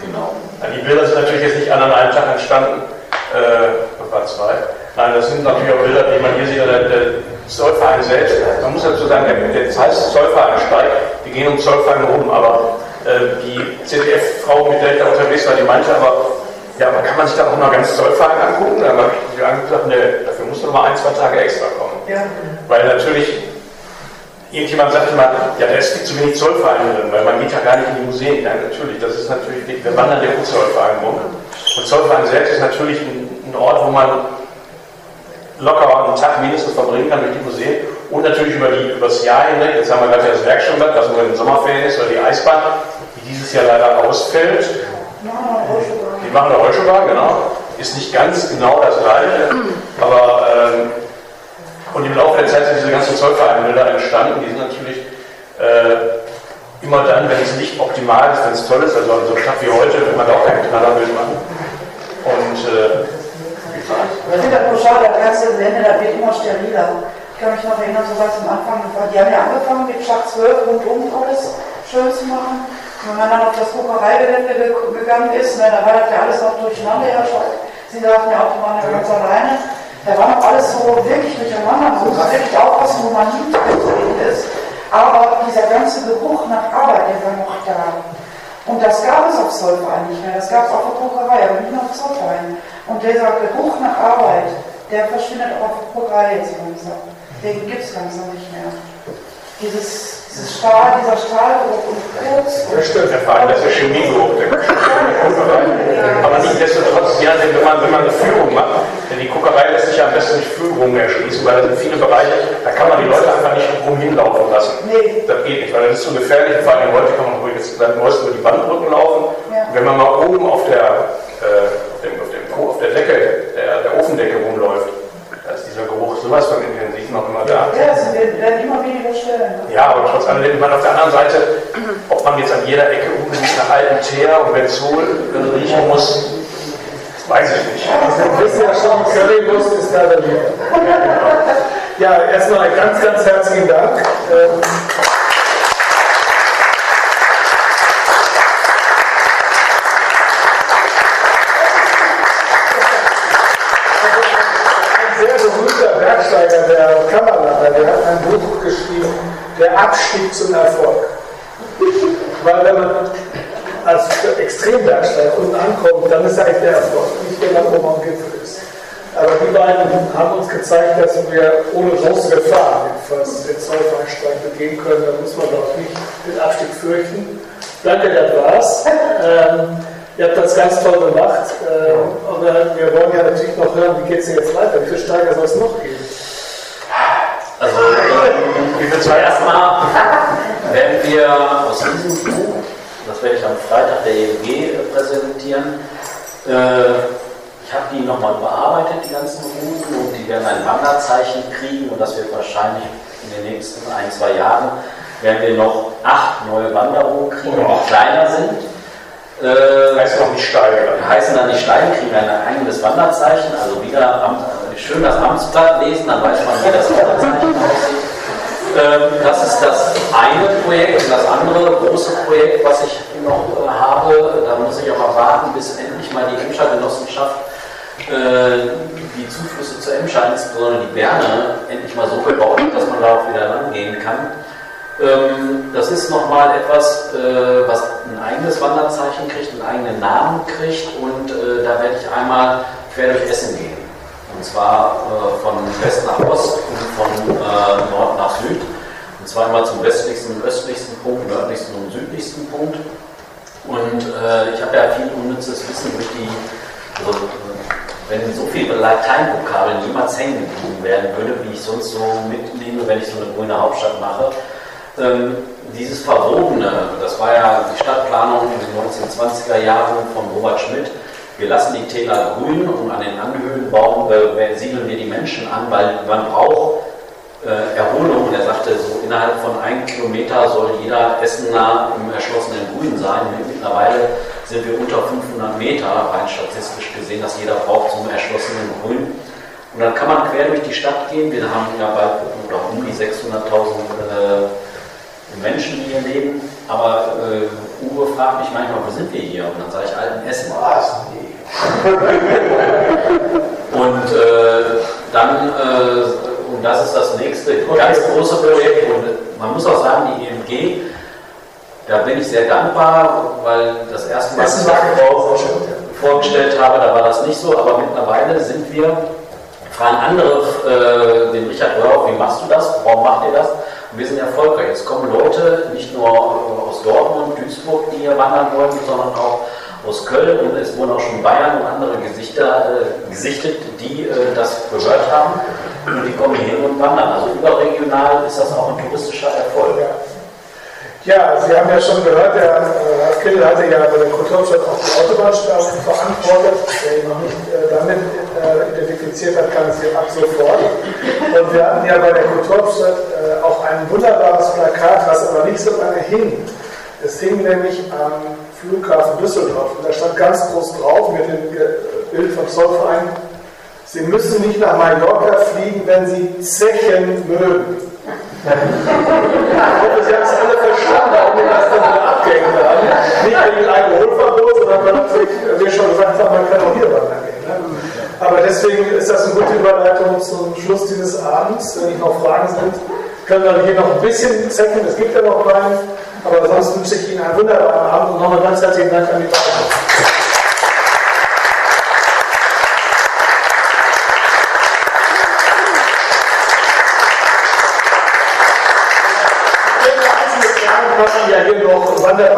Genau. Ja, die Bilder sind natürlich jetzt nicht an einem Tag entstanden. Äh, das waren zwei. Nein, das sind natürlich auch Bilder, die man hier sieht, der, der Zollverein selbst. Man muss dazu sagen, der, das heißt Zollverein steigt, die gehen um Zollverein rum, aber äh, die ZDF-Frau, mit der ich da unterwegs war, die meinte aber, ja, aber kann man sich da auch noch ganz Zollverein angucken? Da habe ich gesagt, ne, dafür musst du noch mal ein, zwei Tage extra kommen. Ja. Weil natürlich, irgendjemand sagte mal, ja, da ist viel zu wenig Zollvereine drin, weil man geht ja gar nicht in die Museen hinein. Natürlich, das ist natürlich, wir wandern ja um Zollverein rum. Und Zollverein selbst ist natürlich ein, ein Ort, wo man locker einen Tag mindestens verbringen kann durch die Museen und natürlich über, die, über das Jahr hinweg. Jetzt haben wir gerade das Werkstatt, was nur in den Sommerferien ist, oder die Eisbahn, die dieses Jahr leider ausfällt. Die machen eine Rollschuhbahn, genau. Ist nicht ganz genau das gleiche, aber ähm, und im Laufe der Zeit sind diese ganzen Zollvereinbilder entstanden. Die sind natürlich äh, immer dann, wenn das Licht optimal ist, wenn es toll ist, also so einem wie heute, wird man da auch kein Knallerbild machen. Und äh, Ich finde das nur schade, das ganze Gelände, das wird immer steriler. Ich kann mich noch erinnern, so ganz am Anfang, die haben ja angefangen mit Schach 12 rundum alles schön zu machen. Und wenn man dann auf das Kokereigelände ge gegangen ist, ne, da war das ja alles noch durcheinander. Ja, Sie sagten ja auch, die waren ja ganz alleine. Da war noch alles so wirklich durcheinander. Man muss wirklich aufpassen, wo man hingetreten ist. Aber dieser ganze Geruch nach Arbeit, der war noch da. Und das gab es auf Zollverein nicht mehr. Das gab es auf der Kokerei, aber nicht auf Zollverein. Und dieser Geruch nach Arbeit, der verschwindet auch auf der Kokerei jetzt langsam. Den gibt es langsam nicht mehr. Dieses, dieses Stahl, dieser Stahlgeruch und kurz. Das stimmt, der Verein, das ist Chemiegeruch. der Aber nichtsdestotrotz, ja, wenn man, wenn man eine Führung macht, denn die Kuckerei lässt sich ja am besten nicht Führungen erschließen, weil da sind viele Bereiche, da kann man die Leute einfach nicht rum hinlaufen lassen. Nee. Das geht nicht, weil das ist so gefährlich. Vor allem heute kann man ruhig jetzt beim neuesten über die Bandbrücken laufen. Ja. Wenn man mal oben auf der, äh, auf, dem, auf, dem, auf der Decke, der, der Ofendecke rumläuft, da ist dieser Geruch sowas von intensiv noch immer da. Ja, es werden immer weniger Stellen. ne? Ja, aber trotz allem, man auf der anderen Seite, ob man jetzt an jeder Ecke unbedingt nach alten Teer und Benzol riechen muss, weiß ich nicht. Du bist ja schon, Currywurst ist da der Lieber. Ja, erstmal ganz, ganz herzlichen Dank. Ähm, Ein sehr berühmter Bergsteiger, der Kammerlader, der hat ein Buch geschrieben, Der Abstieg zum Erfolg. Weil wenn man als Extrembergsteiger unten ankommt, dann ist eigentlich der Erfolg, nicht wenn man oben am Gipfel ist. Aber die beiden haben uns gezeigt, dass wir ohne große Gefahr jedenfalls den Zollfeinsteig begehen können. Da muss man doch nicht den Abstieg fürchten. Danke, das war's. Ähm, ihr habt das ganz toll gemacht. Ähm, aber wir wollen ja natürlich noch hören, wie geht es jetzt weiter? Wie viele Steiger soll es noch geben? Also, ähm, viel Zeit? erstmal werden wir aus diesem Buch, das werde ich am Freitag der EMG präsentieren, äh, ich habe die nochmal überarbeitet, die ganzen Routen, und die werden ein Wanderzeichen kriegen und das wird wahrscheinlich in den nächsten ein, zwei Jahren, werden wir noch acht neue Wanderungen kriegen, die kleiner sind. Äh, Heißt noch nicht steil. heißen dann die Steine, kriegen ein eigenes Wanderzeichen, also wieder Amt, äh, schön das Amtsblatt lesen, dann weiß man, wie das Wanderzeichen aussieht. Ähm, das ist das eine Projekt und das andere große Projekt, was ich noch äh, habe, da muss ich auch erwarten, bis endlich mal die Emscher Genossenschaft äh, die Zuflüsse zur Emscher, insbesondere die Berne, endlich mal so gebaut hat, dass man da auch wieder rangehen kann. Ähm, das ist nochmal etwas, äh, was ein eigenes Wanderzeichen kriegt, einen eigenen Namen kriegt und äh, da werde ich einmal quer durch Essen gehen. Und zwar äh, von West nach Ost und von Nord nach Süd. Und zwar einmal zum westlichsten und östlichsten Punkt, nördlichsten und südlichsten Punkt. Und ich habe ja viel unnützes Wissen durch die, also, wenn so viele Lateinvokabeln niemals hängen geblieben werden würde, wie ich sonst so mitnehme, wenn ich so eine grüne Hauptstadt mache. Ähm, dieses Verwogene, das war ja die Stadtplanung in den 1920er Jahren von Robert Schmidt. Wir lassen die Täler grün und an den Anhöhen bauen, äh, siedeln wir die Menschen an, weil man braucht äh, Erholung. Und er sagte, so innerhalb von einem Kilometer soll jeder Essener im erschlossenen Grün sein. Mittlerweile sind wir unter 500 Meter, rein statistisch gesehen, dass jeder braucht zum erschlossenen Grün. Und dann kann man quer durch die Stadt gehen. Wir haben ja bald oder um die 600.000 äh, Menschen, die hier leben. Aber äh, Uwe fragt mich manchmal, wo sind wir hier? Und dann sage ich, Altenessen. und äh, dann, äh, und das ist das nächste ganz große Projekt. Und man muss auch sagen, die EMG, da bin ich sehr dankbar, weil das erste Mal, als ich das vorgestellt habe, da war das nicht so, aber mittlerweile sind wir, fragen andere äh, den Richard Röhr, wie machst du das? Warum macht ihr das? Wir sind erfolgreich. Es kommen Leute nicht nur aus Dortmund, Duisburg, die hier wandern wollen, sondern auch aus Köln und es wurden auch schon Bayern und andere Gesichter äh, gesichtet, die äh, das gehört haben und die kommen hier und wandern. Also überregional ist das auch ein touristischer Erfolg. Ja. Sie haben ja schon gehört, der Herr äh, hatte ja bei der Kulturstadt auch die Autobahnstraßen verantwortet. Wer ihn noch nicht äh, damit äh, identifiziert hat, kann es hier ab sofort. Und wir hatten ja bei der Kulturstadt äh, auch ein wunderbares Plakat, was aber nicht so lange hing. Es hing nämlich am Flughafen Düsseldorf und da stand ganz groß drauf mit dem Bild vom Zollverein, Sie müssen nicht nach Mallorca fliegen, wenn Sie Zechen mögen. Ich hoffe, Sie haben es alle verstanden, warum wir das dann wieder abgehängt haben. Nicht wegen Alkoholverbot, sondern weil natürlich wir schon gesagt man kann auch hier wandern. Ne? Aber deswegen ist das eine gute Überleitung zum Schluss dieses Abends. Wenn noch Fragen sind, können wir hier noch ein bisschen zecken. Es gibt ja noch Wein. Aber sonst wünsche ich Ihnen einen wunderbaren Abend und nochmal ganz herzlichen Dank an die beiden. Ja hier noch Wander,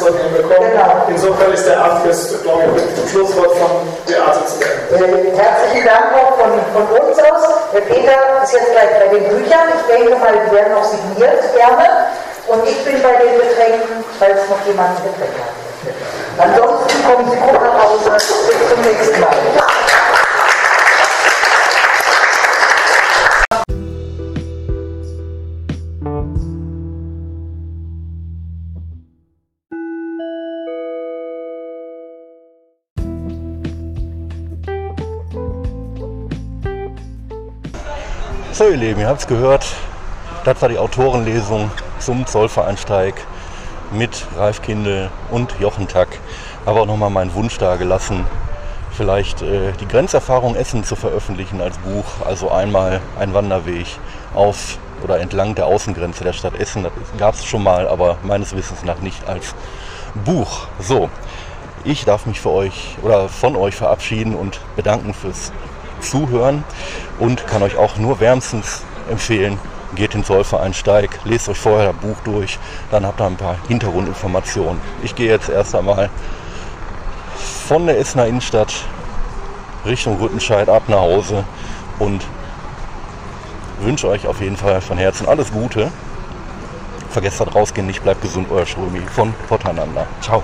von Ihnen bekommen. Genau. Insofern ist der jetzt, glaube ich, mit dem Schlusswort von Beate zu Ende. Äh, herzlichen Dank auch von, von uns aus. Der Peter ist jetzt gleich bei den Büchern. Ich denke mal, die werden noch signiert, gerne. Und ich bin bei den Getränken, falls noch jemand ein Getränk hat. Ansonsten kommen Sie gut nach Hause. Bis zum nächsten Mal. So ihr Lieben, ihr habt es gehört, das war die Autorenlesung zum Zollvereinsteig mit Ralf Kindel und Jochen Tack. Aber auch nochmal meinen Wunsch da gelassen, vielleicht äh, die Grenzerfahrung Essen zu veröffentlichen als Buch. Also einmal ein Wanderweg auf oder entlang der Außengrenze der Stadt Essen. Das gab es schon mal, aber meines Wissens nach nicht als Buch. So, ich darf mich für euch oder von euch verabschieden und bedanken fürs Zuhören und kann euch auch nur wärmstens empfehlen, geht in Zollvereinsteig, lest euch vorher das Buch durch, dann habt ihr ein paar Hintergrundinformationen. Ich gehe jetzt erst einmal von der Essener Innenstadt Richtung Rüttenscheid ab nach Hause und wünsche euch auf jeden Fall von Herzen alles Gute. Vergesst das rausgehen nicht, bleibt gesund, euer Strömi von Voneinander. Ciao.